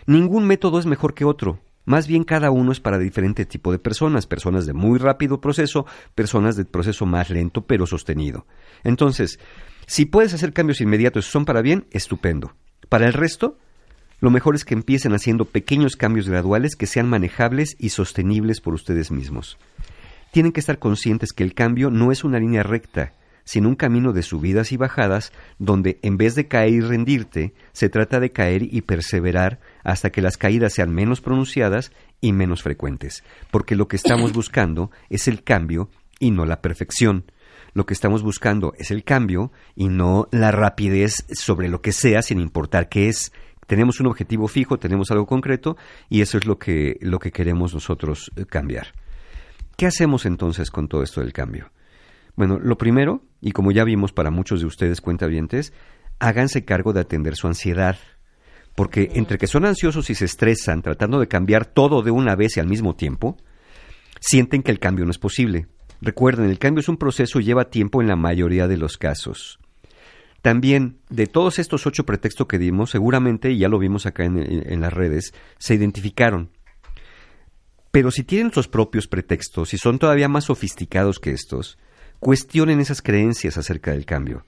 Ningún método es mejor que otro. Más bien cada uno es para diferente tipo de personas, personas de muy rápido proceso, personas de proceso más lento pero sostenido. Entonces, si puedes hacer cambios inmediatos son para bien, estupendo. Para el resto, lo mejor es que empiecen haciendo pequeños cambios graduales que sean manejables y sostenibles por ustedes mismos. Tienen que estar conscientes que el cambio no es una línea recta, sino un camino de subidas y bajadas donde en vez de caer y rendirte, se trata de caer y perseverar hasta que las caídas sean menos pronunciadas y menos frecuentes, porque lo que estamos buscando es el cambio y no la perfección. Lo que estamos buscando es el cambio y no la rapidez sobre lo que sea sin importar qué es. Tenemos un objetivo fijo, tenemos algo concreto y eso es lo que, lo que queremos nosotros eh, cambiar. ¿Qué hacemos entonces con todo esto del cambio? Bueno, lo primero, y como ya vimos para muchos de ustedes cuentavientes, háganse cargo de atender su ansiedad. Porque entre que son ansiosos y se estresan tratando de cambiar todo de una vez y al mismo tiempo, sienten que el cambio no es posible. Recuerden, el cambio es un proceso y lleva tiempo en la mayoría de los casos. También, de todos estos ocho pretextos que dimos, seguramente, y ya lo vimos acá en, las redes, se identificaron. Pero si tienen sus propios pretextos y son todavía más sofisticados que estos, cuestionen esas creencias acerca del cambio.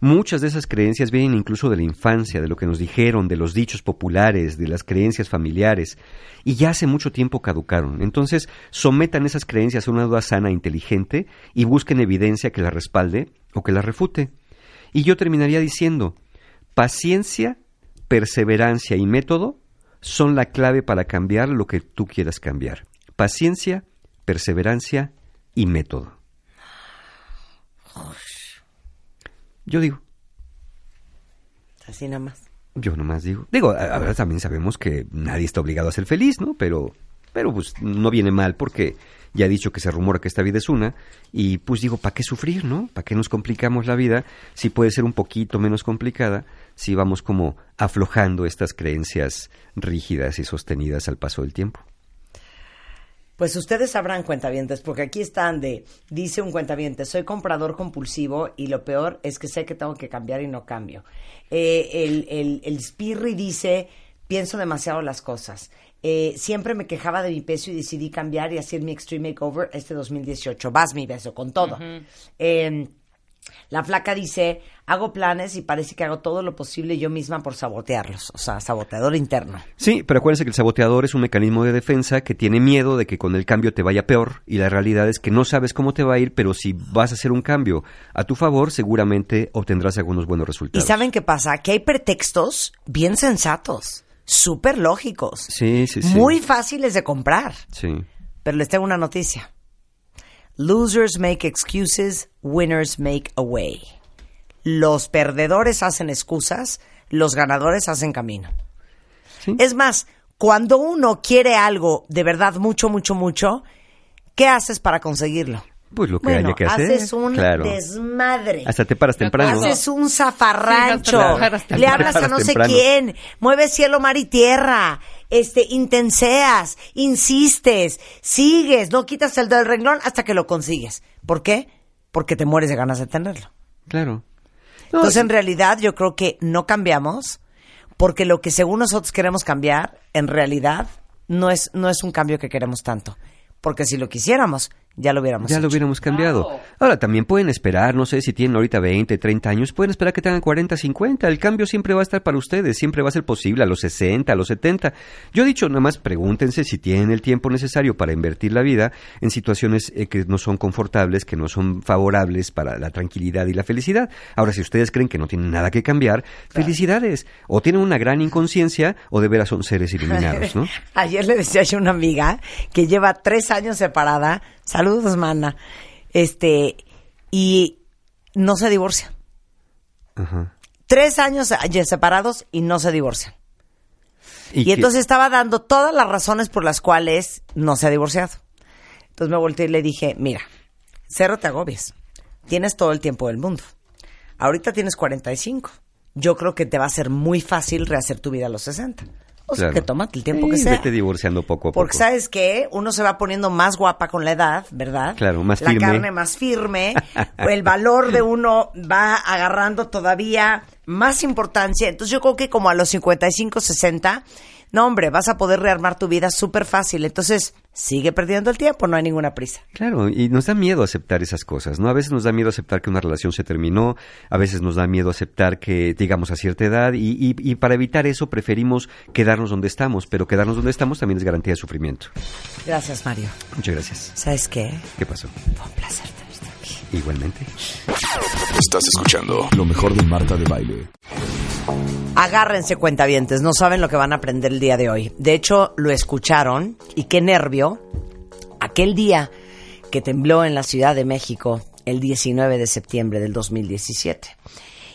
Muchas de esas creencias vienen incluso de la infancia, de lo que nos dijeron, de los dichos populares, de las creencias familiares, y ya hace mucho tiempo caducaron. Entonces, sometan esas creencias a una duda sana e inteligente y busquen evidencia que la respalde o que la refute. Y yo terminaría diciendo, paciencia, perseverancia y método son la clave para cambiar lo que tú quieras cambiar. Paciencia, perseverancia y método. Yo digo, Así nada más. yo nomás digo. Digo, ahora también sabemos que nadie está obligado a ser feliz, ¿no? Pero, pero pues no viene mal porque ya he dicho que se rumora que esta vida es una y pues digo, ¿para qué sufrir, no? ¿Para qué nos complicamos la vida si puede ser un poquito menos complicada si vamos como aflojando estas creencias rígidas y sostenidas al paso del tiempo? Pues ustedes sabrán, cuentavientes, porque aquí están de, dice un cuentaviente, soy comprador compulsivo y lo peor es que sé que tengo que cambiar y no cambio. Eh, el, el, el Spirri dice, pienso demasiado las cosas. Eh, siempre me quejaba de mi peso y decidí cambiar y hacer mi Extreme Makeover este 2018. Vas mi beso, con todo. Eh, la flaca dice, hago planes y parece que hago todo lo posible yo misma por sabotearlos. O sea, saboteador interno. Sí, pero acuérdense que el saboteador es un mecanismo de defensa que tiene miedo de que con el cambio te vaya peor y la realidad es que no sabes cómo te va a ir, pero si vas a hacer un cambio a tu favor, seguramente obtendrás algunos buenos ¿Y resultados. saben qué pasa? Que hay pretextos bien sensatos, súper lógicos, Sí, sí, sí. muy fáciles de comprar. Sí. Pero les tengo una noticia. Losers make excuses, winners make a way. Los perdedores hacen excusas, los ganadores hacen camino. Sí. Es más, cuando uno quiere algo de verdad mucho, mucho, mucho, ¿qué haces para conseguirlo? Pues lo que Bueno, haya que hacer. haces un claro. desmadre. Hasta te paras temprano. Haces un zafarrancho. Sí, hasta Le hablas a no sé quién. Mueves cielo, mar y tierra. Este, intenseas, insistes, sigues, no quitas el dedo del renglón hasta que lo consigues. ¿Por qué? Porque te mueres de ganas de tenerlo. Claro. No, Entonces, sí. en realidad, yo creo que no cambiamos porque lo que según nosotros queremos cambiar, en realidad, no es, no es un cambio que queremos tanto. Porque si lo quisiéramos, ya lo hubiéramos Ya lo hubiéramos cambiado. Ahora, también pueden esperar, no sé si tienen ahorita 20, 30 años, pueden esperar que tengan 40, 50. El cambio siempre va a estar para ustedes, siempre va a ser posible a los 60, a los 70. Yo he dicho, nada más pregúntense si tienen el tiempo necesario para invertir la vida en situaciones eh, que no son confortables, que no son favorables para la tranquilidad y la felicidad. Ahora, si ustedes creen que no tienen nada que cambiar, felicidades. O tienen una gran inconsciencia o de veras son seres iluminados, ¿no? Ayer le decía yo a una amiga que lleva tres años separada, saludos, mana, este, y no se divorcia. Ajá. Tres años ya separados y no se divorcian. Y, entonces estaba dando todas las razones por las cuales no se ha divorciado. Entonces me volteé y le dije, mira, cero te agobies. Tienes todo el tiempo del mundo. Ahorita tienes 45. Yo creo que te va a ser muy fácil rehacer tu vida a los 60. O sea, Claro. que tómate el tiempo que sea. Vete divorciando poco a poco. Porque sabes que uno se va poniendo más guapa con la edad, ¿verdad? Claro, más la firme. carne más firme, el valor de uno va agarrando todavía más importancia. Entonces yo creo que como a los 55, 60, no hombre, vas a poder rearmar tu vida súper fácil. Entonces sigue perdiendo el tiempo, no hay ninguna prisa. Claro, y nos da miedo aceptar esas cosas, ¿no? A veces nos da miedo aceptar que una relación se terminó, a veces nos da miedo aceptar que llegamos a cierta edad, y, y- y para evitar eso preferimos quedarnos donde estamos, pero quedarnos donde estamos también es garantía de sufrimiento. Gracias, Mario. Muchas gracias. ¿Sabes qué? ¿Qué pasó? Fue un placer. Igualmente. Estás escuchando lo mejor de Marta de Baile. Agárrense cuentavientes, no saben lo que van a aprender el día de hoy. De hecho, lo escucharon y qué nervio. Aquel día que tembló en la Ciudad de México el 19 de septiembre del 2017.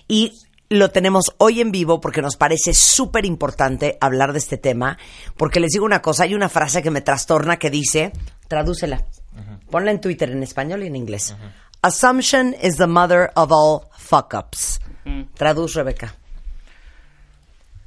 Y lo tenemos hoy en vivo porque nos parece súper importante hablar de este tema. Porque les digo una cosa, hay una frase que me trastorna que dice, tradúcela, ponla en Twitter en español y en inglés. Assumption is the mother of all fuck-ups. Traduz, Rebeca.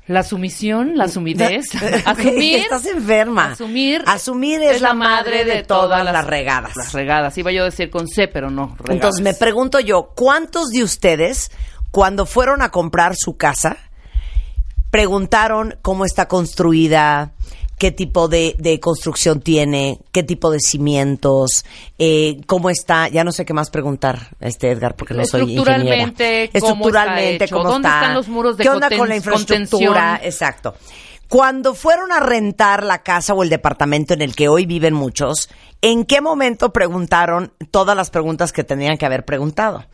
La sumisión, la sumidez, asumir. Estás enferma. Asumir. Asumir es, la madre de todas las, regadas. Las regadas. Iba yo a decir con C, pero no. Regadas. Entonces me pregunto yo, ¿cuántos de ustedes, cuando fueron a comprar su casa, preguntaron cómo está construida, qué tipo de, de construcción tiene, qué tipo de cimientos, eh, cómo está, ya no sé qué más preguntar, este Edgar, porque no soy ingeniera. Estructuralmente, cómo Estructuralmente, está dónde está, están los muros de qué onda con la infraestructura, contención. exacto. Cuando fueron a rentar la casa o el departamento en el que hoy viven muchos, ¿en qué momento preguntaron todas las preguntas que tenían que haber preguntado?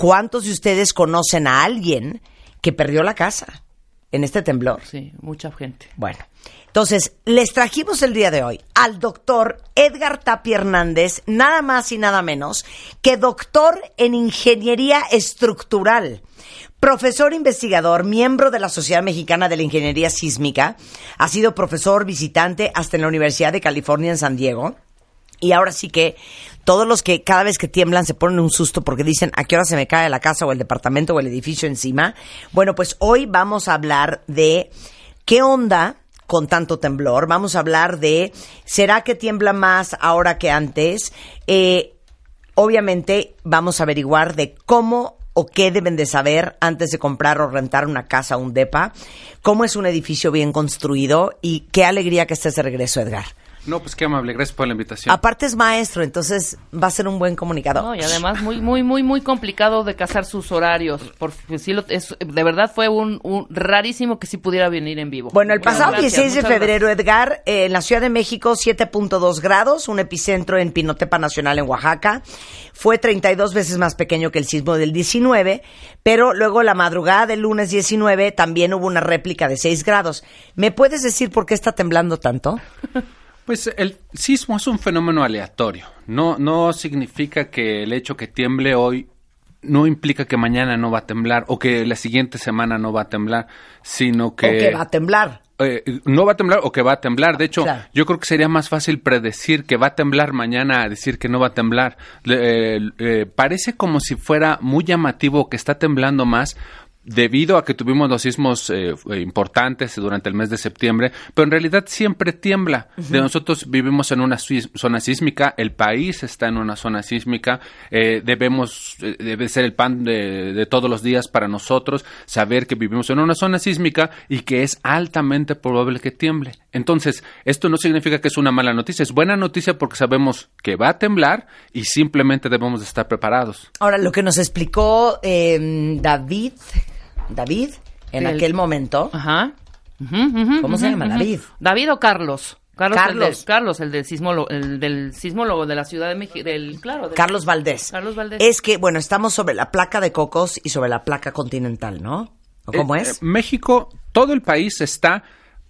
¿Cuántos de ustedes conocen a alguien que perdió la casa en este temblor? Sí, mucha gente. Bueno, entonces les trajimos el día de hoy al doctor Edgar Tapia Hernández, nada más y nada menos que doctor en ingeniería estructural, profesor investigador, miembro de la Sociedad Mexicana de la Ingeniería Sísmica, ha sido profesor visitante hasta en la Universidad de California en San Diego. Y ahora sí que todos los que cada vez que tiemblan se ponen un susto porque dicen a qué hora se me cae la casa o el departamento o el edificio encima. Bueno, pues hoy vamos a hablar de qué onda con tanto temblor. Vamos a hablar de, ¿será que tiembla más ahora que antes? Eh, obviamente vamos a averiguar de cómo o qué deben de saber antes de comprar o rentar una casa o un DEPA, cómo es un edificio bien construido y qué alegría que estés de regreso, Edgar. No, pues qué amable, gracias por la invitación. Aparte es maestro, entonces va a ser un buen comunicador. No, y además muy, muy, muy, muy complicado de casar sus horarios. Porque sí lo, es, de verdad fue un, un rarísimo que sí pudiera venir en vivo. Bueno, el pasado gracias, 16 de febrero, Edgar, eh, en la Ciudad de México, 7.2 grados, un epicentro en Pinotepa Nacional en Oaxaca. Fue 32 veces más pequeño que el sismo del 19, pero luego la madrugada del lunes 19 también hubo una réplica de 6 grados. ¿Me puedes decir por qué está temblando tanto? Pues el sismo es un fenómeno aleatorio. No, no significa que el hecho que tiemble hoy no implica que mañana no va a temblar o que la siguiente semana no va a temblar, sino que... ¿O que va a temblar? eh, no va a temblar o que va a temblar. De hecho, Claro. yo creo que sería más fácil predecir que va a temblar mañana a decir que no va a temblar. Eh, eh, parece como si fuera muy llamativo que está temblando más debido a que tuvimos los sismos eh, importantes durante el mes de septiembre, pero en realidad siempre tiembla. De nosotros vivimos en una zona sísmica, el país está en una zona sísmica, eh, debemos, eh, debe ser el pan de, de todos los días para nosotros saber que vivimos en una zona sísmica y que es altamente probable que tiemble. Entonces, esto no significa que es una mala noticia, es buena noticia porque sabemos que va a temblar y simplemente debemos de estar preparados. Ahora, lo que nos explicó eh, David, David, en El- aquel momento, Ajá. ¿Cómo se llama? David. David o Carlos. Carlos, Carlos. El de, Carlos, el del sismólogo, el del sismólogo de la Ciudad de México, del, claro. del- Carlos Valdés. Carlos Valdés. Es que, bueno, estamos sobre la placa de cocos y sobre la placa continental, ¿no? ¿O cómo Eh, es? eh, México, todo el país está.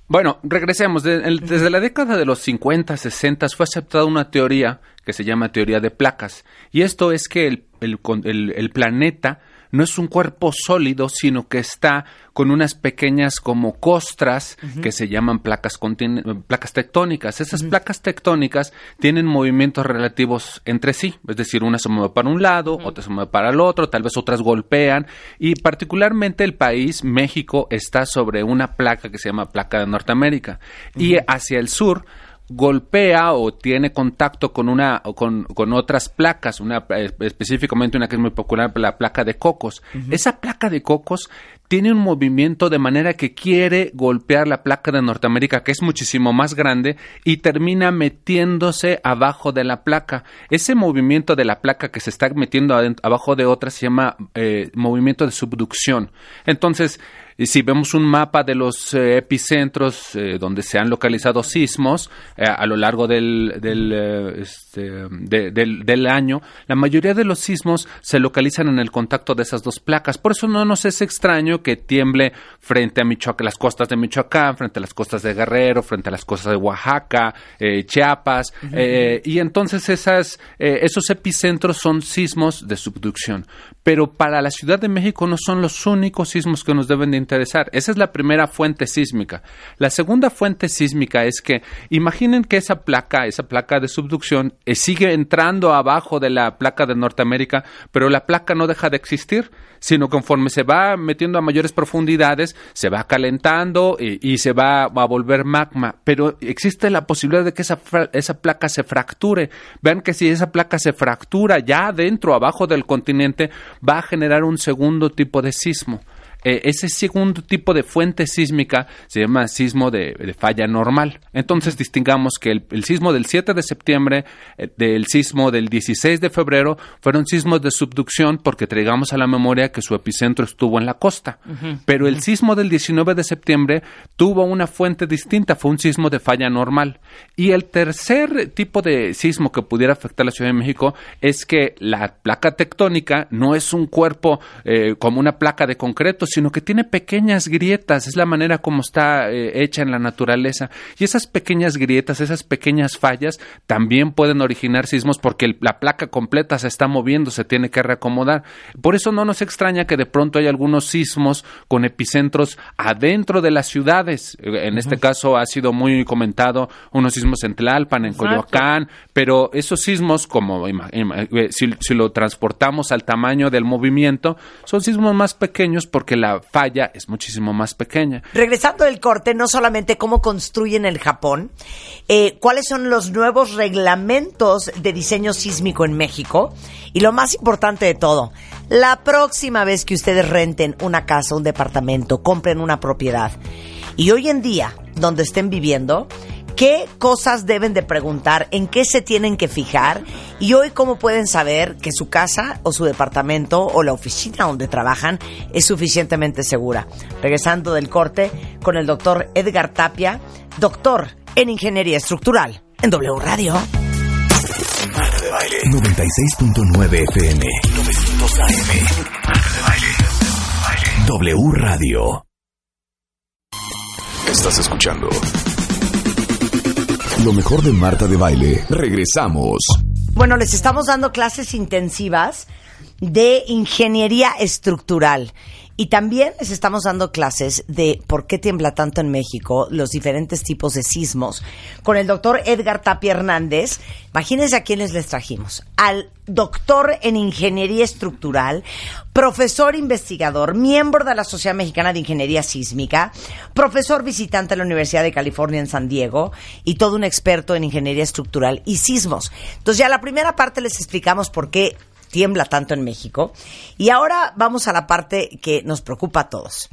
Bueno, regresemos. De- el- desde la década de los 50, 60 fue aceptada una teoría que se llama teoría de placas. Y esto es que el, el- el planeta no es un cuerpo sólido, sino que está con unas pequeñas como costras que se llaman placas, continen- placas tectónicas. Esas placas tectónicas tienen movimientos relativos entre sí, es decir, una se mueve para un lado, otra se mueve para el otro, tal vez otras golpean. Y particularmente el país, México, está sobre una placa que se llama placa de Norteamérica. Y hacia el sur golpea o tiene contacto con una o con, con otras placas, una eh, específicamente una que es muy popular, la placa de cocos. Esa placa de cocos tiene un movimiento de manera que quiere golpear la placa de Norteamérica, que es muchísimo más grande, y termina metiéndose abajo de la placa. Ese movimiento de la placa que se está metiendo abajo de otra se llama eh, movimiento de subducción. Entonces, y si vemos un mapa de los eh, epicentros eh, donde se han localizado sismos eh, a lo largo del, del, este, de- del, del año, la mayoría de los sismos se localizan en el contacto de esas dos placas. Por eso no nos es extraño que tiemble frente a Michoacán, las costas de Michoacán, frente a las costas de Guerrero, frente a las costas de Oaxaca, Chiapas. y entonces esas, esos epicentros son sismos de subducción. Pero para la Ciudad de México no son los únicos sismos que nos deben de interesar. Esa es la primera fuente sísmica. La segunda fuente sísmica es que imaginen que esa placa, esa placa de subducción, eh, sigue entrando abajo de la placa de Norteamérica, pero la placa no deja de existir, sino conforme se va metiendo a mayores profundidades, se va calentando y, y se va a volver magma. Pero existe la posibilidad de que esa, esa placa se fracture. Vean que si esa placa se fractura ya adentro, abajo del continente, va a generar un segundo tipo de sismo. Eh, ese segundo tipo de fuente sísmica se llama sismo de, de falla normal. Entonces distingamos que el, el sismo del 7 de septiembre, eh, del sismo del 16 de febrero, fueron sismos de subducción porque traigamos a la memoria que su epicentro estuvo en la costa. Pero el sismo del 19 de septiembre tuvo una fuente distinta, fue un sismo de falla normal. Y el tercer tipo de sismo que pudiera afectar a la Ciudad de México es que la placa tectónica no es un cuerpo eh, como una placa de concreto, sino que tiene pequeñas grietas, es la manera como está eh, hecha en la naturaleza. Y esas pequeñas grietas, esas pequeñas fallas, también pueden originar sismos porque el- la placa completa se está moviendo, se tiene que reacomodar. Por eso no nos extraña que de pronto hay algunos sismos con epicentros adentro de las ciudades. En este caso ha sido muy comentado unos sismos en Tlalpan, en Exacto. Coyoacán, pero esos sismos, como eh, si, si lo transportamos al tamaño del movimiento, son sismos más pequeños porque la falla es muchísimo más pequeña. Regresando del corte, no solamente cómo construyen el Japón, eh, cuáles son los nuevos reglamentos de diseño sísmico en México y lo más importante de todo, la próxima vez que ustedes renten una casa, un departamento, compren una propiedad y hoy en día, donde estén viviendo, qué cosas deben de preguntar, en qué se tienen que fijar y hoy cómo pueden saber que su casa o su departamento o la oficina donde trabajan es suficientemente segura. Regresando del corte con el doctor Edgar Tapia, doctor en Ingeniería Estructural en W Radio. Marta de Baile 96.9 FM 900 AM Marta de Baile W Radio Estás escuchando Lo mejor de Marta de Baile. Regresamos. Bueno, les estamos dando clases intensivas de ingeniería estructural. Y también les estamos dando clases de por qué tiembla tanto en México, los diferentes tipos de sismos, con el doctor Edgar Tapia Hernández. Imagínense a quiénes les trajimos. Al doctor en ingeniería estructural, profesor investigador, miembro de la Sociedad Mexicana de Ingeniería Sísmica, profesor visitante de la Universidad de California en San Diego y todo un experto en ingeniería estructural y sismos. Entonces ya la primera parte les explicamos por qué tiembla tanto en México. Y ahora vamos a la parte que nos preocupa a todos.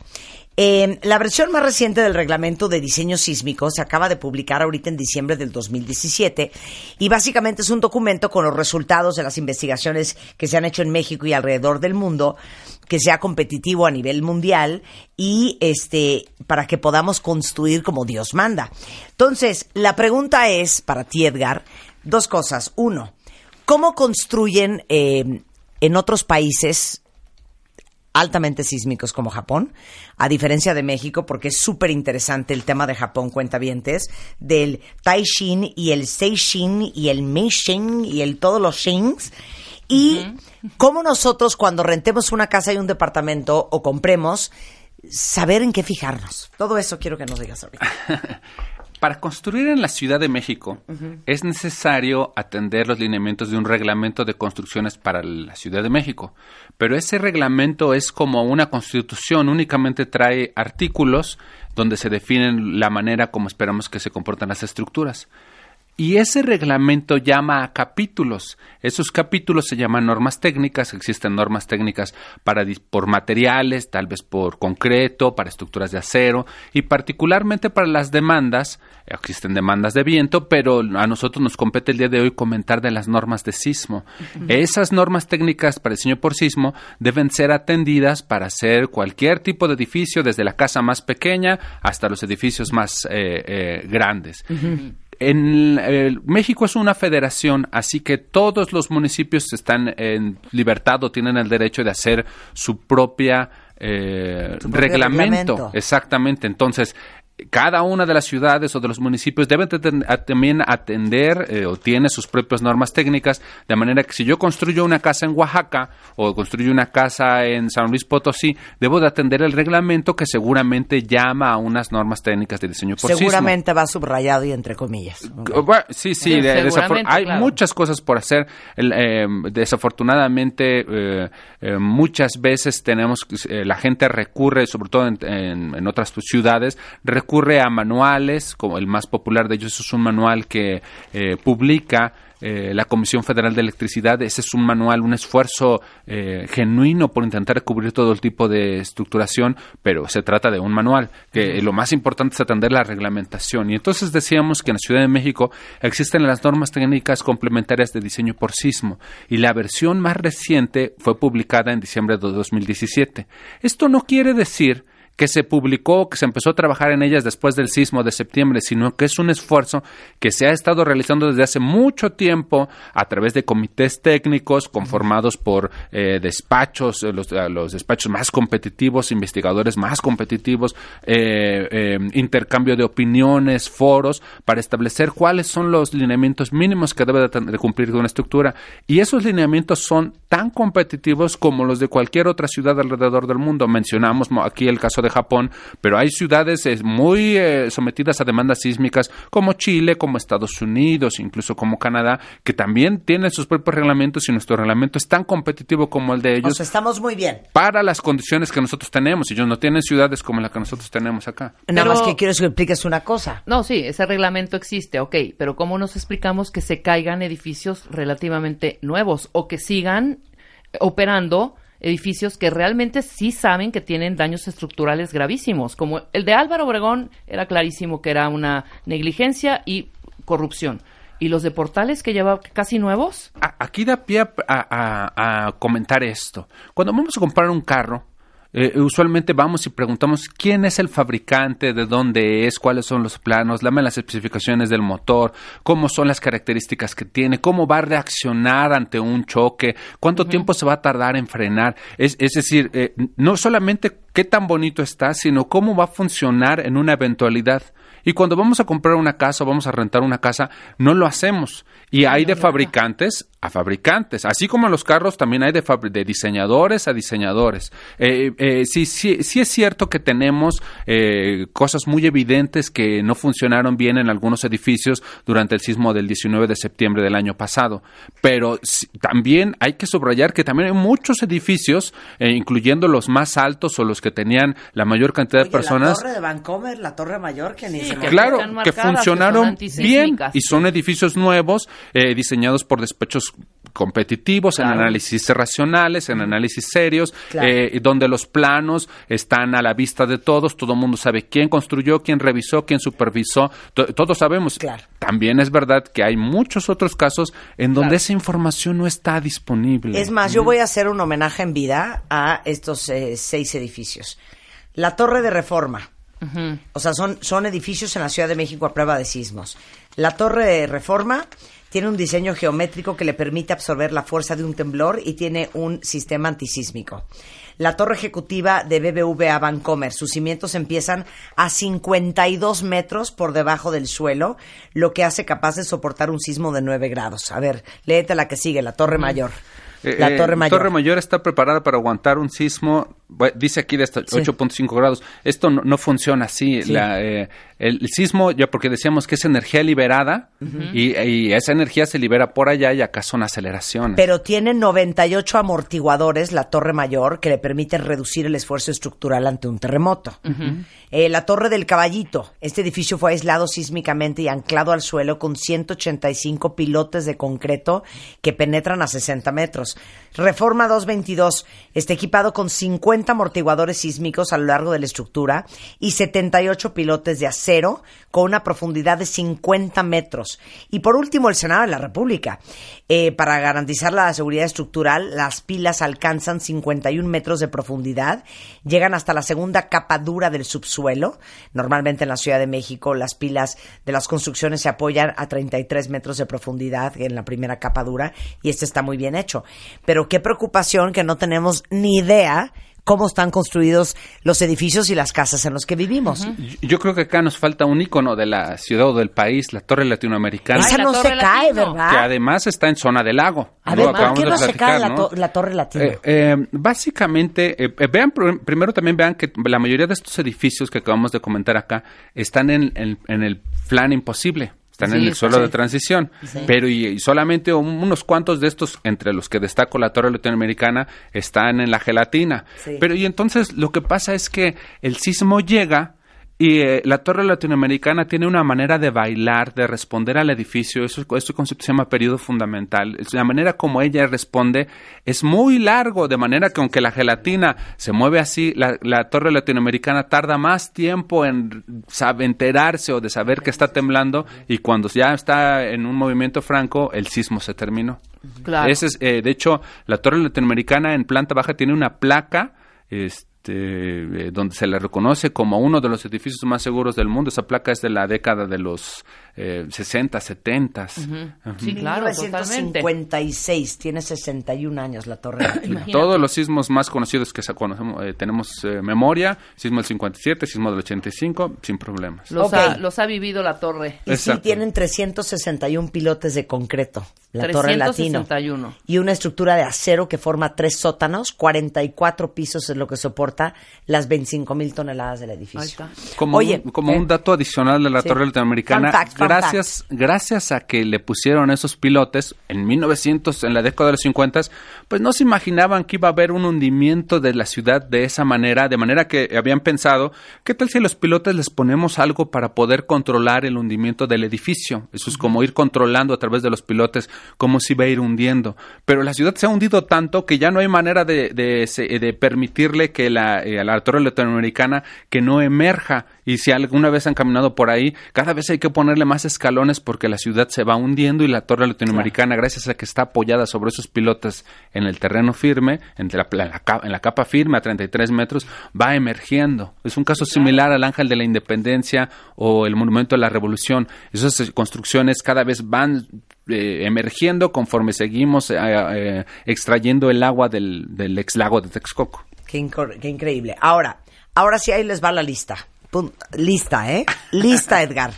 Eh, la versión más reciente del reglamento de diseño sísmico se acaba de publicar ahorita en diciembre del 2017 y básicamente es un documento con los resultados de las investigaciones que se han hecho en México y alrededor del mundo que sea competitivo a nivel mundial y este para que podamos construir como Dios manda. Entonces, la pregunta es para ti Edgar, dos cosas. Uno, ¿Cómo construyen eh, en otros países altamente sísmicos como Japón, a diferencia de México, porque es súper interesante el tema de Japón, cuentavientes, del Taishin y el Seishin y el Meishin y el todos los shins. Y cómo nosotros cuando rentemos una casa y un departamento o compremos, saber en qué fijarnos. Todo eso quiero que nos digas ahorita. Para construir en la Ciudad de México es necesario atender los lineamientos de un reglamento de construcciones para la Ciudad de México, pero ese reglamento es como una constitución, únicamente trae artículos donde se definen la manera como esperamos que se comportan las estructuras. Y ese reglamento llama a capítulos. Esos capítulos se llaman normas técnicas. Existen normas técnicas para por materiales, tal vez por concreto, para estructuras de acero y particularmente para las demandas. Existen demandas de viento, pero a nosotros nos compete el día de hoy comentar de las normas de sismo. Esas normas técnicas para diseño por sismo deben ser atendidas para hacer cualquier tipo de edificio, desde la casa más pequeña hasta los edificios más eh, eh, grandes. En México es una federación, así que todos los municipios están en libertad o tienen el derecho de hacer su propia eh, reglamento. Exactamente. Entonces, cada una de las ciudades o de los municipios deben de ten- a- también atender eh, o tiene sus propias normas técnicas, de manera que si yo construyo una casa en Oaxaca o construyo una casa en San Luis Potosí, debo de atender el reglamento que seguramente llama a unas normas técnicas de diseño por sismo. Seguramente va subrayado y entre comillas. Bueno, sí, sí, de- hay claro. muchas cosas por hacer. El, eh, desafortunadamente, eh, eh, muchas veces tenemos, eh, la gente recurre, sobre todo en, en- en otras ciudades, recurre a manuales, como el más popular de ellos es un manual que eh, publica eh, la Comisión Federal de Electricidad. Ese es un manual, un esfuerzo eh, genuino por intentar cubrir todo el tipo de estructuración, pero se trata de un manual, que lo más importante es atender la reglamentación. Y entonces decíamos que en la Ciudad de México existen las normas técnicas complementarias de diseño por sismo, y la versión más reciente fue publicada en diciembre de 2017. Esto no quiere decir que se publicó, que se empezó a trabajar en ellas después del sismo de septiembre, sino que es un esfuerzo que se ha estado realizando desde hace mucho tiempo a través de comités técnicos conformados por eh, despachos, eh, los, eh, los despachos más competitivos, investigadores más competitivos, eh, intercambio de opiniones, foros, para establecer cuáles son los lineamientos mínimos que debe de, cumplir una estructura. Y esos lineamientos son tan competitivos como los de cualquier otra ciudad alrededor del mundo. Mencionamos mo- aquí el caso de de Japón, pero hay ciudades eh, muy eh, sometidas a demandas sísmicas como Chile, como Estados Unidos, incluso como Canadá, que también tienen sus propios reglamentos y nuestro reglamento es tan competitivo como el de ellos O sea, estamos muy bien. para las condiciones que nosotros tenemos. Ellos no tienen ciudades como la que nosotros tenemos acá. Nada Pero- más que quiero que expliques una cosa. No, sí, ese reglamento existe, ok, pero ¿cómo nos explicamos que se caigan edificios relativamente nuevos o que sigan operando edificios que realmente sí saben que tienen daños estructurales gravísimos? Como el de Álvaro Obregón era clarísimo que era una negligencia y corrupción. ¿Y los de Portales que lleva casi nuevos? Aquí da pie a comentar esto. Cuando vamos a comprar un carro, eh, usualmente vamos y preguntamos quién es el fabricante, de dónde es, cuáles son los planos, dame las especificaciones del motor, cómo son las características que tiene, cómo va a reaccionar ante un choque, cuánto tiempo se va a tardar en frenar. Es, es decir, eh, no solamente qué tan bonito está, sino cómo va a funcionar en una eventualidad. Y cuando vamos a comprar una casa o vamos a rentar una casa, no lo hacemos. Y hay de fabricantes a fabricantes. Así como en los carros, también hay de, de diseñadores a diseñadores. Eh, eh, sí, sí, sí es cierto que tenemos eh, cosas muy evidentes que no funcionaron bien en algunos edificios durante el sismo del 19 de septiembre del año pasado. Pero sí, también hay que subrayar que también hay muchos edificios, eh, incluyendo los más altos o los que tenían la mayor cantidad de personas. La torre de Vancomer, la torre mayor, que ni Sí, se que Claro, que funcionaron bien y son edificios nuevos eh, diseñados por despechos competitivos, en análisis racionales, en análisis serios, Claro. eh, donde los planos están a la vista de todos, todo el mundo sabe quién construyó, quién revisó, quién supervisó, to- todos sabemos. Claro. También es verdad que hay muchos otros casos en donde Claro. esa información no está disponible. Es más, yo voy a hacer un homenaje en vida a estos eh, seis edificios. La Torre de Reforma. O sea, son, son edificios en la Ciudad de México a prueba de sismos. La Torre de Reforma tiene un diseño geométrico que le permite absorber la fuerza de un temblor y tiene un sistema antisísmico. La torre ejecutiva de BBVA Bancomer, sus cimientos empiezan a 52 metros por debajo del suelo, lo que hace capaz de soportar un sismo de 9 grados. A ver, léete la que sigue, la Torre Mayor. Eh, La eh, Torre Mayor. Torre Mayor está preparada para aguantar un sismo, dice aquí de hasta Sí. 8.5 grados. Esto no, no funciona así. Sí. La, eh, el, el sismo, ya porque decíamos que es energía liberada y, y esa energía se libera por allá y acá son aceleraciones. Pero tiene 98 amortiguadores la Torre Mayor que le permiten reducir el esfuerzo estructural ante un terremoto. Eh, la Torre del Caballito. Este edificio fue aislado sísmicamente y anclado al suelo con 185 pilotes de concreto que penetran a 60 metros. Reforma 222 está equipado con 50 amortiguadores sísmicos a lo largo de la estructura y 78 pilotes de acero con una profundidad de 50 metros. Y por último, el Senado de la República. Eh, para garantizar la seguridad estructural, las pilas alcanzan 51 metros de profundidad, llegan hasta la segunda capa dura del subsuelo. Normalmente en la Ciudad de México las pilas de las construcciones se apoyan a 33 metros de profundidad en la primera capa dura y este está muy bien hecho. Pero qué preocupación que no tenemos ni idea cómo están construidos los edificios y las casas en los que vivimos. Yo- Yo creo que acá nos falta un icono de la ciudad o del país, la Torre Latinoamericana, Esa la no se cae, Latino. ¿verdad? que además está en zona del lago. A ver, ¿por acabamos qué de no se cae la, ¿no? to- la Torre Latina? Eh, eh, básicamente, eh, eh, vean, pr- primero también vean que la mayoría de estos edificios que acabamos de comentar acá están en, en- en el plan imposible. Están en el suelo sí. de transición. Pero y, y solamente un- unos cuantos de estos, entre los que destaco la Torre Latinoamericana, están en la gelatina. Pero y entonces lo que pasa es que el sismo llega y eh, la torre latinoamericana tiene una manera de bailar, de responder al edificio. Eso, este concepto se llama periodo fundamental. La manera como ella responde es muy largo, de manera que aunque la gelatina se mueve así, la, la torre latinoamericana tarda más tiempo en sabe, enterarse o de saber que está temblando y cuando ya está en un movimiento franco, el sismo se terminó. Claro. Ese es, eh, de hecho, la torre latinoamericana en planta baja tiene una placa este, eh, donde se le reconoce como uno de los edificios más seguros del mundo. Esa placa es de la década de los eh, 60, 70. Sí, claro, totalmente. 1956, tiene 61 años la Torre. Todos los sismos más conocidos que se conocemos, eh, tenemos eh, memoria, sismo del 57, sismo del 85, sin problemas. Los, Ok. ha, los ha vivido la torre. Y sí Exacto. tienen 361 pilotes de concreto, la Torre Latino. 361. Y una estructura de acero que forma tres sótanos, 44 pisos es lo que soporta soporta las 25 mil toneladas del edificio. Ahí está. Como, Oye, un, como eh, un dato adicional de la sí. Torre Latinoamericana, Fun fact, fun gracias, gracias a que le pusieron esos pilotes en 1900, en la década de los 50, pues no se imaginaban que iba a haber un hundimiento de la ciudad de esa manera, de manera que habían pensado, ¿qué tal si a los pilotes les ponemos algo para poder controlar el hundimiento del edificio? Eso es como ir controlando a través de los pilotes cómo se iba a ir hundiendo. Pero la ciudad se ha hundido tanto que ya no hay manera de, de, se- de permitirle que la, eh, a la Torre Latinoamericana que no emerja. Y si alguna vez han caminado por ahí, cada vez hay que ponerle más escalones porque la ciudad se va hundiendo y la Torre Latinoamericana, gracias a que está apoyada sobre esos pilotes en el terreno firme, la, en, la, ca- en la capa firme a 33 metros, va emergiendo. Es un caso similar al Ángel de la Independencia o el Monumento de la Revolución. Esas eh, construcciones cada vez van eh, emergiendo conforme seguimos eh, eh, extrayendo el agua del, del ex lago de Texcoco. Qué, increíble. Ahora, ahora sí ahí les va la lista. Pun- lista, ¿eh? Lista, Edgar.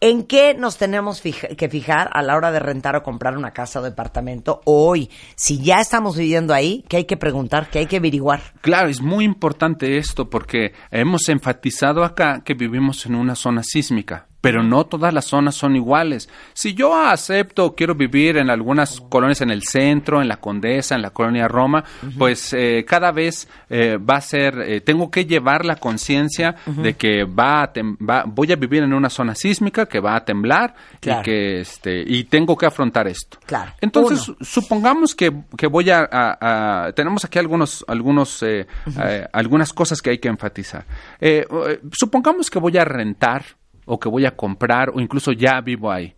¿En qué nos tenemos fija- que fijar a la hora de rentar o comprar una casa o departamento hoy? Si ya estamos viviendo ahí, ¿qué hay que preguntar? ¿Qué hay que averiguar? Claro, es muy importante esto porque hemos enfatizado acá que vivimos en una zona sísmica, pero no todas las zonas son iguales. Si yo acepto, quiero vivir en algunas colonias en el centro, en la Condesa, en la colonia Roma, pues eh, cada vez eh, va a ser, eh, tengo que llevar la conciencia de que va a tem- va- voy a vivir en una zona sísmica, que va a temblar Claro. y que este y tengo que afrontar esto. Claro. Entonces, Uno. supongamos que, que voy a, a- a- tenemos aquí algunos algunos eh, eh, algunas cosas que hay que enfatizar eh, supongamos que voy a rentar o que voy a comprar o incluso ya vivo ahí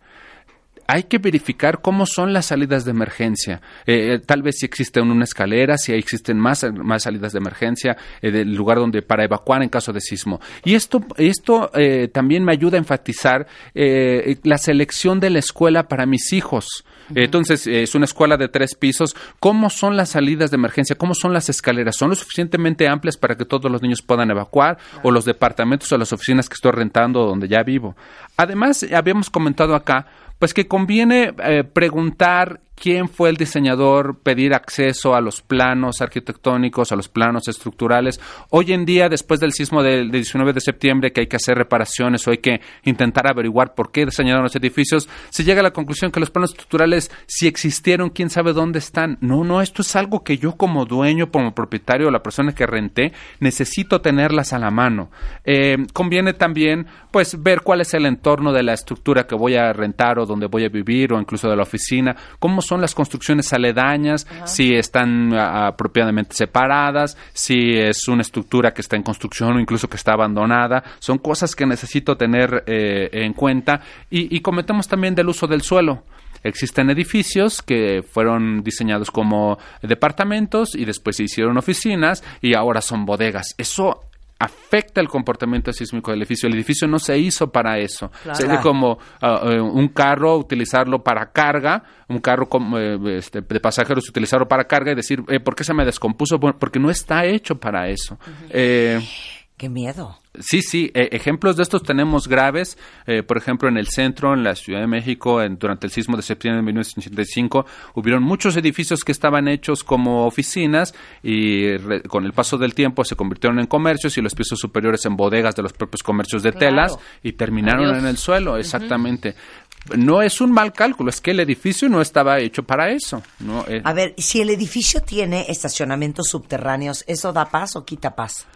hay que verificar cómo son las salidas de emergencia. Eh, eh, tal vez si existe una escalera, si existen más, más salidas de emergencia eh, del lugar donde para evacuar en caso de sismo. Y esto, esto eh, también me ayuda a enfatizar la selección de la escuela para mis hijos. Entonces, eh, es una escuela de tres pisos. ¿Cómo son las salidas de emergencia? ¿Cómo son las escaleras? ¿Son lo suficientemente amplias para que todos los niños puedan evacuar? ¿O los departamentos o las oficinas que estoy rentando donde ya vivo? Además, habíamos comentado acá pues que conviene eh, preguntar quién fue el diseñador, pedir acceso a los planos arquitectónicos, a los planos estructurales. Hoy en día, después del sismo del, del 19 de septiembre, que hay que hacer reparaciones o hay que intentar averiguar por qué diseñaron los edificios, se llega a la conclusión que los planos estructurales, si existieron, quién sabe dónde están. No, no, esto es algo que yo como dueño, como propietario, la persona que renté, necesito tenerlas a la mano. Eh, conviene también, pues, ver cuál es el entorno de la estructura que voy a rentar o donde voy a vivir o incluso de la oficina, cómo son las construcciones aledañas, si están ah, apropiadamente separadas, si es una estructura que está en construcción o incluso que está abandonada. Son cosas que necesito tener eh, en cuenta. Y, y comentamos también del uso del suelo. Existen edificios que fueron diseñados como departamentos y después se hicieron oficinas y ahora son bodegas. Eso afecta el comportamiento sísmico del edificio. El edificio no se hizo para eso. Claro. Sería como ah, eh, un carro, utilizarlo para carga, un carro como, eh, este, de pasajeros, utilizarlo para carga y decir, eh, ¿por qué se me descompuso? Bueno, porque no está hecho para eso. Eh, ¡Qué miedo! Sí, sí, eh, ejemplos de estos tenemos graves, eh, por ejemplo en el centro, en la Ciudad de México, en- durante el sismo de septiembre de 1985, hubieron muchos edificios que estaban hechos como oficinas y re- con el paso del tiempo se convirtieron en comercios y los pisos superiores en bodegas de los propios comercios de Claro. telas y terminaron Adiós. en el suelo, exactamente. No es un mal cálculo, es que el edificio no estaba hecho para eso. ¿no? Eh, A ver, si el edificio tiene estacionamientos subterráneos, ¿eso da paz o quita paz?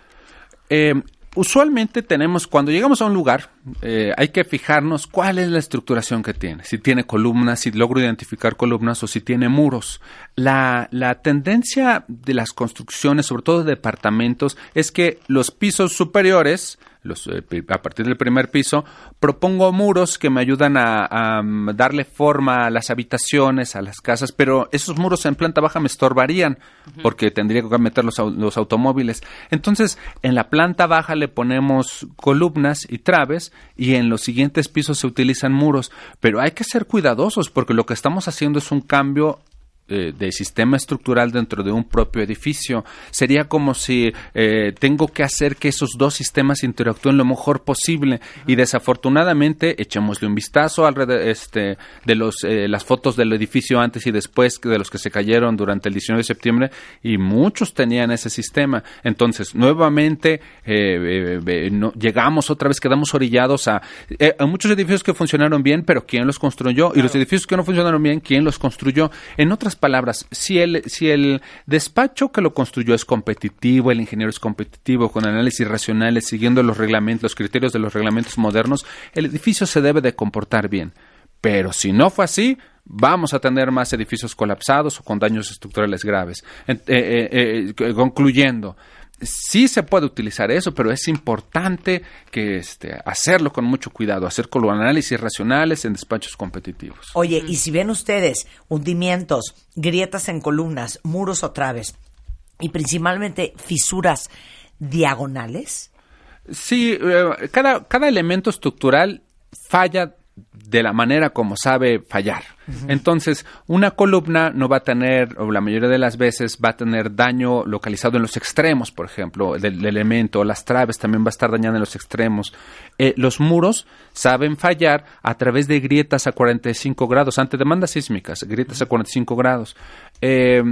Eh, usualmente tenemos, cuando llegamos a un lugar, eh, hay que fijarnos cuál es la estructuración que tiene. Si tiene columnas, si logro identificar columnas o si tiene muros. La, la tendencia de las construcciones, sobre todo de departamentos, es que los pisos superiores, los, eh, a partir del primer piso, propongo muros que me ayudan a, a, mm, darle forma a las habitaciones, a las casas, pero esos muros en planta baja me estorbarían porque tendría que meter los, los automóviles. Entonces, en la planta baja le ponemos columnas y traves y en los siguientes pisos se utilizan muros, pero hay que ser cuidadosos porque lo que estamos haciendo es un cambio eh, de sistema estructural dentro de un propio edificio. Sería como si eh, tengo que hacer que esos dos sistemas interactúen lo mejor posible y desafortunadamente echémosle un vistazo al este, de los, eh, las fotos del edificio antes y después de los que se cayeron durante el 19 de septiembre y muchos tenían ese sistema. Entonces, nuevamente no, llegamos otra vez, quedamos orillados a, a muchos edificios que funcionaron bien, pero ¿quién los construyó? Y los edificios que no funcionaron bien, ¿quién los construyó? En otras palabras, si el, si el despacho que lo construyó es competitivo, el ingeniero es competitivo, con análisis racionales, siguiendo los reglamentos, los criterios de los reglamentos modernos, el edificio se debe de comportar bien. Pero si no fue así, vamos a tener más edificios colapsados o con daños estructurales graves. Eh, eh, eh, concluyendo, sí se puede utilizar eso, pero es importante que este, hacerlo con mucho cuidado, hacer con los análisis racionales en despachos competitivos. Oye, y si ven ustedes hundimientos, grietas en columnas, muros o traves, y principalmente fisuras diagonales. Sí, eh, cada, cada elemento estructural falla de la manera como sabe fallar. Entonces, una columna no va a tener, o la mayoría de las veces va a tener daño localizado en los extremos, por ejemplo, del, elemento, las traves también va a estar dañada en los extremos. Eh, los muros saben fallar a través de grietas a 45 grados, ante demandas sísmicas, grietas a 45 grados. Eh,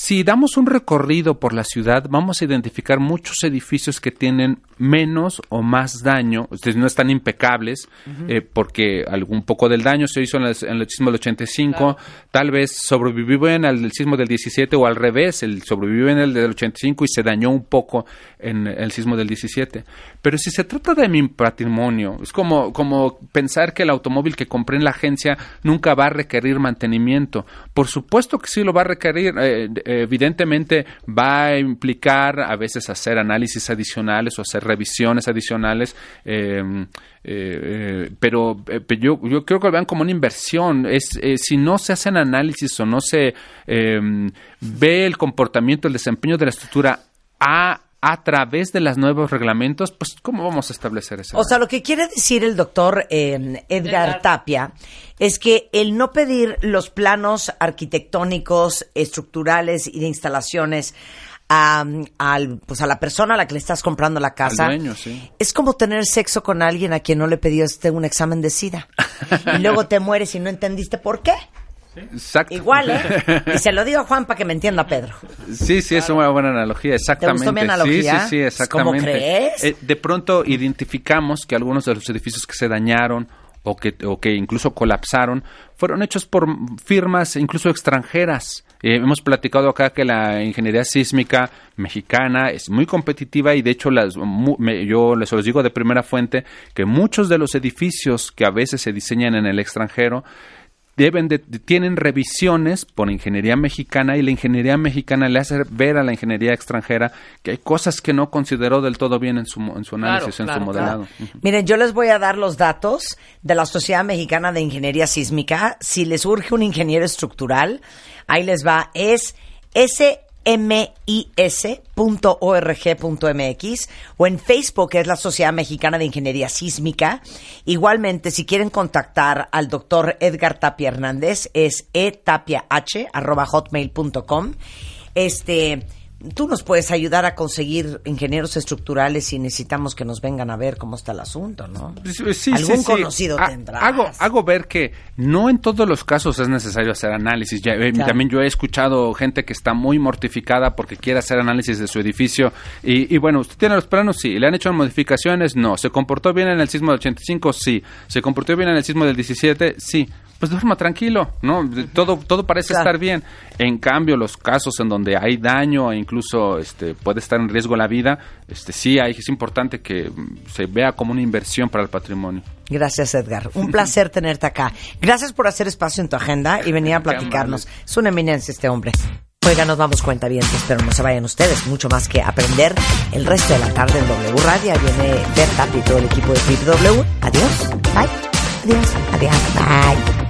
si damos un recorrido por la ciudad, vamos a identificar muchos edificios que tienen menos o más daño, ustedes no están impecables, eh, porque algún poco del daño se hizo en, el sismo del 85, tal vez sobreviven al sismo del 17 o al revés, el sobreviven el del 85 y se dañó un poco en el sismo del 17. Pero si se trata de mi patrimonio, es como, como pensar que el automóvil que compré en la agencia nunca va a requerir mantenimiento. Por supuesto que sí lo va a requerir. Eh, evidentemente va a implicar a veces hacer análisis adicionales o hacer revisiones adicionales, em, eh, eh, pero, yo, yo, creo que lo vean como una inversión. Es, si no se hacen análisis o no se em, ve el comportamiento, el desempeño de la estructura a a través de los nuevos reglamentos, pues ¿cómo vamos a establecer eso? O sea, lo que quiere decir el doctor em, Edgar, Tapia es que el no pedir los planos arquitectónicos, estructurales y de instalaciones a, al, pues a la persona a la que le estás comprando la casa. Es como tener sexo con alguien a quien no le pediste un examen de SIDA. y luego te mueres y no entendiste por qué. Exacto. Igual, ¿eh? Y se lo digo a Juan para que me entienda Pedro. Sí, sí, es una buena analogía, exactamente. ¿Te mi analogía? Sí, sí, sí, exactamente. ¿Cómo crees? Eh, de pronto identificamos que algunos de los edificios que se dañaron o que, o que incluso colapsaron fueron hechos por firmas incluso extranjeras. Eh, hemos platicado acá que la ingeniería sísmica mexicana es muy competitiva y de hecho las, yo les os digo de primera fuente que muchos de los edificios que a veces se diseñan en el extranjero deben de, tienen revisiones por ingeniería mexicana y la ingeniería mexicana le hace ver a la ingeniería extranjera que hay cosas que no consideró del todo bien en su, en su análisis, en su modelado. Miren, yo les voy a dar los datos de la Sociedad Mexicana de Ingeniería Sísmica. Si les urge un ingeniero estructural, ahí les va. Es S mis.org.mx o en Facebook, que es la Sociedad Mexicana de Ingeniería Sísmica. Igualmente, si quieren contactar al doctor Edgar Tapia Hernández, es etapiah.hotmail.com. Este tú nos puedes ayudar a conseguir ingenieros estructurales si necesitamos que nos vengan a ver cómo está el asunto, ¿no? Sí, Algún conocido tendrá. Hago, hago ver que no en todos los casos es necesario hacer análisis. Eh, también yo he escuchado gente que está muy mortificada porque quiere hacer análisis de su edificio. Y, y, bueno, ¿usted tiene los planos? Sí. ¿Le han hecho modificaciones? No. ¿Se comportó bien en el sismo del 85? Sí. ¿Se comportó bien en el sismo del 17? Sí pues duerma tranquilo, ¿no? Todo, todo parece estar bien. En cambio, los casos en donde hay daño e incluso este, puede estar en riesgo la vida, este, sí hay, es importante que se vea como una inversión para el patrimonio. Gracias, Edgar. Un placer tenerte acá. Gracias por hacer espacio en tu agenda y venir a platicarnos. Es una eminencia este hombre. Oiga, nos vamos cuenta bien, pero no se vayan ustedes. Mucho más que aprender el resto de la tarde en W Radio. Viene Berta y todo el equipo de W. Adiós. Bye. Adiós. Adiós. Bye.